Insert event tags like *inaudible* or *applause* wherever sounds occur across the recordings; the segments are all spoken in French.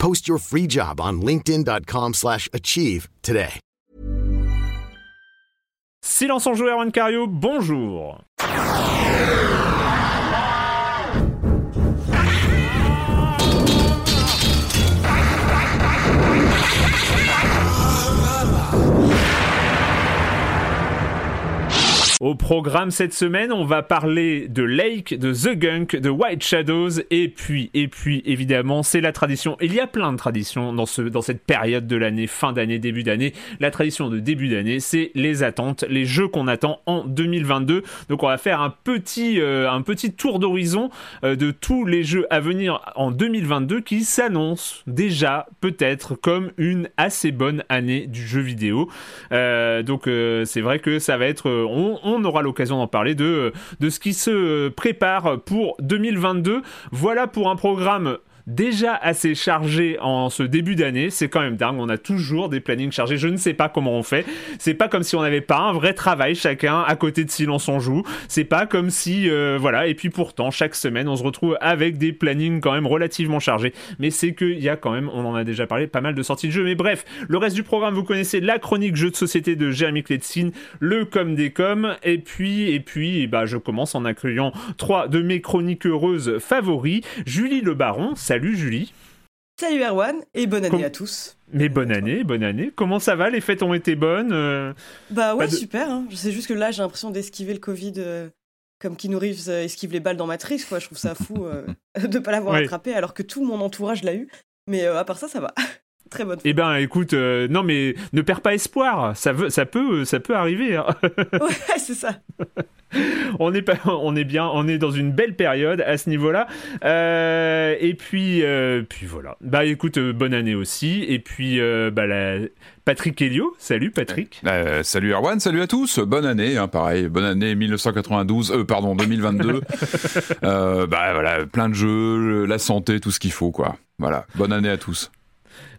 Post your free job on linkedin.com/achieve slash achieve today. Silence en joueur, Cario, bonjour. Au programme cette semaine, on va parler de Lake, de The Gunk, de White Shadows, et puis, et puis, évidemment, c'est la tradition. Il y a plein de traditions dans, ce, dans cette période de l'année, fin d'année, début d'année. La tradition de début d'année, c'est les attentes, les jeux qu'on attend en 2022. Donc, on va faire un petit, euh, un petit tour d'horizon euh, de tous les jeux à venir en 2022 qui s'annoncent déjà, peut-être, comme une assez bonne année du jeu vidéo. Euh, donc, c'est vrai que ça va être. On aura l'occasion d'en parler de, de ce qui se prépare pour 2022. Voilà pour un programme déjà assez chargé en ce début d'année. C'est quand même dingue. On a toujours des plannings chargés. Je ne sais pas comment on fait. C'est pas comme si on n'avait pas un vrai travail chacun à côté de Silence on joue. C'est pas comme si, euh, voilà. Et puis pourtant, chaque semaine, on se retrouve avec des plannings quand même relativement chargés. Mais c'est qu'il y a quand même, on en a déjà parlé, pas mal de sorties de jeux. Mais bref, le reste du programme, vous connaissez la chronique jeux de société de Jérémy Kletzin, le com des coms. Et puis, et puis, bah, je commence en accueillant trois de mes chroniques heureuses favoris. Julie Le Baron. Salut Julie. Salut Erwan et bonne année Com- à tous. Mais bonne année, bonne année. Comment ça va? Les fêtes ont été bonnes euh, Bah ouais, de- super. Hein. C'est juste que là, j'ai l'impression d'esquiver le Covid euh, comme Keanu Reeves euh, esquive les balles dans Matrix. Quoi. Je trouve ça fou euh, *laughs* de pas l'avoir Ouais. attrapé alors que tout mon entourage l'a eu. Mais euh, à part ça, ça va. *laughs* Très bonne. Eh ben, écoute, euh, non mais ne perds pas espoir. Ça veut, ça peut, ça peut arriver. hein. *laughs* ouais, c'est ça. *laughs* on est pas, on est bien, on est dans une belle période à ce niveau-là. Euh, et puis, euh, puis voilà. Bah écoute, euh, bonne année aussi. Et puis, bah la... Patrick Helio. Salut Patrick. Salut Erwan, salut à tous, bonne année, hein, pareil, bonne année 1992, euh, pardon 2022. *laughs* euh, bah voilà, plein de jeux, la santé, tout ce qu'il faut quoi. Voilà, bonne année à tous.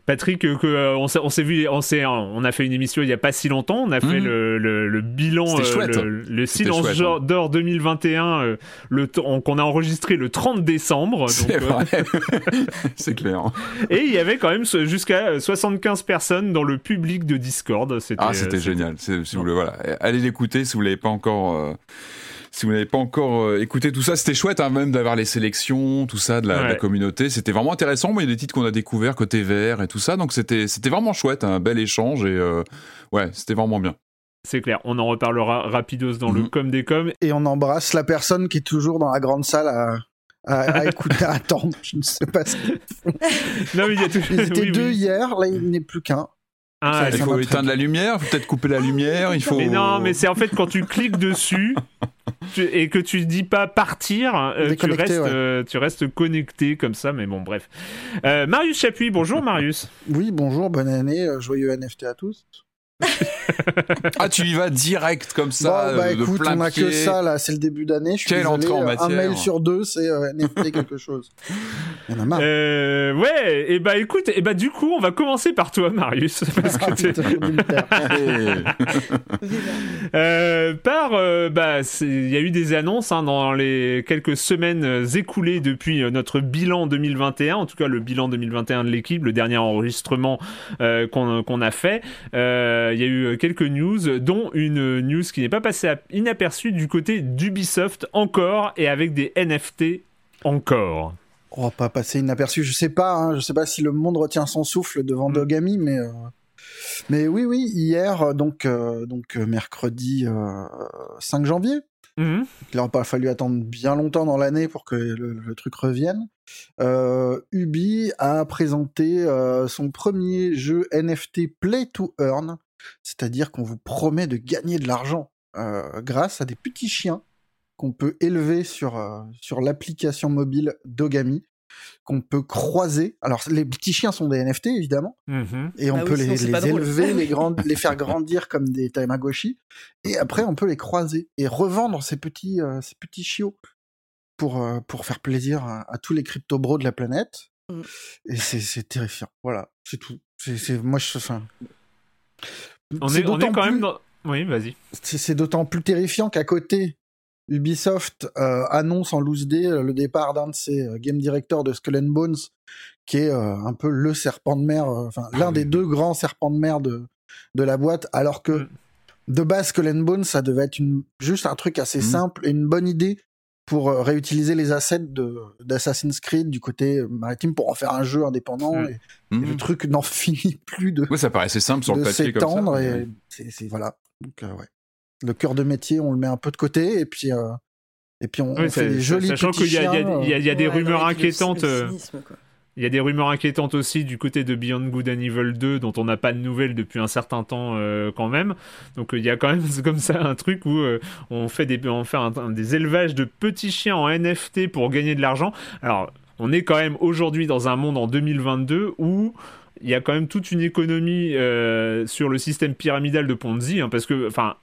Patrick, euh, que, euh, on s'est on s'est vu, on s'est, on a fait une émission il y a pas si longtemps. On a fait Mhm. le, le, le bilan, euh, le, silence chouette, genre hein. d'or 2021, euh, le temps- qu'on a enregistré le 30 décembre. C'est donc, vrai, *laughs* c'est clair. Et il y avait quand même jusqu'à 75 personnes dans le public de Discord. C'était, Ah c'était génial. C'est- Si vous voulez, voilà, allez l'écouter si vous l'avez pas encore. Si vous n'avez pas encore euh, écouté tout ça, c'était chouette hein, même d'avoir les sélections, tout ça de la, de la Ouais. communauté. C'était vraiment intéressant. Moi, il y a des titres qu'on a découverts côté VR et tout ça, donc c'était c'était vraiment chouette, un bel échange et euh, ouais, c'était vraiment bien. C'est clair, on en reparlera rapidos dans le Mhm. com des coms. et on embrasse la personne qui est toujours dans la grande salle à, à, à écouter, à attendre. Je ne sais pas ce qu'ils font. Non, mais il y a tout. Ils étaient oui, deux oui. hier, là il n'est plus qu'un. Ah, Il faut éteindre la lumière, faut peut-être couper la lumière, il faut. Mais non, mais c'est en fait quand tu cliques dessus tu- et que tu dis pas partir, euh, tu, restes, ouais. euh, tu restes connecté comme ça, mais bon, bref. Euh, Marius Chapuis, bonjour Marius. Oui, bonjour, bonne année, joyeux NFT à tous. *laughs* ah, tu y vas direct comme ça. Bon, bah euh, de écoute, plein on a pied. que ça là, c'est le début d'année. Je suis Quelle désolé, entrée en un matière. mail sur deux, c'est euh, NFT quelque chose. *laughs* Il y en a marre. Euh, ouais, et bah écoute, et bah du coup, on va commencer par toi, Marius. *laughs* Parce que Ah. *laughs* Euh, par, euh, bah, c'est- il y a eu des annonces hein, dans les quelques semaines euh, écoulées depuis euh, notre bilan 2021, en tout cas le bilan 2021 de l'équipe, le dernier enregistrement euh, qu'on qu'on a fait. Euh, Il y a eu quelques news, dont une news qui n'est pas passée inaperçue du côté d'Ubisoft encore et avec des NFT encore. On va pas passer inaperçu. Je sais pas, hein, je sais pas si le monde retient son souffle devant Mm. Dogami, mais euh, mais oui, oui, hier, euh, donc euh, donc mercredi euh, 5 janvier. Mhm. Il n'aura pas fallu attendre bien longtemps dans l'année pour que le, le truc revienne. Euh, Ubi a présenté euh, son premier jeu NFT Play to Earn, c'est-à-dire qu'on vous promet de gagner de l'argent euh, grâce à des petits chiens qu'on peut élever sur, euh, sur l'application mobile Dogami, qu'on peut croiser. Alors, les petits chiens sont des NFT, évidemment, Mhm. et on Bah oui, peut les, les élever, les, *laughs* grand- les faire grandir comme des Tamagotchi, et après on peut les croiser et revendre ces petits, euh, ces petits chiots pour, euh, pour faire plaisir à, à tous les crypto-bros de la planète. Mm. Et c'est terrifiant. Voilà, c'est tout. C'est c'est- moi, je, enfin, On c'est est, on est d'autant quand plus- même dans... Oui, vas-y. c'est c'est d'autant plus terrifiant qu'à côté, Ubisoft euh, annonce en loose day euh, le départ d'un de ses euh, game directors de Skull and Bones, qui est euh, un peu le serpent de mer, euh, enfin l'un des deux grands serpents de mer de, de la boîte, alors que Mm. de base Skull and Bones, ça devait être une, juste un truc assez Mm. simple et une bonne idée pour euh, réutiliser les assets de d'Assassin's Creed du côté maritime pour en faire un jeu indépendant Mm. et, et le Mhm. truc n'en *laughs* finit plus de Ouais, ça paraissait simple sur le papier comme ça. et c'est c'est- voilà donc euh, ouais le cœur de métier on le met un peu de côté et puis euh, et puis on, Oui, on fait des jolis sachant petits qu'il y y a- y y des Ouais, rumeurs le- inquiétantes. le cynisme, quoi. Il y a des rumeurs inquiétantes aussi du côté de Beyond Good and Evil 2 dont on n'a pas de nouvelles depuis un certain temps euh, quand même. Donc euh, il y a quand même *laughs* comme ça un truc où euh, on fait des on fait des élevages de petits chiens en NFT pour gagner de l'argent. Alors on est quand même aujourd'hui dans un monde en 2022 où il y a quand même toute une économie sur le système pyramidal de Ponzi hein, parce que enfin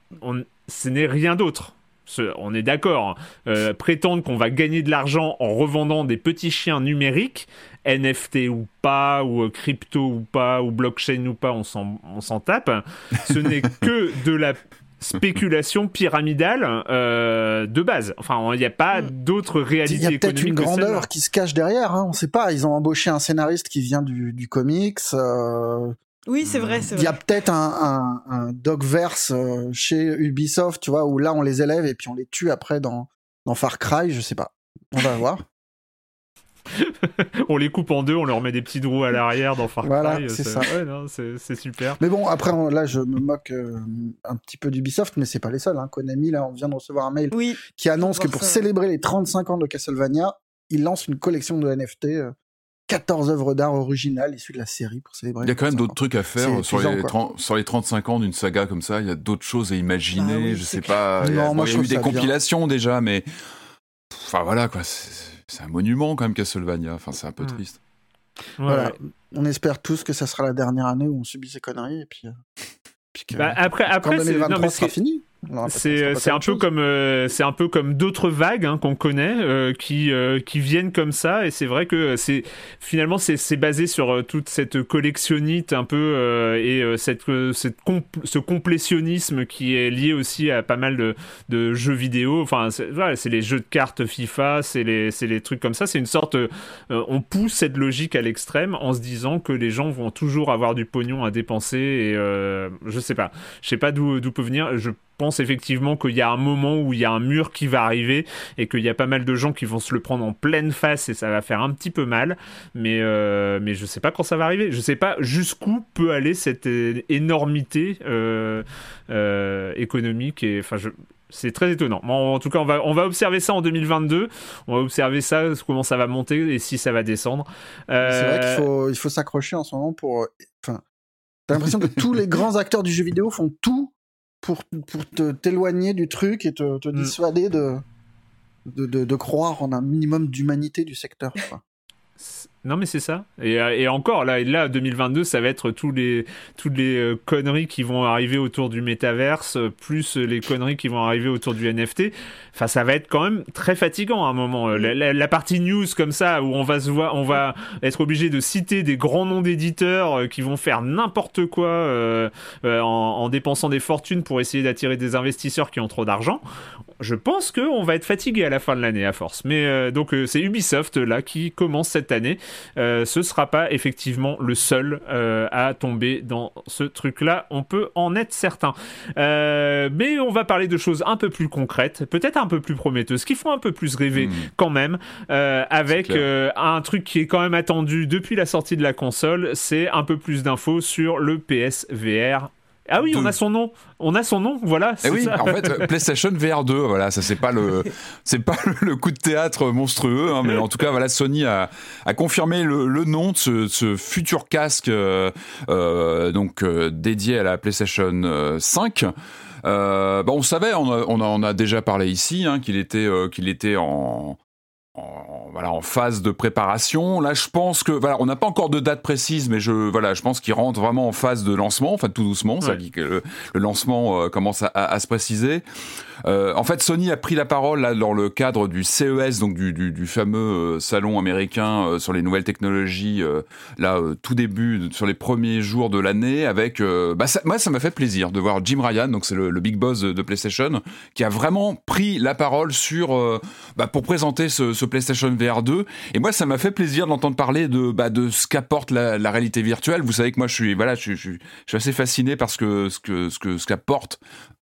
ce n'est rien d'autre. Ce- on est d'accord. hein. Euh, prétendre qu'on va gagner de l'argent en revendant des petits chiens numériques, NFT ou pas, ou euh, crypto ou pas, ou blockchain ou pas, on s'en, on s'en tape. Ce n'est *laughs* que de la spéculation pyramidale euh, de base. Enfin, il n'y a pas d'autre il réalité y a peut-être une grandeur qui se cache derrière hein, on sait pas ils ont embauché un scénariste qui vient du, du comics euh, Oui, c'est vrai, c'est il y a peut-être un, un, un dogverse euh, chez Ubisoft tu vois où là on les élève et puis on les tue après dans dans Far Cry je sais pas on va voir *laughs* on les coupe en deux, on leur met des petits trous à l'arrière dans Far Cry. Voilà, c'est ça. ouais, c'est, super. Mais bon, après, on- là, je me moque euh, un petit peu d'Ubisoft, mais c'est pas les seuls. Hein. Konami, là, on vient de recevoir un mail Oui, qui annonce que pour ça. célébrer les 35 ans de Castlevania, il lance une collection de NFT, euh, 14 œuvres d'art originales issues de la série pour célébrer. Il y a quand même d'autres 35 trucs à faire sur les, quoi. 30 sur les 35 ans d'une saga comme ça. Il y a d'autres choses à imaginer. Bah oui, je sais pas. Il y a, Non, moi, bon, il y je a eu des bien. compilations déjà, mais enfin voilà quoi. C'est un monument quand même Castlevania. Enfin, c'est un peu Mm. triste. Ouais, Voilà. ouais. On espère tous que ça sera la dernière année où on subit ces conneries et puis, euh, puis que Bah, après, après c'est, 2023 non, mais sera c'est- fini. C'est à un peu comme euh, c'est un peu comme d'autres vagues hein, qu'on connaît euh, qui euh, qui viennent comme ça. Et c'est vrai que c'est finalement c'est c'est basé sur euh, toute cette collectionnite un peu euh, et euh, cette euh, cette compl- ce complétionnisme qui est lié aussi à pas mal de, de jeux vidéo. Enfin c'est voilà, les jeux de cartes FIFA c'est les c'est les trucs comme ça. C'est une sorte euh, on pousse cette logique à l'extrême en se disant que les gens vont toujours avoir du pognon à dépenser et euh, je sais pas. Je sais pas d'où d'où peut venir. Je pense effectivement qu'il y a un moment où il y a un mur qui va arriver et qu'il y a pas mal de gens qui vont se le prendre en pleine face et ça va faire un petit peu mal mais euh, mais je sais pas quand ça va arriver je sais pas jusqu'où peut aller cette é- énormité euh, euh, économique et enfin je c'est très étonnant. Bon, en tout cas, on va, on va observer ça en 2022. On va observer ça, comment ça va monter et si ça va descendre. Euh, C'est vrai qu'il faut, il faut s'accrocher en ce moment pour. euh, Enfin, t'as l'impression que tous les grands acteurs du jeu vidéo font tout pour, pour te- t'éloigner du truc et te, te Mm. dissuader de, de, de, de croire en un minimum d'humanité du secteur. quoi. Non, mais c'est ça. Et, et, encore, là, là, 2022, ça va être tous les, toutes les conneries qui vont arriver autour du métaverse, plus les conneries qui vont arriver autour du NFT. Enfin, ça va être quand même très fatigant à un moment. La, partie news comme ça, où on va se voir, on va être obligé de citer des grands noms d'éditeurs qui vont faire n'importe quoi euh, en, dépensant des fortunes pour essayer d'attirer des investisseurs qui ont trop d'argent. Je pense qu'on va être fatigué à la fin de l'année à force. Mais euh, donc euh, c'est Ubisoft là qui commence cette année. Euh, ce sera pas effectivement le seul à tomber dans ce truc-là. On peut en être certain. mais on va parler de choses un peu plus concrètes, peut-être un peu plus prometteuses, qui font un peu plus rêver hmm. quand même, avec un truc qui est quand même attendu depuis la sortie de la console. C'est un peu plus d'infos sur le PSVR ah oui, on a son nom. On a son nom, voilà. Et eh oui, en fait, *laughs* PlayStation VR 2, voilà, ça c'est pas le, *laughs* c'est pas le coup de théâtre monstrueux, hein, mais en tout cas, voilà, Sony a, a confirmé le, le, nom de ce, ce futur casque, euh, euh, donc euh, dédié à la PlayStation 5. Euh, bah on savait, on, a, on, a, on a déjà parlé ici, hein, qu'il était, qu'il était en, en, voilà, en phase de préparation. Là, je pense que voilà, on n'a pas encore de date précise, mais je voilà, je pense qu'il rentre vraiment en phase de lancement, enfin tout doucement. Ça dit que le, lancement euh, commence à, à, se préciser. Euh, en fait, Sony a pris la parole là dans le cadre du CES, donc du, fameux euh, salon américain euh, sur les nouvelles technologies. là, tout début, sur les premiers jours de l'année, avec bah, moi, ça m'a fait plaisir de voir Jim Ryan, donc c'est le, big boss de, PlayStation, qui a vraiment pris la parole sur bah, pour présenter ce, PlayStation VR 2. Et moi, ça m'a fait plaisir d'entendre parler de, bah, de ce qu'apporte la, réalité virtuelle. Vous savez que moi, je suis, voilà, je, je, suis assez fasciné par ce que, ce que, ce qu'apporte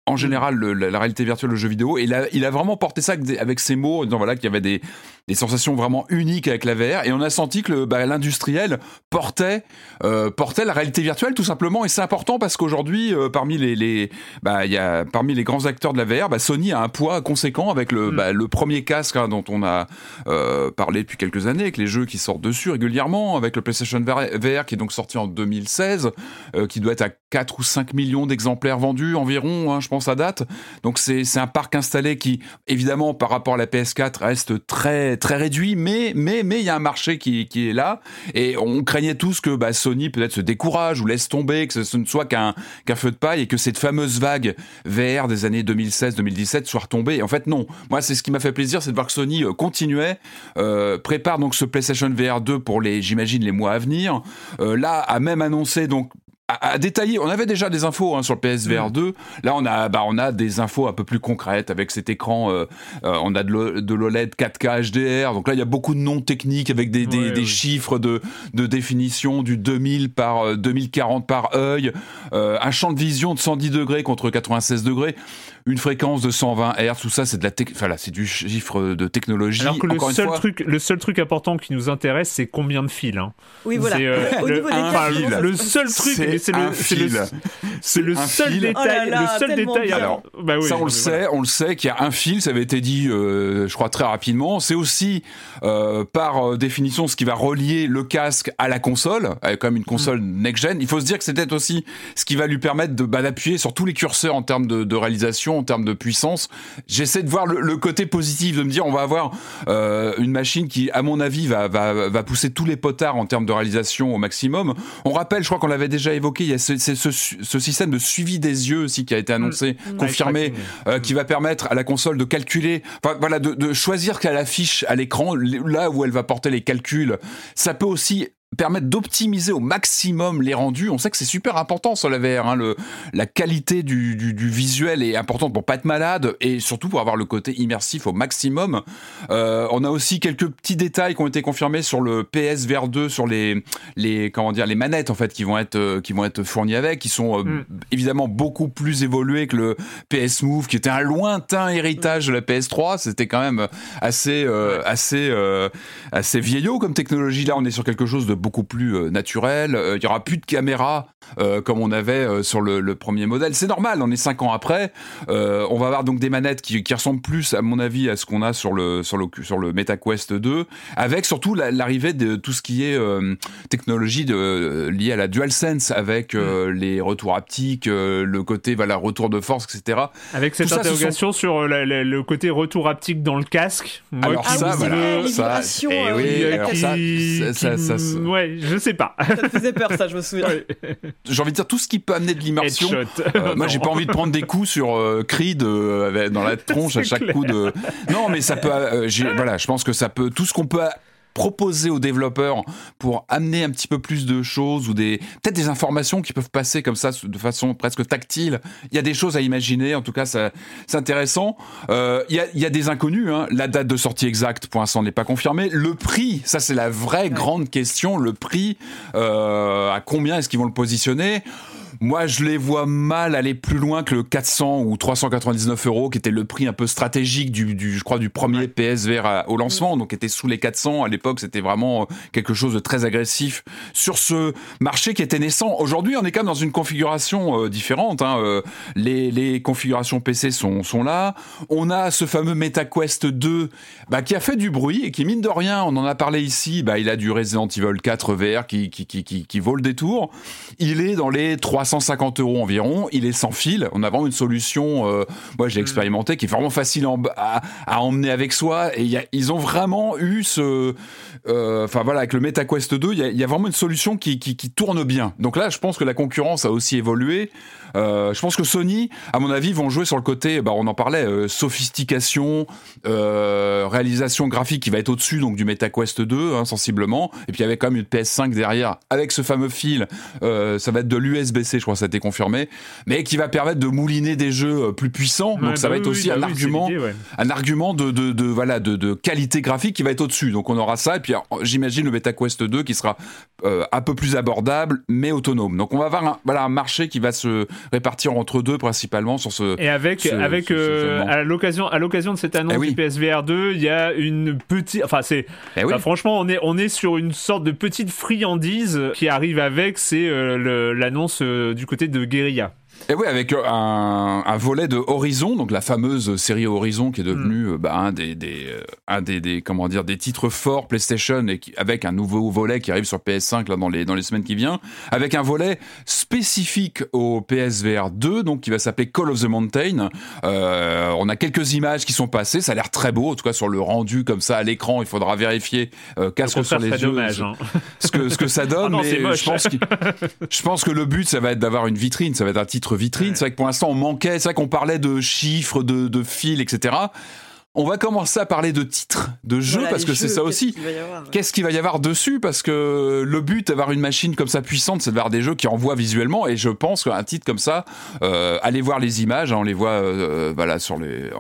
en général le, la, réalité virtuelle le jeu vidéo. Et il a, il a vraiment porté ça avec, ses mots en disant voilà qu'il y avait des, des sensations vraiment uniques avec la VR et on a senti que bah, l'industriel portait euh, portait la réalité virtuelle tout simplement. Et c'est important parce qu'aujourd'hui euh, parmi les, les bah y a parmi les grands acteurs de la VR bah, Sony a un poids conséquent avec le, mm. bah, le premier casque hein, dont on a euh, parlé depuis quelques années avec les jeux qui sortent dessus régulièrement avec le PlayStation VR, qui est donc sorti en 2016 euh, qui doit être à 4 ou 5 millions d'exemplaires vendus environ hein, je pense à date donc c'est c'est un parc installé qui évidemment par rapport à la PS4 reste très très réduit, mais mais mais il y a un marché qui, qui est là et on craignait tous que bah, Sony peut-être se décourage ou laisse tomber, que ce ne soit qu'un qu'un feu de paille et que cette fameuse vague VR des années 2016-2017 soit retombée. en fait non, moi c'est ce qui m'a fait plaisir, c'est de voir que Sony euh, continuait, euh, prépare donc ce PlayStation VR 2 pour les j'imagine les mois à venir. Euh, là a même annoncé donc à, détailler. On avait déjà des infos hein, sur le PSVR 2. Mm. Là, on a, bah, on a des infos un peu plus concrètes avec cet écran. Euh, euh, on a de l'OLED 4K HDR. Donc là, il y a beaucoup de noms techniques avec des, des, des chiffres de, de définition du 2000 par 2040 euh, par œil, un champ de vision de 110 degrés contre 96 degrés une fréquence de 120 Hz, tout ça, c'est de la enfin, là, c'est du chiffre de technologie. Alors que le seul truc, le seul truc important qui nous intéresse, c'est combien de fils. Hein. Oui, voilà. Euh, Au le, niveau des un, le seul truc, c'est le, c'est le, seul détail, oh le seul détail. Alors, bah oui, ça on le sait, on le sait qu'il y a un fil, ça avait été dit, euh, je crois très rapidement. C'est aussi euh, par euh, définition ce qui va relier le casque à la console, comme une console mm. next-gen. Il faut se dire que c'est peut-être aussi ce qui va lui permettre de bah, d'appuyer sur tous les curseurs en termes de, de réalisation en termes de puissance. J'essaie de voir le, côté positif, de me dire on va avoir euh, une machine qui, à mon avis, va, va, va, pousser tous les potards en termes de réalisation au maximum. On rappelle, je crois qu'on l'avait déjà évoqué, il y a ce, ce, ce, système de suivi des yeux aussi qui a été annoncé, mmh. confirmé, euh, qui va permettre à la console de calculer, enfin voilà, de, de choisir qu'elle affiche à l'écran là où elle va porter les calculs. Ça peut aussi permettre d'optimiser au maximum les rendus. On sait que c'est super important sur la VR. Hein, le, la qualité du, du, du, visuel est importante pour pas être malade et surtout pour avoir le côté immersif au maximum. Euh, on a aussi quelques petits détails qui ont été confirmés sur le PS VR 2, sur les, les comment dire les manettes en fait qui vont être euh, qui vont être fournies avec, qui sont euh, mm. évidemment beaucoup plus évoluées que le PS Move, qui était un lointain héritage de la PS3. C'était quand même assez assez assez vieillot comme technologie. Là, on est sur quelque chose de beaucoup plus naturel. Il y aura plus de caméras comme on avait sur le, premier modèle. C'est normal, on est cinq ans après. on va avoir donc des manettes qui, qui, ressemblent plus, à mon avis, à ce qu'on a sur le sur le sur le MetaQuest 2, avec surtout l'arrivée de tout ce qui est technologie de, liée à la DualSense, avec mm. les retours haptiques, le côté voilà retour de force, etc. Avec cette interrogation sur le côté retour haptique dans le casque. Moi alors ça, voilà, ça, et oui, alors ça, ça, ça, ouais, je sais pas. Ça faisait peur, ça, je me souviens. J'ai envie de dire tout ce qui peut amener de l'immersion. Euh, moi, j'ai pas envie de prendre des coups sur euh, Creed euh, dans la tronche à chaque coup de. Non, mais ça peut. voilà, je pense que ça peut. Tout ce qu'on peut proposer aux développeurs pour amener un petit peu plus de choses ou des peut-être des informations qui peuvent passer comme ça de façon presque tactile. Il y a des choses à imaginer. En tout cas, c'est intéressant. Euh, il, y a, il y, a, des inconnus. Hein. La date de sortie exacte, pour l'instant, n'est pas confirmée. Le prix, ça c'est la vraie grande question. Le prix, euh, à combien est-ce qu'ils vont le positionner? Moi, je les vois mal aller plus loin que le 400 ou 399 euros, qui était le prix un peu stratégique du, du je crois, du premier PSVR au lancement, donc était sous les 400 à l'époque. C'était vraiment euh, quelque chose de très agressif sur ce marché qui était naissant. Aujourd'hui, on est quand même dans une configuration euh, différente. Hein. Euh, les, les, configurations PC sont, sont là. On a ce fameux MetaQuest 2 bah, qui a fait du bruit et qui, mine de rien, on en a parlé ici, bah, il a du Resident Evil 4 VR qui, qui, qui, qui, qui vaut le détour. Il est dans les 3 350 euros environ. Il est sans fil. On a vraiment une solution, euh, moi j'ai mm. expérimenté, qui est vraiment facile à, emmener avec soi. Et ils ont vraiment eu ce. Euh, enfin voilà, avec le MetaQuest 2, il y, a, vraiment une solution qui, qui, tourne bien. Donc là, je pense que la concurrence a aussi évolué. Euh, je pense que Sony, à mon avis, vont jouer sur le côté, bah, on en parlait, sophistication, réalisation graphique qui va être au-dessus donc du MetaQuest 2, hein, sensiblement. Et puis il y avait quand même une PS5 derrière avec ce fameux fil. ça va être de l'USB-C je crois que ça a été confirmé, mais qui va permettre de mouliner des jeux euh, plus puissants. donc ça bah va être aussi bah un, argument, un argument de, de, de voilà de, de, qualité graphique qui va être au-dessus. Donc on aura ça et puis j'imagine le MetaQuest 2 qui sera euh, un peu plus abordable mais autonome. Donc on va avoir un, voilà un marché qui va se répartir entre deux principalement sur ce et avec avec euh, à l'occasion à l'occasion de cette annonce eh du PSVR 2 il y a une petite enfin c'est eh franchement on est on est sur une sorte de petite friandise qui arrive avec c'est l'annonce du côté de Guerilla. Et oui, avec un, un, volet de Horizon, donc la fameuse série Horizon qui est devenue mm. bah, un, des, des, euh, un des, des, comment dire, des titres forts PlayStation et qui, avec un nouveau volet qui arrive sur PS5 là, dans, les, dans les semaines qui viennent, avec un volet spécifique au PSVR 2, donc qui va s'appeler Call of the Mountain. Euh, on a quelques images qui sont passées, ça a l'air très beau, en tout cas sur le rendu comme ça à l'écran, il faudra vérifier euh, casque sur les yeux dommage, hein. ce, que, ce que ça *laughs* donne. Ah mais je, pense que, *laughs* je pense que le but, ça va être d'avoir une vitrine, ça va être un titre vitrine. C'est vrai que pour l'instant, on manquait, c'est vrai qu'on parlait de chiffres, de, de fils, etc. On va commencer à parler de titres, de jeux, parce que c'est ça aussi. Qu'est-ce qu'il va y avoir dessus? Parce que le but d'avoir une machine comme ça puissante, c'est d'avoir des jeux qui envoient visuellement. Et je pense qu'un titre comme ça, euh, allez voir les images, hein, on les voit, euh, voilà, sur les,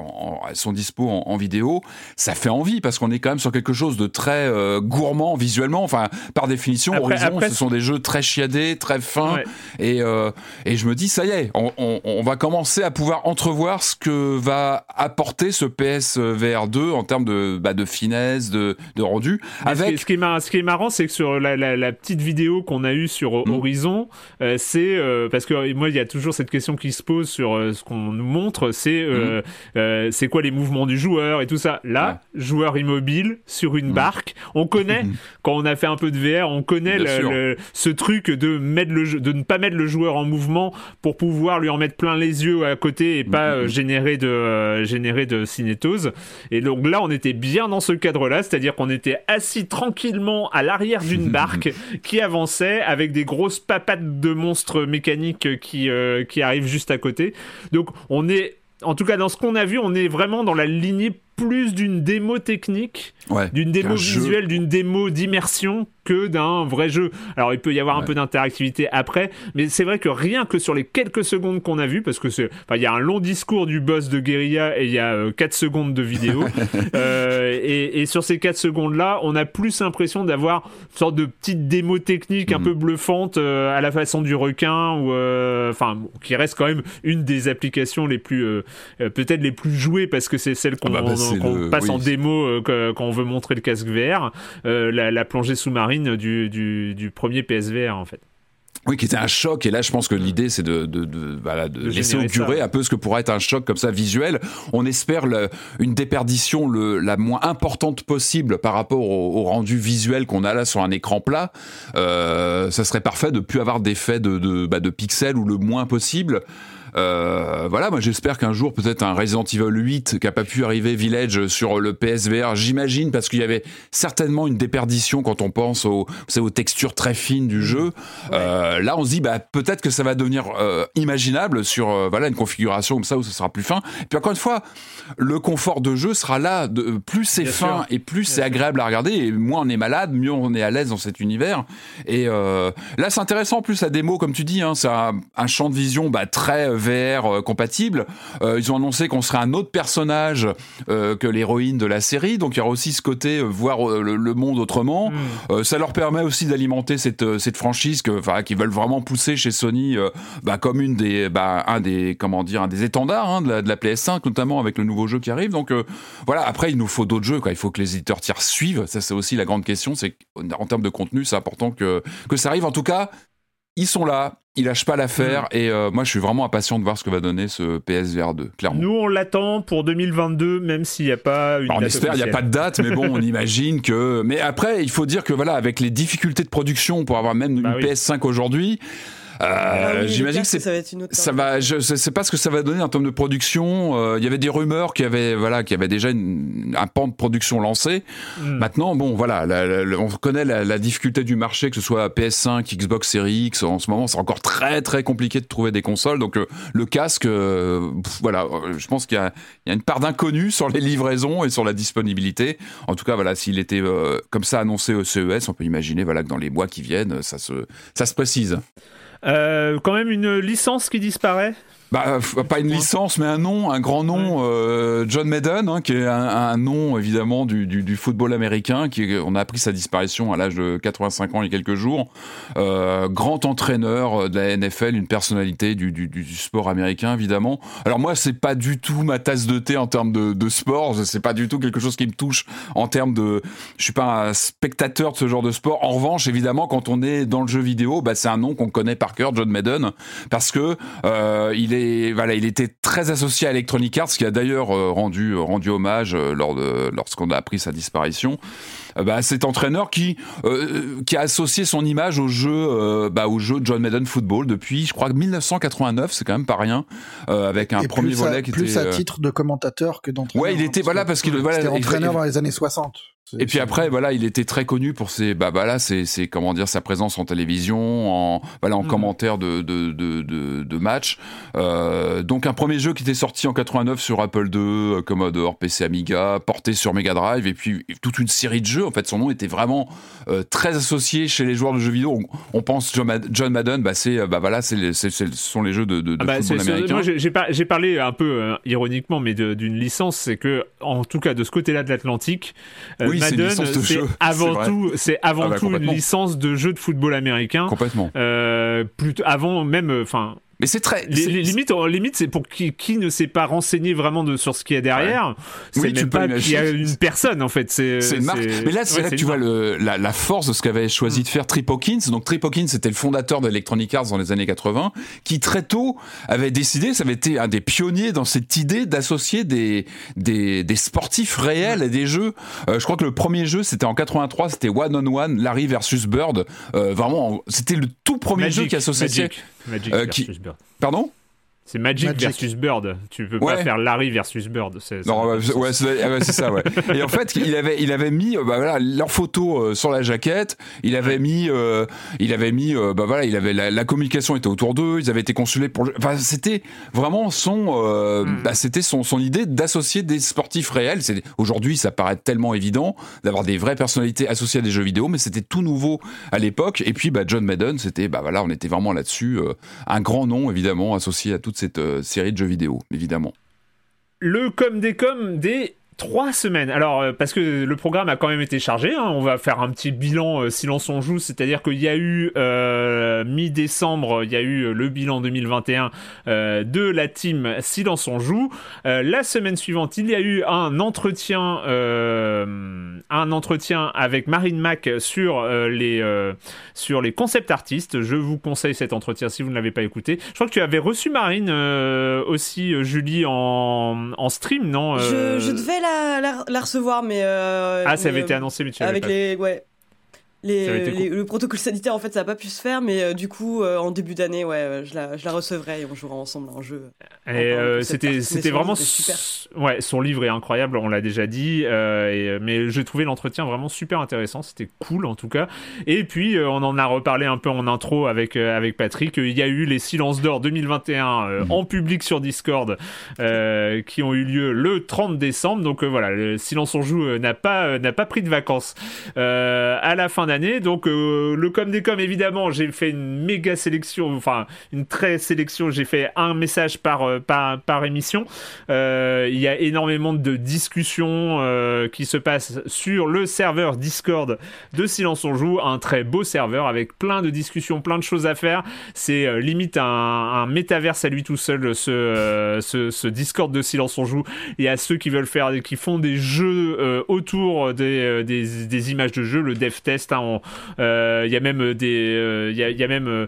elles sont dispo en, vidéo. Ça fait envie parce qu'on est quand même sur quelque chose de très euh, gourmand visuellement. Enfin, par définition, Horizon, ce sont des jeux très chiadés, très fins. Et, euh, et je me dis, ça y est, on, on, on va commencer à pouvoir entrevoir ce que va apporter ce PS VR2 en termes de, bah, de finesse, de, de rendu. Avec... Ce, qui est marrant, ce qui est marrant, c'est que sur la, la, petite vidéo qu'on a eue sur mm. Horizon, euh, c'est euh, parce que moi, il y a toujours cette question qui se pose sur euh, ce qu'on nous montre, c'est mm. c'est quoi les mouvements du joueur et tout ça. Là, joueur immobile sur une mm. barque, on connaît *laughs* quand on a fait un peu de VR, on connaît le, ce truc de mettre le de ne pas mettre le joueur en mouvement pour pouvoir lui en mettre plein les yeux à côté et pas générer de générer de cinétose. Et donc là, on était bien dans ce cadre-là, c'est-à-dire qu'on était assis tranquillement à l'arrière d'une *laughs* barque qui avançait avec des grosses papates de monstres mécaniques qui, euh, qui arrivent juste à côté. Donc on est en tout cas, dans ce qu'on a vu, on est vraiment dans la lignée plus d'une démo technique, d'une démo visuelle, d'une démo d'immersion que d'un vrai jeu. Alors il peut y avoir un peu d'interactivité après, mais c'est vrai que rien que sur les quelques secondes qu'on a vu, parce que c'est, il y a un long discours du boss de Guerilla et il y a 4 euh, secondes de vidéo, *laughs* euh, et, sur ces 4 secondes là, on a plus l'impression d'avoir une sorte de petite démo technique un mm. peu bluffante euh, à la façon du requin, ou enfin qui reste quand même une des applications les plus peut-être les plus jouées parce que c'est celle qu'on ah bah, bah, passe en démo quand on veut montrer le casque VR, la, la plongée sous-marine du, du, du premier PSVR en fait. Oui, qui était un choc. Et là, je pense que l'idée, c'est de, de, de, voilà, de, De laisser augurer ça. un peu ce que pourrait être un choc comme ça visuel. On espère le- une déperdition le, la moins importante possible par rapport au, au rendu visuel qu'on a là sur un écran plat. Euh, ça serait parfait de plus avoir d'effets de, de, bah, de pixels ou le moins possible. Euh, voilà, moi j'espère qu'un jour peut-être un Resident Evil 8 qui a pas pu arriver Village sur le PSVR, j'imagine parce qu'il y avait certainement une déperdition quand on pense aux, aux textures très fines du jeu. Euh, là, on se dit bah peut-être que ça va devenir euh, imaginable sur voilà une configuration comme ça où ce sera plus fin. Et puis encore une fois, le confort de jeu sera là. De, plus c'est fin sûr. et plus c'est agréable à regarder, et moins on est malade, mieux on est à l'aise dans cet univers. Et là, c'est intéressant en plus la démo, comme tu dis, hein, c'est un, un champ de vision bah, très VR euh, compatible. Euh, ils ont annoncé qu'on serait un autre personnage euh, que l'héroïne de la série, donc il y aura aussi ce côté voir le, le monde autrement. Euh, ça leur permet aussi d'alimenter cette, cette franchise que, qu'ils veulent vraiment pousser chez Sony bah, comme une des, bah, un des, comment dire, un des étendards hein, de, la, de la PS5, notamment avec le nouveau jeu qui arrive. Donc voilà, après il nous faut d'autres jeux. Quoi. Il faut que les éditeurs tiers suivent. Ça c'est aussi la grande question. C'est qu'en termes de contenu, c'est important que, que ça arrive. En tout cas, ils sont là. Ils lâchent pas l'affaire et euh, moi je suis vraiment impatient de voir ce que va donner ce PSVR 2, clairement. Nous, on l'attend pour 2022, même s'il n'y a pas une Alors, on date espère, il n'y a pas de date, mais bon, on *laughs* imagine que. Mais après, il faut dire que voilà, avec les difficultés de production pour avoir même Bah une oui. PS5 aujourd'hui, euh, Ah oui, j'imagine que c'est ça va être une autre ça va, je sais pas ce que ça va donner en termes de production. Euh, Il y avait des rumeurs qui avaient, voilà, qui avait déjà une- un pan de production lancé. Hmm. Maintenant, bon, voilà, la- la- la- on connaît la, difficulté du marché, que ce soit PS5, Xbox Series X. En ce moment, c'est encore très très compliqué de trouver des consoles. Donc euh, le casque, euh, pff, voilà, je pense qu'il y, a il y a une part d'inconnu sur les livraisons et sur la disponibilité. En tout cas, voilà, s'il était euh, comme ça annoncé au CES, on peut imaginer, voilà, que dans les mois qui viennent, ça se, ça se précise. Euh, quand même une licence qui disparaît? Bah, f- pas une licence, mais un nom, un grand nom, euh, John Madden, hein, qui est un, un nom évidemment du, du, du football américain. Qui, on a appris sa disparition à l'âge de 85 ans il y a quelques jours. Euh, grand entraîneur de la NFL, une personnalité du sport américain évidemment. Alors moi, c'est pas du tout ma tasse de thé en termes de, de sport. C'est pas du tout quelque chose qui me touche en termes de. Je suis pas un spectateur de ce genre de sport. En revanche, évidemment, quand on est dans le jeu vidéo, bah, c'est un nom qu'on connaît par cœur, John Madden, parce que euh, il est voilà, il était très associé à Electronic Arts, qui a d'ailleurs euh, rendu rendu hommage euh, lors de lorsqu'on a appris sa disparition. Euh, bah, cet entraîneur qui euh, qui a associé son image au jeu euh, bah, au jeu John Madden Football depuis, je crois, 1989, c'est quand même pas rien, euh, avec un Et premier plus volet à, qui plus était. à euh, titre de commentateur que d'entraîneur. Ouais, il hein, était parce voilà parce qu'il voilà, entraîneur il- dans les années 60. Et puis après, voilà, il était très connu pour ses, bah, voilà, c'est, c'est comment dire, sa présence en télévision, en, voilà, en Mhm. commentaire de, de, de, de, de matchs. Euh, donc un premier jeu qui était sorti en 89 sur Apple II, euh, Commodore, PC Amiga, porté sur Mega Drive, et puis toute une série de jeux. En fait, son nom était vraiment euh, très associé chez les joueurs de jeux vidéo. On, on pense John, Mad- John Madden, bah c'est, bah voilà, c'est, sont les jeux de, de, de Ah bah, football américain. moi, j'ai j'ai par- j'ai parlé un peu euh, ironiquement, mais d'une licence, c'est que, en tout cas, de ce côté-là de l'Atlantique, Oui, Madden, c'est avant *laughs* tout, c'est avant Ah bah, tout une licence de jeu de football américain. Complètement. Euh, plutôt avant même, euh, enfin, Mais c'est très. en limite, c'est pour qui, qui ne s'est pas renseigné vraiment de, sur ce qu'il y a derrière. C'est Oui, tu même peux pas qu'il y a une personne en fait. C'est une marque. Mais là, c'est ouais, là que tu vois le, la, la force de ce qu'avait choisi de faire Trip Hawkins. Donc Trip Hawkins, c'était le fondateur d'Electronic Arts dans les années 80, qui très tôt avait décidé, ça avait été un des pionniers dans cette idée d'associer des, des, des sportifs réels et des jeux. Euh, je crois que le premier jeu, c'était en 83, c'était One on One, Larry versus Bird. Euh, vraiment, c'était le tout premier jeu qui associait. Magic, Magic Euh, qui- Bird. Pardon? C'est Magic, Magic. versus Bird. Tu peux Ouais. pas faire Larry versus Bird. c'est- ça Non, ouais, c'est- ouais, ça, ouais. Et en fait, il avait, il avait mis, bah voilà, leur photo euh, sur la jaquette. Il avait mis, euh, il avait mis, euh, bah voilà, il avait la, la communication était autour d'eux. Ils avaient été consulés pour. Enfin, c'était vraiment son, euh, Hmm. bah, c'était son, son idée d'associer des sportifs réels. C'est aujourd'hui, ça paraît tellement évident d'avoir des vraies personnalités associées à des jeux vidéo, mais c'était tout nouveau à l'époque. Et puis, bah, John Madden, c'était, bah voilà, on était vraiment là-dessus, euh, un grand nom évidemment associé à cette euh, série de jeux vidéo, évidemment. Le com des com des Trois semaines. Alors, euh, parce que le programme a quand même été chargé, hein. on va faire un petit bilan euh, silence on joue, c'est-à-dire qu'il y a eu euh, mi-décembre, il y a eu le bilan 2021 de la team silence on joue. la semaine suivante, il y a eu un entretien, un entretien avec Marine Mac sur les sur les concepts artistes. Je vous conseille cet entretien si vous ne l'avez pas écouté. Je crois que tu avais reçu Marine aussi, Julie, en, en stream, non je, je devais la, recevoir, mais. Euh, ah, ça avait été annoncé, mais tu Avec les. Ouais. Les, le protocole sanitaire, en fait, ça n'a pas pu se faire, mais euh, du coup, euh, en début d'année, ouais, je la, je la, recevrai et on jouera ensemble un jeu. Et c'était, vraiment super. Ouais, son livre est incroyable, on l'a déjà dit, et, mais j'ai trouvé l'entretien vraiment super intéressant, c'était cool en tout cas. Et puis, on en a reparlé un peu en intro avec, avec Patrick. Il y a eu les Silences d'Or 2021 mhm. en public sur Discord qui ont eu lieu le 30 décembre. Donc voilà, le Silence on joue n'a pas, n'a pas pris de vacances à la fin d'année donc euh, le com des com, évidemment, j'ai fait une méga sélection, enfin une très sélection. J'ai fait un message par euh, par, émission. Euh, il y a énormément de discussions qui se passent sur le serveur Discord de Silence on joue, un très beau serveur avec plein de discussions, plein de choses à faire. C'est limite un, métaverse à lui tout seul, ce, ce, Discord de Silence on joue. Il y a ceux qui veulent faire, qui font des jeux autour des, des, images de jeux, le dev test. Hein, il euh, y a même des, euh, euh,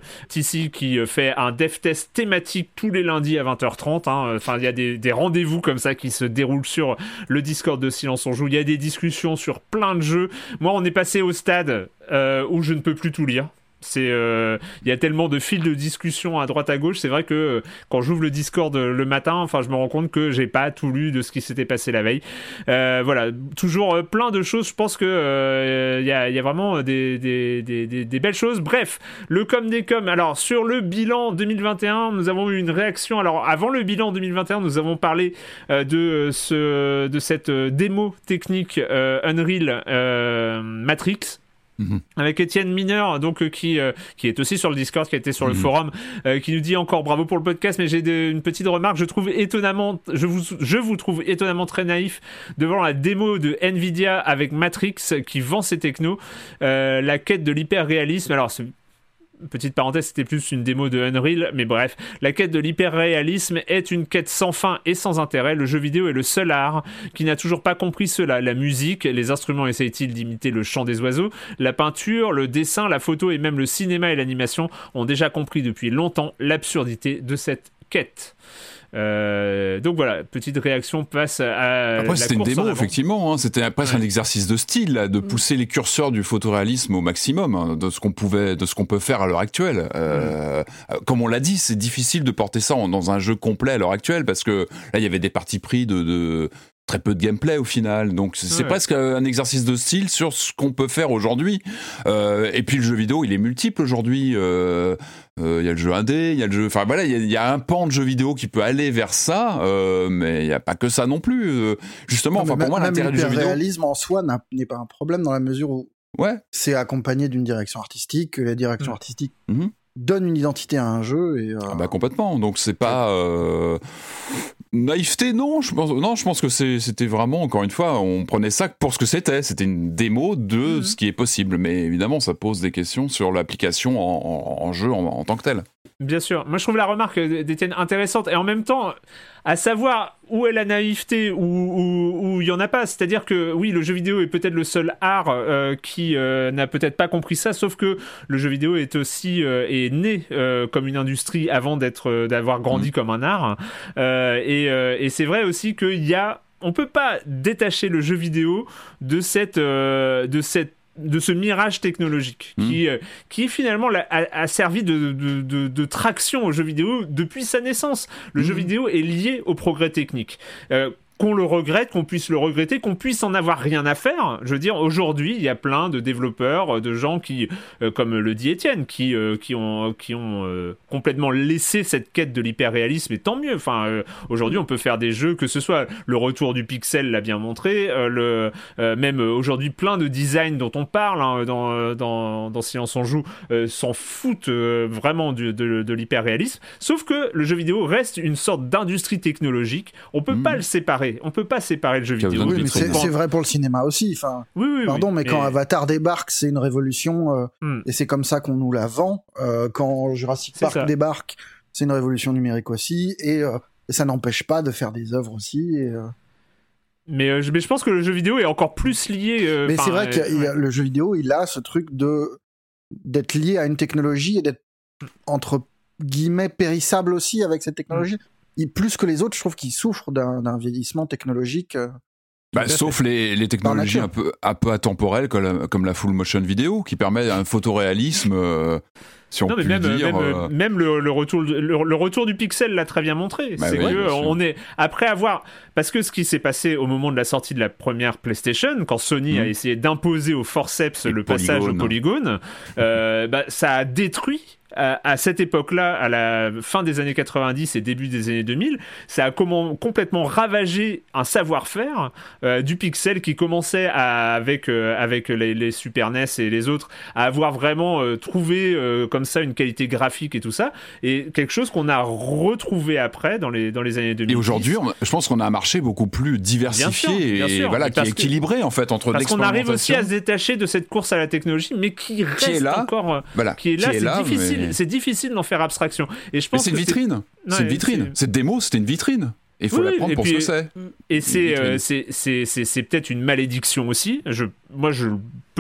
qui fait un dev test thématique tous les lundis à 20h30. Hein. Enfin, il y a des, des rendez-vous comme ça qui se déroulent sur le Discord de Silence on joue. Il y a des discussions sur plein de jeux. Moi, on est passé au stade où je ne peux plus tout lire. C'est, euh, il y a tellement de fils de discussion à droite à gauche. C'est vrai que euh, quand j'ouvre le Discord euh, le matin, enfin, je me rends compte que j'ai pas tout lu de ce qui s'était passé la veille. voilà, toujours plein de choses. Je pense que il y, a, y, a, vraiment des, des, des, des, belles choses. Bref, le com des com. Alors sur le bilan 2021, nous avons eu une réaction. Alors avant le bilan 2021, nous avons parlé de ce de cette démo technique Unreal Matrix Mhm. Avec Étienne Mineur, donc euh, qui euh, qui est aussi sur le Discord, qui a été sur le mhm. forum, euh, qui nous dit encore bravo pour le podcast, mais j'ai une petite remarque. Je trouve étonnamment, je vous je vous trouve étonnamment très naïf devant la démo de Nvidia avec Matrix qui vend ses technos, la quête de l'hyper réalisme. Alors petite parenthèse, c'était plus une démo de Unreal, mais bref, la quête de l'hyper-réalisme est une quête sans fin et sans intérêt. Le jeu vidéo est le seul art qui n'a toujours pas compris cela. La musique, les instruments essayent-ils d'imiter le chant des oiseaux? La peinture, le dessin, la photo et même le cinéma et l'animation ont déjà compris depuis longtemps l'absurdité de cette quête. Euh, donc voilà, petite réaction passe à. Après, c'était une démo, effectivement. Hein. c'était presque un exercice de style, de mm. pousser les curseurs du photoréalisme au maximum hein, de ce qu'on pouvait, de ce qu'on peut faire à l'heure actuelle. Euh, mm. Comme on l'a dit, c'est difficile de porter ça dans un jeu complet à l'heure actuelle parce que là, il y avait des parties pris de, de très peu de gameplay au final. Donc c'est presque un exercice de style sur ce qu'on peut faire aujourd'hui. Euh, et puis le jeu vidéo, il est multiple aujourd'hui. Euh, euh, il y a le jeu indé, il y a le jeu. Enfin voilà, il y, a un pan de jeu vidéo qui peut aller vers ça, mais il n'y a pas que ça non plus. justement, enfin pour moi, l'intérêt du jeu vidéo. Le réalisme en soi n'est pas un problème dans la mesure où ouais. c'est accompagné d'une direction artistique, que la direction mmh. artistique mmh donne une identité à un jeu et ah bah complètement donc c'est pas Naïveté, non. Je pense, non, je pense que c'était vraiment, encore une fois, on prenait ça pour ce que c'était. C'était une démo de mhm. ce qui est possible. Mais évidemment, ça pose des questions sur l'application en, jeu en, tant que tel. Bien sûr. Moi, je trouve la remarque d'Étienne intéressante. Et en même temps, à savoir où est la naïveté ou il n'y en a pas. C'est-à-dire que oui, le jeu vidéo est peut-être le seul art euh, qui euh, n'a peut-être pas compris ça, sauf que le jeu vidéo est aussi euh, est né comme une industrie avant d'être d'avoir grandi mmh. comme un art. et, et c'est vrai aussi qu'il y a on peut pas détacher le jeu vidéo de cette de cette de ce mirage technologique hmm. qui, euh, qui finalement a, servi de, de, traction au jeu vidéo depuis sa naissance. Le jeu hmm. vidéo est lié au progrès technique. Euh, qu'on le regrette, qu'on puisse le regretter, qu'on puisse en avoir rien à faire. Je veux dire, aujourd'hui, il y a plein de développeurs, de gens qui, euh, comme le dit Étienne, qui, euh, qui ont, qui ont euh, complètement laissé cette quête de l'hyperréalisme, et tant mieux. Enfin, aujourd'hui, on peut faire des jeux, que ce soit le retour du pixel l'a bien montré, le, même aujourd'hui, plein de designs dont on parle hein, dans, dans, dans, Silence on joue s'en foutent vraiment de, de l'hyperréalisme. Sauf que le jeu vidéo reste une sorte d'industrie technologique. On peut mmh. pas le séparer séparer. On peut pas séparer le jeu vidéo. Oui, mais c'est vrai pour le cinéma aussi. Enfin, oui, oui, pardon, mais, quand Avatar débarque, c'est une révolution euh, hmm. et c'est comme ça qu'on nous la vend. Euh, quand Jurassic Park débarque, c'est une révolution numérique aussi et, euh, ça n'empêche pas de faire des œuvres aussi. mais, mais, je pense que le jeu vidéo est encore plus lié. mais c'est vrai que le jeu vidéo, il a ce truc de d'être lié à une technologie et d'être entre guillemets périssable aussi avec cette technologie. Il, plus que les autres, je trouve qu'il souffre d'un vieillissement technologique. Euh, bah, sauf les, les technologies un peu, un peu atemporelles comme, comme, la full motion vidéo qui permet un photoréalisme. Euh, si on peut même, dire, même, euh, même le, retour, le, retour du pixel l'a très bien montré. Bah c'est que on est après avoir parce que ce qui s'est passé au moment de la sortie de la première PlayStation, quand Sony a mmh. essayé d'imposer au forceps le passage au polygone, bah, ça a détruit à, cette époque-là, à la fin des années 90 et début des années 2000, ça a complètement ravagé un savoir-faire euh, du pixel qui commençait avec, euh, avec les, Super NES et les autres à avoir vraiment euh, trouvé comme ça une qualité graphique et tout ça, et quelque chose qu'on a retrouvé après dans les, dans les années 2000. Et aujourd'hui, je pense qu'on a un marché beaucoup plus diversifié et voilà, qui est équilibré en fait entre Parce qu'on arrive aussi à se détacher de cette course à la technologie, mais qui reste là, encore, voilà, qui est là, c'est difficile c'est difficile d'en faire abstraction. Et je pense c'est une vitrine. C'est une vitrine. Cette démo, c'était une vitrine. Il faut la prendre pour ce que c'est. Et euh, c'est peut-être une malédiction aussi. Je, moi, je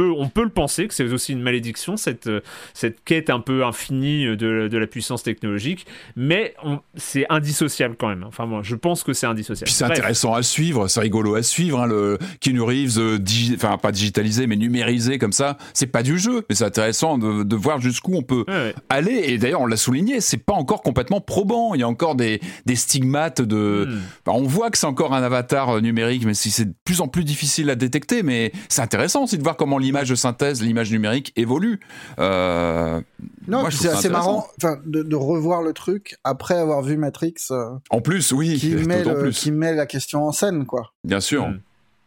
on peut le penser que c'est aussi une malédiction, cette, euh, cette quête un peu infinie de, de la puissance technologique, mais c'est indissociable quand même. Enfin, moi, je pense que c'est indissociable. Puis c'est intéressant à suivre, c'est rigolo à suivre. Hein, le Keanu Reeves, euh, enfin, pas digitalisé, mais numérisé comme ça, c'est pas du jeu, mais c'est intéressant de, de voir jusqu'où on peut aller. Et d'ailleurs, on l'a souligné, c'est pas encore complètement probant. Il y a encore des, des stigmates de. Hmm. on voit que c'est encore un avatar euh, numérique, mais si c'est de plus en plus difficile à détecter, mais c'est intéressant aussi de voir comment l'image de synthèse, l'image numérique évolue. Euh, non, c'est assez marrant de, revoir le truc après avoir vu Matrix. Euh, en plus, oui, qui *laughs* met, qui met la question en scène, quoi. Bien sûr,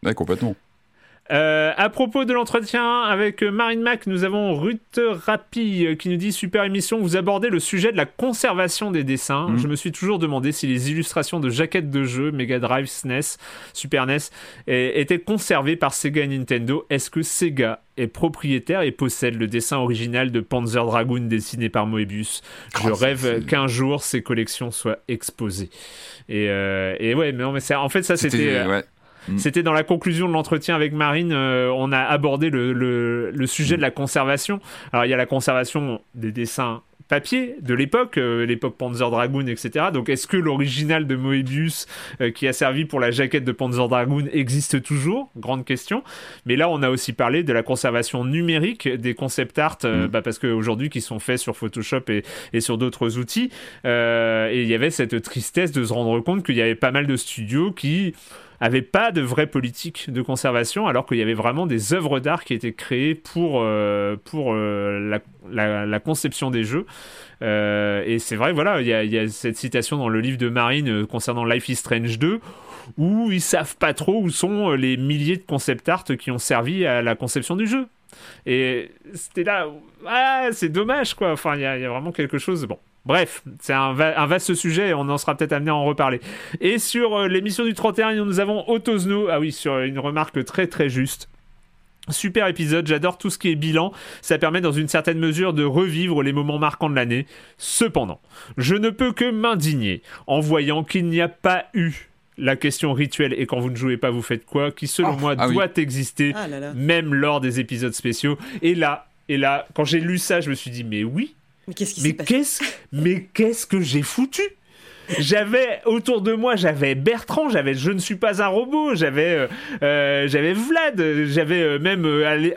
mm. complètement. Euh, à propos de l'entretien avec Marine Mac, nous avons Ruth Rapi qui nous dit Super émission, vous abordez le sujet de la conservation des dessins. Mm. Je me suis toujours demandé si les illustrations de jaquettes de jeux, Mega Drive, SNES, Super NES, étaient conservées par Sega et Nintendo. Est-ce que Sega est propriétaire et possède le dessin original de Panzer Dragoon dessiné par Moebius? Je oh, rêve qu'un jour ces collections soient exposées. Et, euh, et ouais, mais, non, mais en fait, ça c'était. Euh, Mm. C'était dans la conclusion de l'entretien avec Marine, euh, on a abordé le, le, sujet de la conservation. Alors il y a la conservation des dessins papier de l'époque, euh, l'époque Panzer Dragoon, etc. Donc est-ce que l'original de Moebius euh, qui a servi pour la jaquette de Panzer Dragoon existe toujours? Grande question. Mais là, on a aussi parlé de la conservation numérique des concept art, mm. bah, parce qu'aujourd'hui, qui sont faits sur Photoshop et, et sur d'autres outils. et il y avait cette tristesse de se rendre compte qu'il y avait pas mal de studios qui avait pas de vraie politique de conservation, alors qu'il y avait vraiment des œuvres d'art qui étaient créées pour, euh, pour euh, la, conception des jeux. Euh, et c'est vrai, voilà, il y, a cette citation dans le livre de Marine concernant Life is Strange 2 où ils savent pas trop où sont les milliers de concept art qui ont servi à la conception du jeu. Et c'était là, ah, c'est dommage quoi. Enfin, il y, y, a vraiment quelque chose. Bon, Bref, c'est un, vaste sujet et on en sera peut-être amené à en reparler. Et sur euh, l'émission du 31, nous avons Otosno, ah oui, sur une remarque très très juste. Super épisode, j'adore tout ce qui est bilan, ça permet dans une certaine mesure de revivre les moments marquants de l'année. Cependant, je ne peux que m'indigner en voyant qu'il n'y a pas eu la question rituelle et quand vous ne jouez pas vous faites quoi, qui selon oh, moi ah doit exister ah même lors des épisodes spéciaux. Et là, et là, quand j'ai lu ça, je me suis dit mais oui, mais qu'est-ce Mais qu'est-ce que j'ai foutu? J'avais autour de moi, j'avais Bertrand, j'avais Je ne suis pas un robot, j'avais euh, euh, j'avais Vlad, j'avais euh, même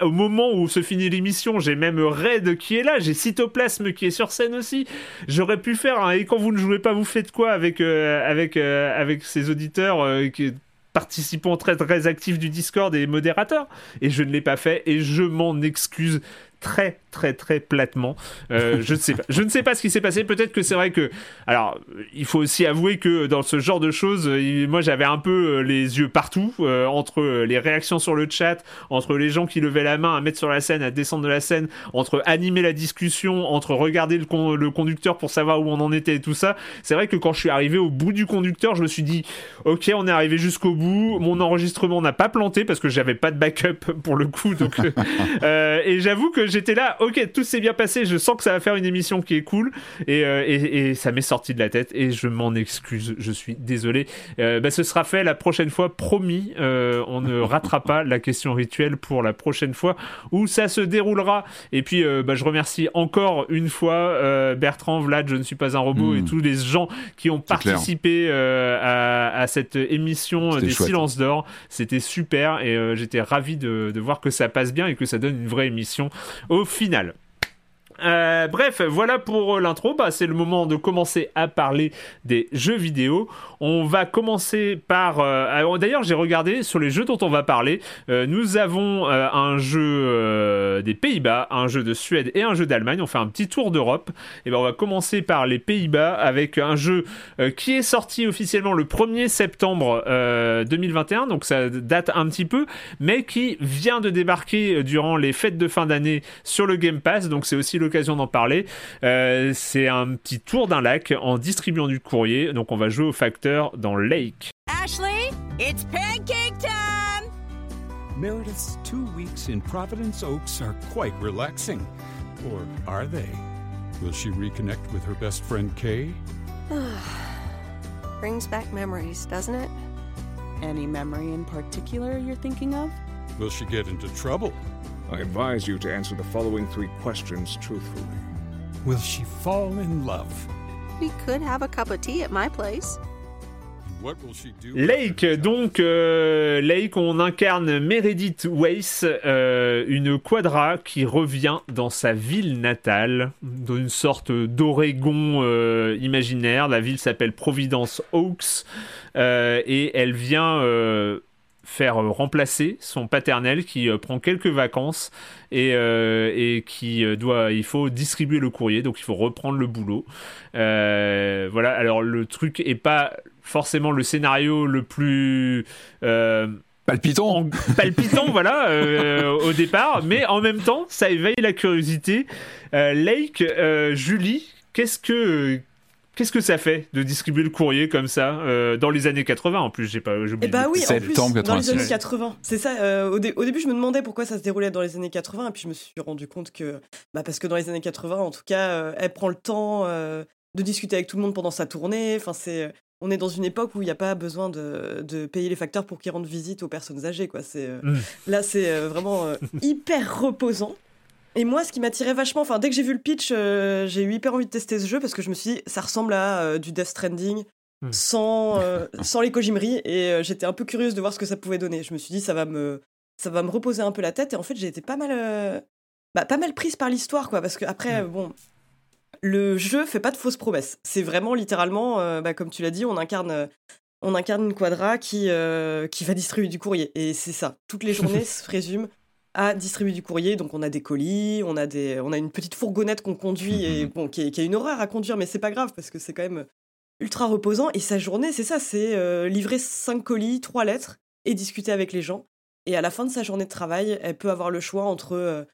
au moment où se finit l'émission, j'ai même Red qui est là, j'ai Cytoplasme qui est sur scène aussi. J'aurais pu faire et quand vous ne jouez pas, vous faites quoi avec avec avec ces auditeurs qui participants très très actifs du Discord et modérateurs? Et je ne l'ai pas fait et je m'en excuse très très très platement. je ne sais pas. Je ne sais pas ce qui s'est passé. Peut-être que c'est vrai que. Alors, il faut aussi avouer que dans ce genre de choses, moi j'avais un peu les yeux partout entre les réactions sur le chat, entre les gens qui levaient la main à mettre sur la scène, à descendre de la scène, entre animer la discussion, entre regarder le, conducteur pour savoir où on en était et tout ça. C'est vrai que quand je suis arrivé au bout du conducteur, je me suis dit, ok, on est arrivé jusqu'au bout. Mon enregistrement n'a pas planté parce que j'avais pas de backup pour le coup. Donc, euh, *laughs* euh, et j'avoue que j'étais là, ok, tout s'est bien passé. Je sens que ça va faire une émission qui est cool. Et, euh, et, ça m'est sorti de la tête et je m'en excuse. Je suis désolé. Bah, ce sera fait la prochaine fois, promis. on ne *laughs* ratera pas la question rituelle pour la prochaine fois où ça se déroulera. Et puis, bah, je remercie encore une fois Bertrand, Vlad, je ne suis pas un robot et hmm. tous les gens qui ont participé à, cette émission des Silences d'Or. C'était super et euh, j'étais ravi de, de voir que ça passe bien et que ça donne une vraie émission au final. Euh, bref, voilà pour l'intro. Bah, c'est le moment de commencer à parler des jeux vidéo. On va commencer par. Euh, d'ailleurs, j'ai regardé sur les jeux dont on va parler. Euh, nous avons un jeu des Pays-Bas, un jeu de Suède et un jeu d'Allemagne. On fait un petit tour d'Europe. Et ben, on va commencer par les Pays-Bas avec un jeu qui est sorti officiellement le 1er septembre 2021. Donc ça date un petit peu, mais qui vient de débarquer durant les fêtes de fin d'année sur le Game Pass. Donc c'est aussi l'occasion d'en parler. Euh, c'est un petit tour d'un lac en distribuant du courrier. Donc on va jouer au facteur dans Lake. Ashley, it's pancake time! Meredith's two weeks in Providence Oaks are quite relaxing. Or are they? Will she reconnect with her best friend Kay? *sighs* Brings back memories, doesn't it? Any memory in particular you're thinking of? Will she get into trouble? I advise you to answer the following three questions truthfully. Will she fall in love? We could have a cup of tea at my place. Lake, donc euh, Lake, on incarne Meredith Weiss, euh, une quadra qui revient dans sa ville natale, dans une sorte d'Oregon euh, imaginaire. La ville s'appelle Providence Oaks et elle vient faire euh, remplacer son paternel qui euh, prend quelques vacances et, euh, et qui doit il faut distribuer le courrier donc il faut reprendre le boulot. Voilà. Alors le truc est pas forcément le scénario le plus palpitant. palpitant *laughs* voilà au départ mais en même temps ça éveille la curiosité. Lake Julie qu'est-ce que Qu'est-ce que ça fait de distribuer le courrier comme ça euh, dans les années 80 en plus J'ai pas, Eh bah oui, en plus, dans les années 80. C'est ça. Euh, au, début, je me demandais pourquoi ça se déroulait dans les années 80, et puis je me suis rendu compte que, bah, parce que dans les années 80, en tout cas, euh, elle prend le temps de discuter avec tout le monde pendant sa tournée. Enfin, c'est, on est dans une époque où il n'y a pas besoin de, de, payer les facteurs pour qu'ils rendent visite aux personnes âgées. Quoi. C'est, mm. Là, c'est vraiment *laughs* hyper reposant. Et moi, ce qui m'attirait vachement, enfin, dès que j'ai vu le pitch, euh, j'ai eu hyper envie de tester ce jeu parce que je me suis dit, ça ressemble à euh, du Death Stranding hmm. sans, euh, *laughs* sans les Kojimeries et j'étais un peu curieuse de voir ce que ça pouvait donner. Je me suis dit, ça va me, ça va me reposer un peu la tête et en fait, j'ai été pas mal, bah, pas mal prise par l'histoire, quoi, parce que après, hmm. bon, le jeu fait pas de fausses promesses. C'est vraiment littéralement, bah, comme tu l'as dit, on incarne. on incarne une quadra qui, qui va distribuer du courrier. Et c'est ça. Toutes les journées *laughs* se résument à distribuer du courrier. Donc on a des colis, on a, des, on a une petite fourgonnette qu'on conduit et bon, qui, est, une horreur à conduire, mais c'est pas grave parce que c'est quand même ultra reposant. Et sa journée, c'est ça, c'est euh, livrer 5 colis, 3 lettres et discuter avec les gens. Et à la fin de sa journée de travail, elle peut avoir le choix entre euh,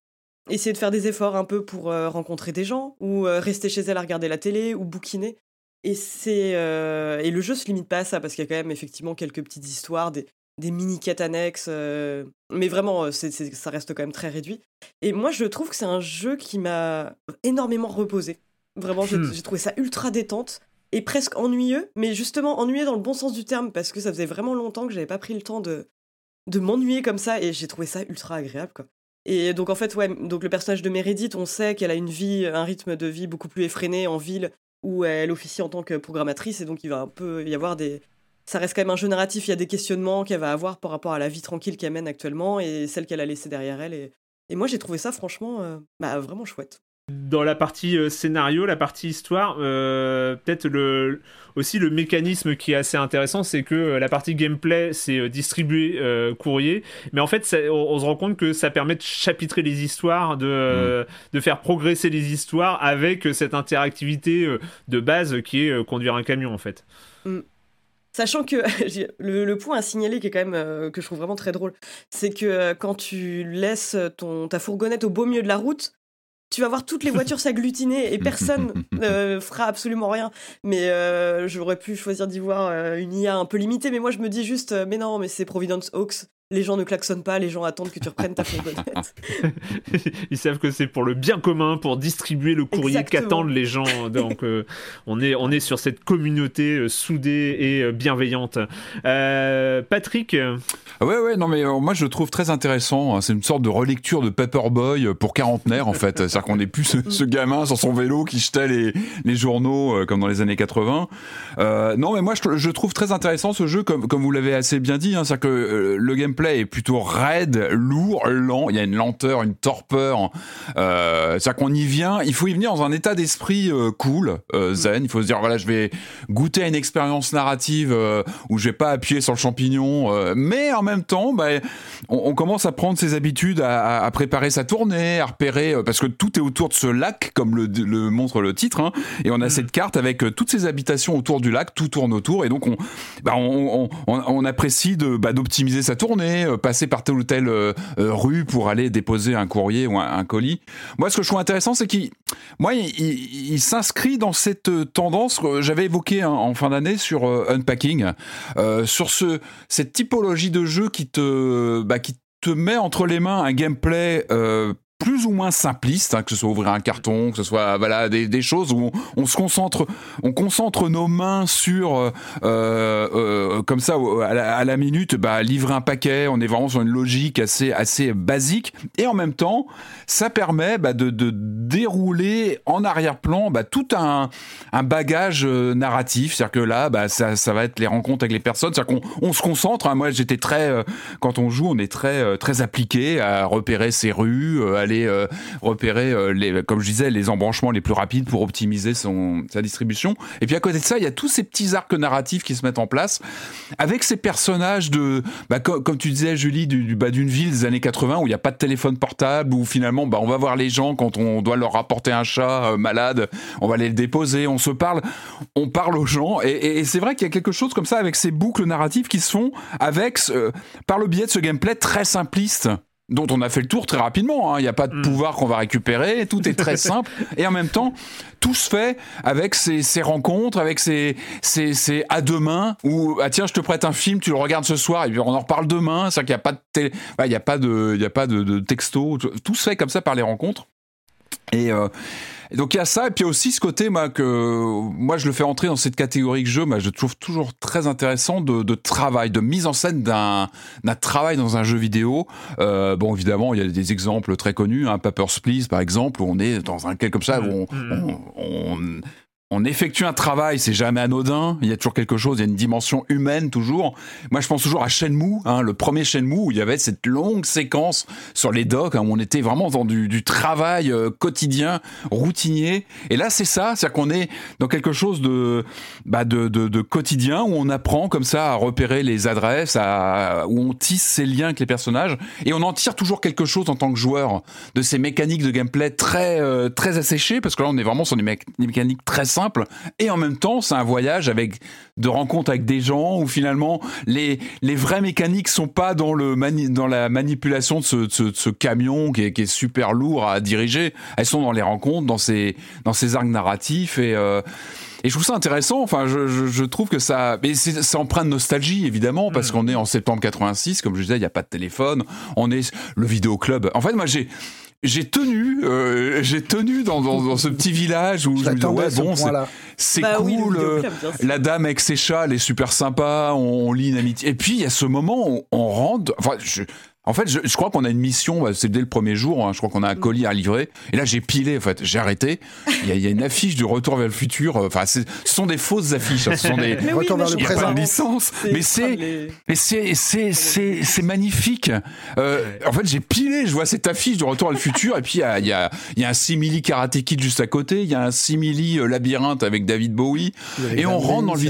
essayer de faire des efforts un peu pour euh, rencontrer des gens ou rester chez elle à regarder la télé ou bouquiner. Et c'est et le jeu se limite pas à ça parce qu'il y a quand même effectivement quelques petites histoires, des, des mini-quêtes annexes, euh, mais vraiment, euh, c'est, ça reste quand même très réduit. Et moi, je trouve que c'est un jeu qui m'a énormément reposé. Vraiment, hmm. j'ai, trouvé ça ultra détente et presque ennuyeux, mais justement ennuyeux dans le bon sens du terme, parce que ça faisait vraiment longtemps que j'avais pas pris le temps de, de m'ennuyer comme ça, et j'ai trouvé ça ultra agréable, quoi. Et donc, en fait, ouais, donc le personnage de Meredith, on sait qu'elle a une vie, un rythme de vie beaucoup plus effréné en ville, où elle officie en tant que programmatrice, et donc il va un peu y avoir des, ça reste quand même un jeu narratif. Il y a des questionnements qu'elle va avoir par rapport à la vie tranquille qu'elle mène actuellement et celle qu'elle a laissée derrière elle. Et, et moi, j'ai trouvé ça franchement euh, bah, vraiment chouette. dans la partie euh, scénario, la partie histoire, euh, peut-être le aussi le mécanisme qui est assez intéressant, c'est que euh, la partie gameplay, c'est distribuer courrier, mais en fait, on, se rend compte que ça permet de chapitrer les histoires, de, mm. de faire progresser les histoires avec cette interactivité de base qui est conduire un camion, en fait. Mm. Sachant que *laughs* le, point à signaler qui est quand même que je trouve vraiment très drôle, c'est que quand tu laisses ton, ta fourgonnette au beau milieu de la route, tu vas voir toutes les voitures *laughs* s'agglutiner et personne *laughs* ne fera absolument rien. Mais euh, j'aurais pu choisir d'y voir euh, une IA un peu limitée. Mais moi, je me dis juste, euh, mais non, mais c'est Providence Hawks les gens ne klaxonnent pas, les gens attendent que tu reprennes ta fourgonnette. *laughs* Ils savent que c'est pour le bien commun, pour distribuer le courrier qu'attendent les gens. *laughs* Donc euh, on, est, on est sur cette communauté euh, soudée et euh, bienveillante. Patrick ah Ouais, ouais, non mais moi je le trouve très intéressant. Hein. C'est une sorte de relecture de Paperboy pour quarantenaire en fait. C'est-à-dire qu'on n'est plus ce, gamin sur son vélo qui jetait les, les journaux comme dans les années 80. non mais moi je, je, trouve très intéressant ce jeu comme, comme vous l'avez assez bien dit. Hein. C'est-à-dire que le gameplay est plutôt raide, lourd, lent. Il y a une lenteur, une torpeur. Euh, C'est-à-dire qu'on y vient, il faut y venir dans un état d'esprit euh, cool, euh, zen. Il faut se dire voilà, je vais goûter à une expérience narrative où je vais pas appuyer sur le champignon, mais en même temps, bah, on, on, commence à prendre ses habitudes, à, à, préparer sa tournée, à repérer parce que tout est autour de ce lac, comme le, le montre le titre, hein, et on a mm. cette carte avec toutes ces habitations autour du lac, tout tourne autour, et donc on, bah, on, on, on apprécie bah, d'optimiser sa tournée euh, passer par telle ou telle euh, euh, rue pour aller déposer un courrier ou un, colis. Moi, ce que je trouve intéressant, c'est qu'il, s'inscrit dans cette tendance que j'avais évoquée en fin d'année sur Unpacking, sur ce, cette typologie de jeu bah, qui te met entre les mains un gameplay plus ou moins simpliste, hein, que ce soit ouvrir un carton, que ce soit voilà des, choses où on, se concentre, on concentre nos mains sur euh, euh, euh comme ça à la, minute, bah, livrer un paquet. On est vraiment sur une logique assez assez basique et en même temps, ça permet bah, de, dérouler en arrière-plan bah, tout un, bagage narratif. C'est-à-dire que là, ça, va être les rencontres avec les personnes. C'est-à-dire qu'on on se concentre. Hein. Moi, j'étais très quand on joue, on est très très appliqué à repérer ses rues, à aller euh, repérer, euh, comme je disais, les embranchements les plus rapides pour optimiser son, sa distribution. Et puis à côté de ça, il y a tous ces petits arcs narratifs qui se mettent en place avec ces personnages de, bah, comme, tu disais, Julie, du, bas d'une ville des années 80 où il n'y a pas de téléphone portable, où finalement, bah, on va voir les gens quand on doit leur rapporter un chat euh, malade, on va aller le déposer, on se parle, on parle aux gens. Et, c'est vrai qu'il y a quelque chose comme ça avec ces boucles narratives qui se font avec, par le biais de ce gameplay très simpliste dont on a fait le tour très rapidement. Hein. Il n'y a pas de mm. pouvoir qu'on va récupérer, tout est très *laughs* simple. Et en même temps, tout se fait avec ces, rencontres, avec ces, ces, à demain, ou ah tiens, je te prête un film, tu le regardes ce soir, et puis on en reparle demain. C'est-à-dire qu'il n'y a pas de, il y a pas de, il y a pas de, de texto. Tout se fait comme ça par les rencontres. Et euh, donc il y a ça, et puis il y a aussi ce côté moi, que moi je le fais entrer dans cette catégorie que je, moi, je trouve toujours très intéressant de, de travail, de mise en scène d'un travail dans un jeu vidéo. Euh, bon évidemment il y a des exemples très connus, hein, Papers, Please par exemple, où on est dans un quel comme ça, où on, on, on on effectue un travail, c'est jamais anodin. Il y a toujours quelque chose, il y a une dimension humaine toujours. Moi, je pense toujours à Shenmue, hein, le premier Shenmue où il y avait cette longue séquence sur les docks hein, où on était vraiment dans du, travail euh, quotidien, routinier. Et là, c'est ça, c'est-à-dire qu'on est dans quelque chose de, bah, de, de, quotidien où on apprend comme ça à repérer les adresses, à, où on tisse ses liens avec les personnages et on en tire toujours quelque chose en tant que joueur de ces mécaniques de gameplay très euh, très asséchées parce que là, on est vraiment sur des, mécaniques très simple et en même temps c'est un voyage avec de rencontres avec des gens où finalement les les vraies mécaniques sont pas dans le dans la manipulation de ce, de ce, camion qui est, qui est, super lourd à diriger elles sont dans les rencontres dans ces dans ces arcs narratifs et euh, et je trouve ça intéressant. Enfin, je, je, je trouve que ça, mais c'est empreint de nostalgie évidemment parce mm. qu'on est en septembre 86, comme je disais, il n'y a pas de téléphone. On est le vidéo club. En fait, moi j'ai j'ai tenu, euh, j'ai tenu dans, dans, dans, ce petit village où je, me disais ouais bon c'est bah cool, euh, la dame avec ses chats elle est super sympa, on, lit une amitié. Et puis il y a ce moment où on rentre, enfin je, En fait, je, je crois qu'on a une mission, c'est dès le premier jour, hein, je crois qu'on a un colis à livrer. Et là, j'ai pilé, en fait, j'ai arrêté. Il y, a, il y a une affiche du Retour vers le futur. euh, Enfin, ce sont des fausses affiches. hein, ce sont des. *laughs* Mais oui, Retour mais vers le présent. licence, C'est mais c'est, c'est, c'est, c'est, c'est magnifique. Euh, en fait, j'ai pilé, je vois cette affiche de Retour à le futur, et puis il y a, il y a, il y a un simili Karate Kid juste à côté, il y a un simili euh, labyrinthe avec David Bowie, Avec et on rentre dans le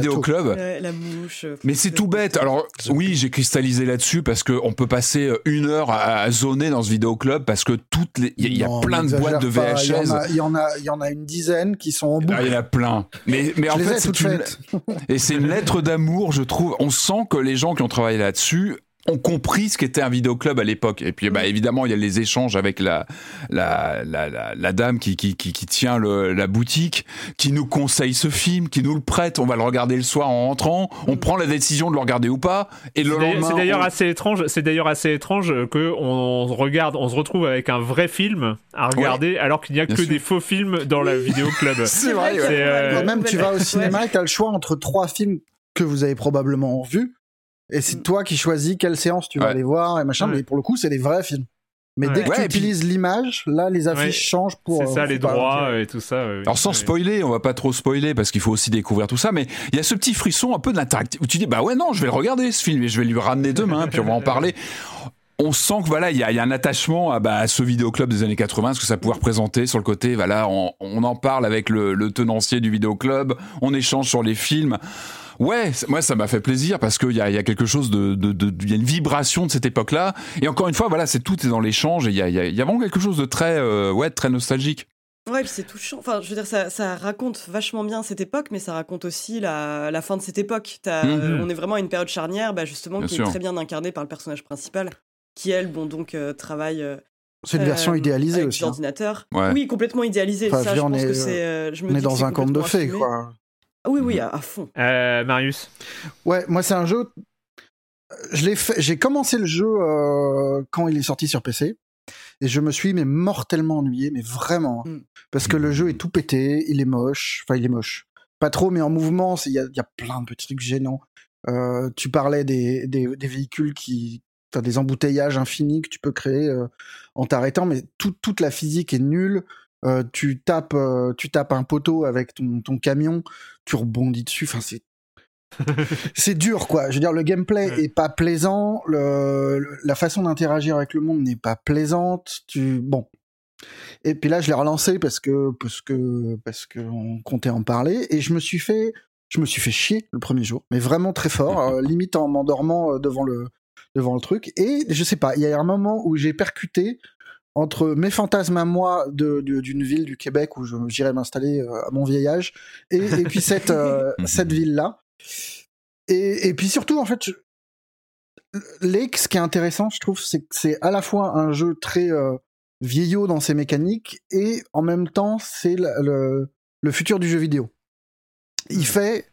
la mouche. euh, Mais c'est tout bête. Alors oui, j'ai cristallisé là-dessus parce que on peut passer une heure à, zoner dans ce vidéoclub parce que toutes les, il y a- y, plein de boîtes de pas, Il y, en VHS. a, il y en a, il y en a une dizaine qui sont en Ah, boucle. il y en a plein. Mais, mais Je en fait, c'est une, et c'est une lettre d'amour, je trouve. On sent que les gens qui ont travaillé là-dessus ont compris ce qu'était un vidéoclub à l'époque. Et puis, bah, évidemment, il y a les échanges avec la, la, la, la, la dame qui, qui, qui, qui tient le, la boutique, qui nous conseille ce film, qui nous le prête. On va le regarder le soir en rentrant. On prend la décision de le regarder ou pas. Et le C'est d'ailleurs- lendemain. C'est d'ailleurs on- assez étrange. C'est d'ailleurs assez étrange que on regarde, on se retrouve avec un vrai film à regarder, alors qu'il n'y a Bien que sûr. des faux films dans la vidéoclub. *laughs* C'est vrai, ouais. C'est, euh, Même tu vas au cinéma et tu as le choix entre trois films que vous avez probablement vus. Et c'est toi qui choisis quelle séance tu vas Ouais. aller voir et machin. Ouais. Mais pour le coup, c'est des vrais films. Mais Ouais. dès que Ouais, tu puis- utilises l'image, là, les affiches Ouais. changent pour. C'est euh, ça, les droits et tout ça. ouais, Alors sans ouais. spoiler, on va pas trop spoiler parce qu'il faut aussi découvrir tout ça, mais il y a ce petit frisson un peu de l'interactif où tu dis bah ouais non, je vais le regarder ce film et je vais lui ramener demain, puis on va en parler. On sent que voilà, il y a, il y a un attachement à, bah, à ce vidéoclub des années 80, ce que ça pouvait représenter sur le côté. Voilà, on, on en parle avec le, le tenancier du vidéoclub, on échange sur les films. Ouais, moi ça m'a fait plaisir parce qu'il y a, il y a quelque chose de, de, y a une vibration de cette époque-là. Et encore une fois, voilà, c'est tout est dans l'échange et il y a, il y a- il y a vraiment quelque chose de très, euh, ouais, très nostalgique. Ouais, puis c'est touchant. Enfin, je veux dire, ça, ça raconte vachement bien cette époque, mais ça raconte aussi la, la fin de cette époque. Euh, on est vraiment à une période charnière, bah, justement, Bien qui sûr. est très bien incarnée par le personnage principal, qui elle, bon, donc euh, travaille. euh, C'est une version euh, idéalisée avec aussi. hein. Ouais. Oui, complètement idéalisée. Enfin, ça, je dire, pense est, que c'est. euh, je me On est dans un conte de fées, quoi. Oui, oui, à, à fond. Euh, Marius. Ouais, moi c'est un jeu. Je l'ai fait. J'ai commencé le jeu euh, quand il est sorti sur PC et je me suis mais mortellement ennuyé, mais vraiment, hein. Mm. parce que le jeu est tout pété, il est moche. Enfin, il est moche. Pas trop, mais en mouvement, il y a, il y a plein de petits trucs gênants. Euh, tu parlais des, des, des véhicules qui, enfin, des embouteillages infinis que tu peux créer euh, en t'arrêtant, mais tout- toute la physique est nulle. Euh, tu tapes, euh, tu tapes un poteau avec ton, ton camion, tu rebondis dessus. Enfin, c'est *laughs* c'est dur, quoi. Je veux dire, le gameplay Ouais. est pas plaisant, le, le- la façon d'interagir avec le monde n'est pas plaisante. Tu bon. Et puis là, je l'ai relancé parce que parce que parce que on comptait en parler et je me suis fait je me suis fait chier le premier jour, mais vraiment très fort, *laughs* euh, limite en m'endormant devant le devant le truc. Et je sais pas, il y a un moment où j'ai percuté entre mes fantasmes à moi d'une ville du Québec où j'irais m'installer euh, à mon vieil âge et, et puis cette euh, *laughs* cette ville là. Et, et puis surtout, en fait, je... Lake, ce qui est intéressant, je trouve, c'est que c'est à la fois un jeu très euh, vieillot dans ses mécaniques et en même temps, c'est le, le, le futur du jeu vidéo. Il fait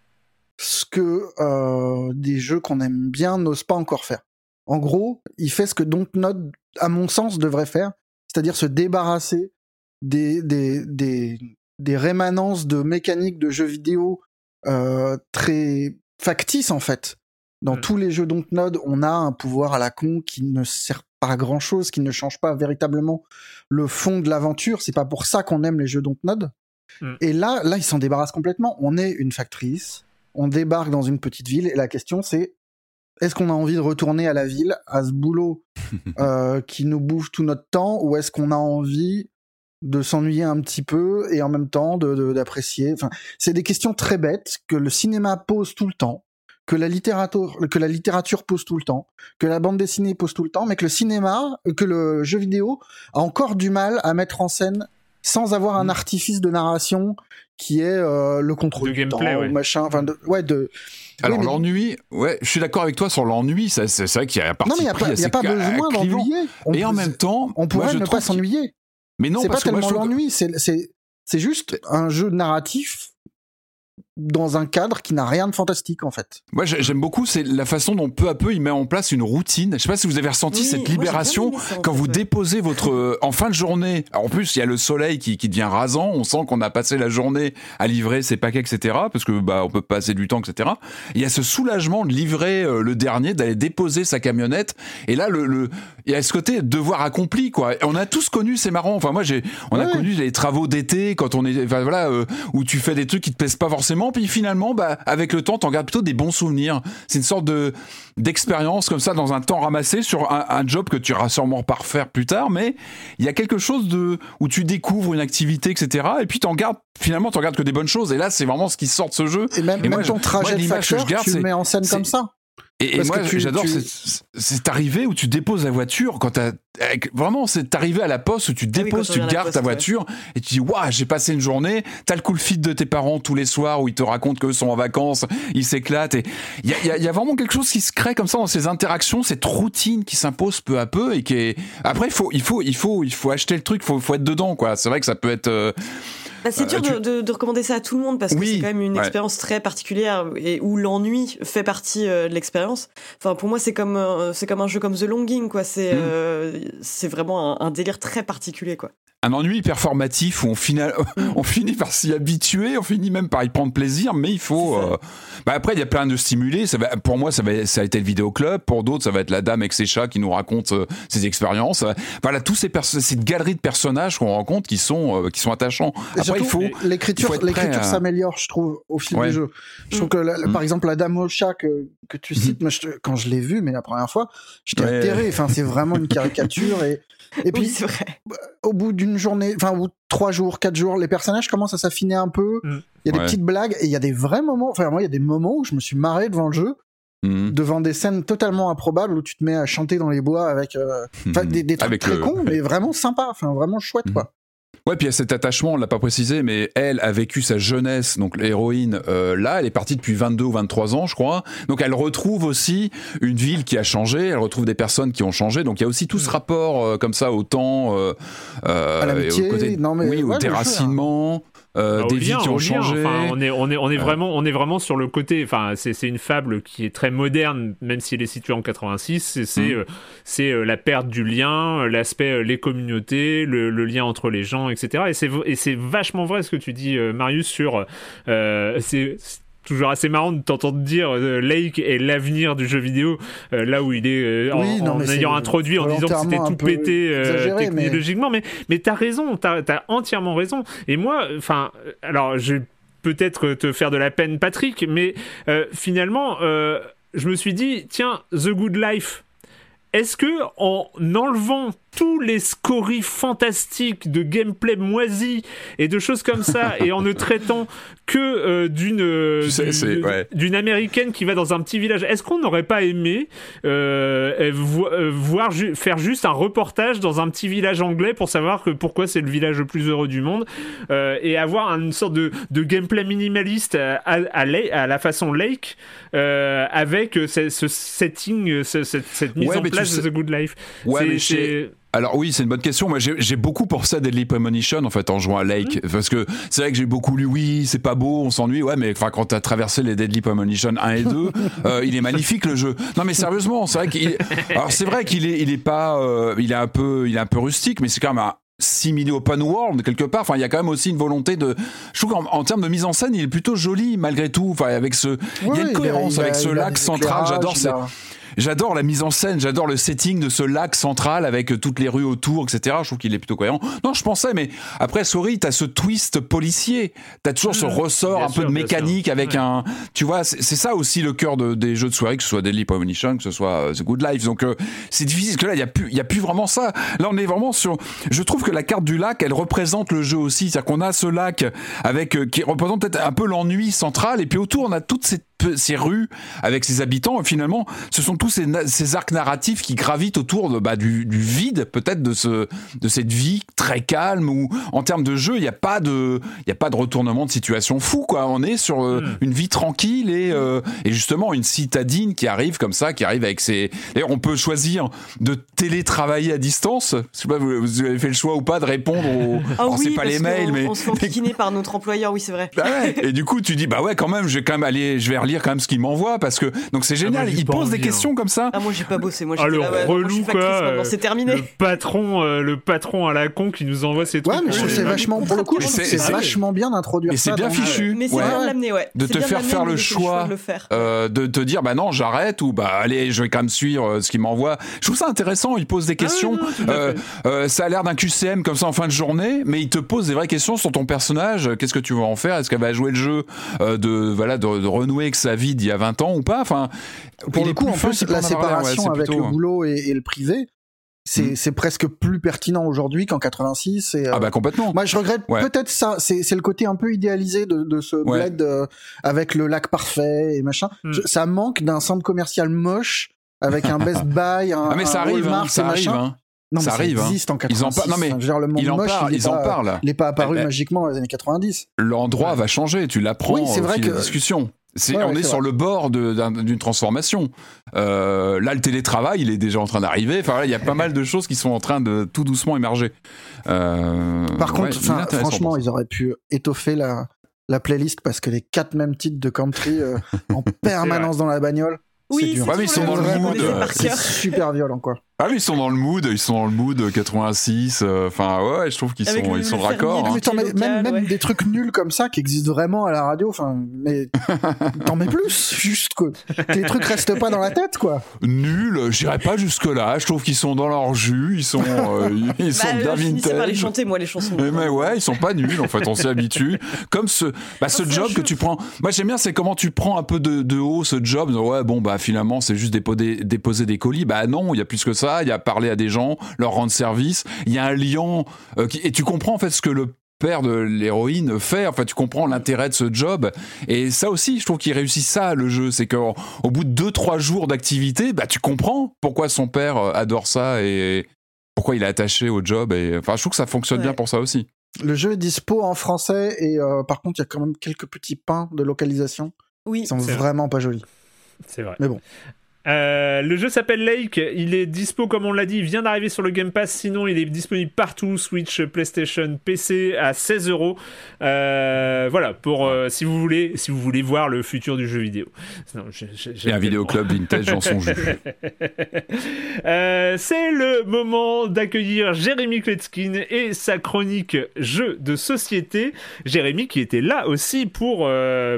ce que euh, des jeux qu'on aime bien n'osent pas encore faire. En gros, il fait ce que Dontnod, à mon sens, devrait faire, c'est-à-dire se débarrasser des, des, des, des rémanences de mécaniques de jeux vidéo euh, très factices, en fait. Dans Mm. tous les jeux Dontnod, on a un pouvoir à la con qui ne sert pas à grand chose, qui ne change pas véritablement le fond de l'aventure. C'est pas pour ça qu'on aime les jeux Dontnod. Mm. Et là, là, ils s'en débarrassent complètement. On est une factrice, on débarque dans une petite ville, et la question c'est est-ce qu'on a envie de retourner à la ville, à ce boulot *laughs* euh, qui nous bouffe tout notre temps, ou est-ce qu'on a envie de s'ennuyer un petit peu et en même temps de- de- d'apprécier? Enfin, c'est des questions très bêtes que le cinéma pose tout le temps, que la littérature, que la littérature pose tout le temps, que la bande dessinée pose tout le temps, mais que le cinéma, que le jeu vidéo a encore du mal à mettre en scène sans avoir un artifice de narration qui est euh, le contrôle du gameplay, temps, ouais. machin, enfin, de, ouais, de. Alors Oui, mais- l'ennui, ouais, je suis d'accord avec toi sur l'ennui. ça, C'est vrai qu'il y a un parti Non, mais il n'y a pas, besoin d'ennuyer. On Et en même temps, on moi, pourrait je ne pas s'ennuyer. Mais non, c'est pas tellement l'ennui, c'est juste un jeu narratif dans un cadre qui n'a rien de fantastique en fait. Moi j'aime beaucoup c'est la façon dont peu à peu il met en place une routine. Je sais pas si vous avez ressenti cette libération quand vous déposez votre en fin de journée. en plus il y a le soleil qui, qui devient rasant. On sent qu'on a passé la journée à livrer ses paquets etc. Parce que bah on peut passer du temps etc. Il y a ce soulagement de livrer euh, le dernier, d'aller déposer sa camionnette. Et là le, le il y a ce côté devoir accompli quoi. on a tous connu c'est marrant. Enfin moi j'ai on a connu les travaux d'été quand on est enfin, voilà euh, où tu fais des trucs qui te plaisent pas forcément puis finalement, bah, avec le temps, t'en gardes plutôt des bons souvenirs. C'est une sorte de d'expérience comme ça dans un temps ramassé sur un, job que tu iras sûrement pas refaire plus tard, mais il y a quelque chose de où tu découvres une activité, etc. Et puis t'en gardes finalement, t'en gardes que des bonnes choses. Et là, c'est vraiment ce qui sort de ce jeu. Et même, moi, ton trajet de facteur, je garde, tu le mets en scène comme ça. Et, moi, j'adore cette arrivée où tu déposes la voiture quand t'as vraiment c'est arrivé à la poste où tu ah déposes, tu gardes ta voiture et tu dis waouh j'ai passé une journée. T'as le de feed de tes parents tous les soirs où ils te racontent qu'eux sont en vacances, ils s'éclatent et il y a, y a, vraiment quelque chose qui se crée comme ça dans ces interactions, cette routine qui s'impose peu à peu et qui est après il faut il faut il faut il faut acheter le truc, il faut, faut être dedans quoi. C'est vrai que ça peut être euh, bah, c'est dur euh, de, de, recommander ça à tout le monde parce que c'est quand même une expérience très particulière et où l'ennui fait partie euh, de l'expérience. Enfin, pour moi, c'est comme euh, c'est comme un jeu comme The Longing, quoi. C'est mm. c'est vraiment un, un, délire très particulier, quoi un ennui performatif où on, final, *laughs* on finit par s'y habituer, on finit même par y prendre plaisir, mais il faut. Euh, bah après, il y a plein de stimulés. Ça va, pour moi, ça, va, ça a été le vidéoclub. Pour d'autres, ça va être la dame avec ses chats qui nous raconte euh, ses expériences. Voilà, tous ces cette galerie de personnages qu'on rencontre qui sont, euh, qui sont attachants. Après, il faut. L'écriture, s'améliore, je trouve, au fil du jeu. Je trouve que, mm. par exemple, la dame au chat que, que tu cites, mm. moi, quand je l'ai vue, mais la première fois, j'étais atterré. Enfin, c'est vraiment une caricature et et puis, au bout d'une journée, enfin, ou trois jours, quatre jours, les personnages commencent à s'affiner un peu. Mm. Il y a des petites blagues et il y a des vrais moments. Enfin, moi, il y a des moments où je me suis marré devant le jeu. Mm. devant des scènes totalement improbables où tu te mets à chanter dans les bois avec euh, mm. des, trucs très cons mais vraiment sympa enfin vraiment chouette quoi Ouais, puis il y a cet attachement, on l'a pas précisé, mais elle a vécu sa jeunesse, donc l'héroïne, euh, là, elle est partie depuis 22 ou 23 ans, je crois. Donc elle retrouve aussi une ville qui a changé, elle retrouve des personnes qui ont changé. Donc il y a aussi tout ce mm. rapport euh, comme ça au temps, euh, non mais oui, au déracinement. Euh, bah, des vies qui ont changé. on est, on est, on est vraiment, on est vraiment sur le côté. Enfin, c'est une fable qui est très moderne, même s'il est situé en 86. C'est mm. c'est euh, la perte du lien, l'aspect euh, les communautés, le, le, lien entre les gens, etc. Et c'est vachement vrai ce que tu dis, Marius, sur c'est toujours assez marrant de t'entendre dire euh, Lake est l'avenir du jeu vidéo, euh, là où il est euh, en, ayant introduit en disant que c'était tout pété technologiquement. Mais, mais, t'as raison, t'as as entièrement raison. Et moi, enfin, alors je vais peut-être te faire de la peine, Patrick, mais finalement, je me suis dit, tiens, The Good Life. Est-ce que en enlevant tous les scories fantastiques de gameplay moisi et de choses comme ça et en ne traitant que euh, d'une euh, d'une américaine qui va dans un petit village. Est-ce qu'on n'aurait pas aimé euh, voir faire juste un reportage dans un petit village anglais pour savoir que pourquoi c'est le village le plus heureux du monde et avoir une sorte de, de gameplay minimaliste à, à, la façon Lake avec ce, setting, cette, mise en place de The Good Life. Ouais, alors oui, c'est une bonne question. Moi, j'ai beaucoup pensé à Deadly Premonition en fait en jouant à Lake, mmh. parce que c'est vrai que j'ai beaucoup lu. Oui, c'est pas beau, on s'ennuie. Ouais, mais enfin quand t'as traversé les Deadly Premonition 1 et 2, *laughs* euh, il est magnifique le jeu. Non mais sérieusement, c'est vrai qu'il. Alors c'est vrai qu'il est, il est pas, euh, il est un peu, il est un peu rustique, mais c'est quand même un simili open world quelque part. Enfin, il y a quand même aussi une volonté de. Je trouve qu'en termes de mise en scène, il est plutôt joli malgré tout. Enfin, avec ce, il y a une cohérence avec ce lac central. J'adore. J'adore la mise en scène, j'adore le setting de ce lac central avec euh, toutes les rues autour, etc. Je trouve qu'il est plutôt cohérent. Non, je pensais, mais après, sorry, t'as ce twist policier. T'as toujours ce mmh. ressort un peu de mécanique avec un. Tu vois, c'est ça aussi le cœur de, des jeux de soirée, que ce soit Deadly Premonition, que ce soit euh, The Good Life. Donc, euh, c'est difficile, parce que là, il n'y a, plus, y a plus vraiment ça. Là, on est vraiment sur. Je trouve que la carte du lac, elle représente le jeu aussi. C'est-à-dire qu'on a ce lac avec, qui représente peut-être un peu l'ennui central, et puis autour, on a toutes ces ces rues avec ses habitants. Et finalement, ce sont tous ces, ces arcs narratifs qui gravitent autour de, bah, du, du vide, peut-être de ce, de cette vie très calme où, en termes de jeu, il n'y a pas de, il y a pas de retournement de situation fou, quoi. On est sur euh, hmm. une vie tranquille et, euh, et justement une citadine qui arrive comme ça, qui arrive avec ses. D'ailleurs, on peut choisir de télétravailler à distance. Je sais pas, vous, avez fait le choix ou pas de répondre aux. *laughs* Ah oui, pas les mails, mais. On se fait *laughs* par notre employeur, oui, c'est vrai. Bah ouais. Et du coup, tu dis, bah ouais, quand même, je vais quand même aller, je vais relire quand même ce qu'il m'envoie parce que donc c'est ah, génial. il pose des questions comme ça. Ah moi j'ai pas bossé. Moi, ah le relou quoi. C'est terminé. Le patron, euh, le patron à la con qui nous envoie ces trucs. Ouais, mais je trouve c'est vachement pour le coup, c'est vachement bien d'introduire. Mais c'est bien fichu. Mais c'est bien de l'amener, ouais. De te faire faire le choix, euh, de te dire bah non j'arrête ou bah allez je vais quand même suivre euh, ce qu'il m'envoie. Je trouve ça intéressant. Il pose des questions. Ça a l'air d'un QCM comme ça en fin de journée, mais il te pose des vraies questions sur ton personnage. Qu'est-ce que tu vas en faire? Est-ce qu'elle va jouer le jeu de voilà de renouer avec sa vie d'il y a 20 ans ou pas Enfin, pour le coup, en plus, la séparation avec le boulot et, le privé, c'est hmm. presque plus pertinent aujourd'hui qu'en 86. Et, ah bah complètement. Moi, je regrette peut-être ça. C'est le côté un peu idéalisé de, de ce bled euh, avec le lac parfait et machin. Hmm. ça manque d'un centre commercial moche avec un Best Buy, un, *laughs* ah mais ça arrive, hein, ça arrive. Hein. Non, ça arrive. Ça existe en 86. Ils en, non, mais le monde ils en parlent. Ils en parlent. Il n'est pas apparu magiquement dans les années 90. L'endroit va changer. Tu l'apprends oui, c'est vrai que la on est, sur le bord d'une transformation. Euh, là, le télétravail, il est déjà en train d'arriver. Enfin, il y a pas mal de choses qui sont en train de tout doucement émerger. Euh, Par contre, franchement, ils auraient pu étoffer la, la playlist parce que les quatre mêmes titres de country euh, en *laughs* permanence dans la bagnole. Oui, c'est dur. ils sont dans le mood. C'est super violent, quoi. Ah oui, ils sont dans le mood, ils sont dans le mood 86. Euh, enfin ouais, je trouve qu'ils sont ils sont raccords. Hein. même, même des trucs nuls comme ça qui existent vraiment à la radio. Enfin, mais *laughs* t'en mets plus, juste que les trucs restent pas dans la tête, quoi. Nul, j'irai pas jusque là. Je trouve qu'ils sont dans leur jus, ils sont euh, *laughs* ils sont bah, bien vintage. pas les chanter moi les chansons. Mais, ouais, ils sont pas nuls en fait, on s'y habitue. Comme ce bah, ce job que tu prends. Moi j'aime bien, c'est comment tu prends un peu de, de haut ce job. Ouais bon bah finalement c'est juste déposer, déposer des colis. Bah non, il y a plus que ça il y a parler à des gens, leur rendre service, il y a un lien, euh, et tu comprends en fait ce que le père de l'héroïne fait. Enfin, tu comprends l'intérêt de ce job. Et ça aussi, je trouve qu'il réussit ça, le jeu. C'est qu'au bout de 2-3 jours d'activité, bah, tu comprends pourquoi son père euh, adore ça et pourquoi il est attaché au job. Et, enfin, je trouve que ça fonctionne bien pour ça aussi. Le jeu est dispo en français et euh, par contre, il y a quand même quelques petits pains de localisation. Oui. Ils sont vraiment pas jolis. C'est vrai. Mais bon. Euh, le jeu s'appelle Lake, il est dispo comme on l'a dit, il vient d'arriver sur le Game Pass, sinon il est disponible partout, Switch, PlayStation, PC à 16 euros. Euh, voilà, pour euh, si vous voulez, si vous voulez voir le futur du jeu vidéo. Et un vidéo club vintage dans son jeu. *laughs* C'est le moment d'accueillir Jérémy Kletskin et sa chronique jeu de société. Jérémy qui était là aussi pour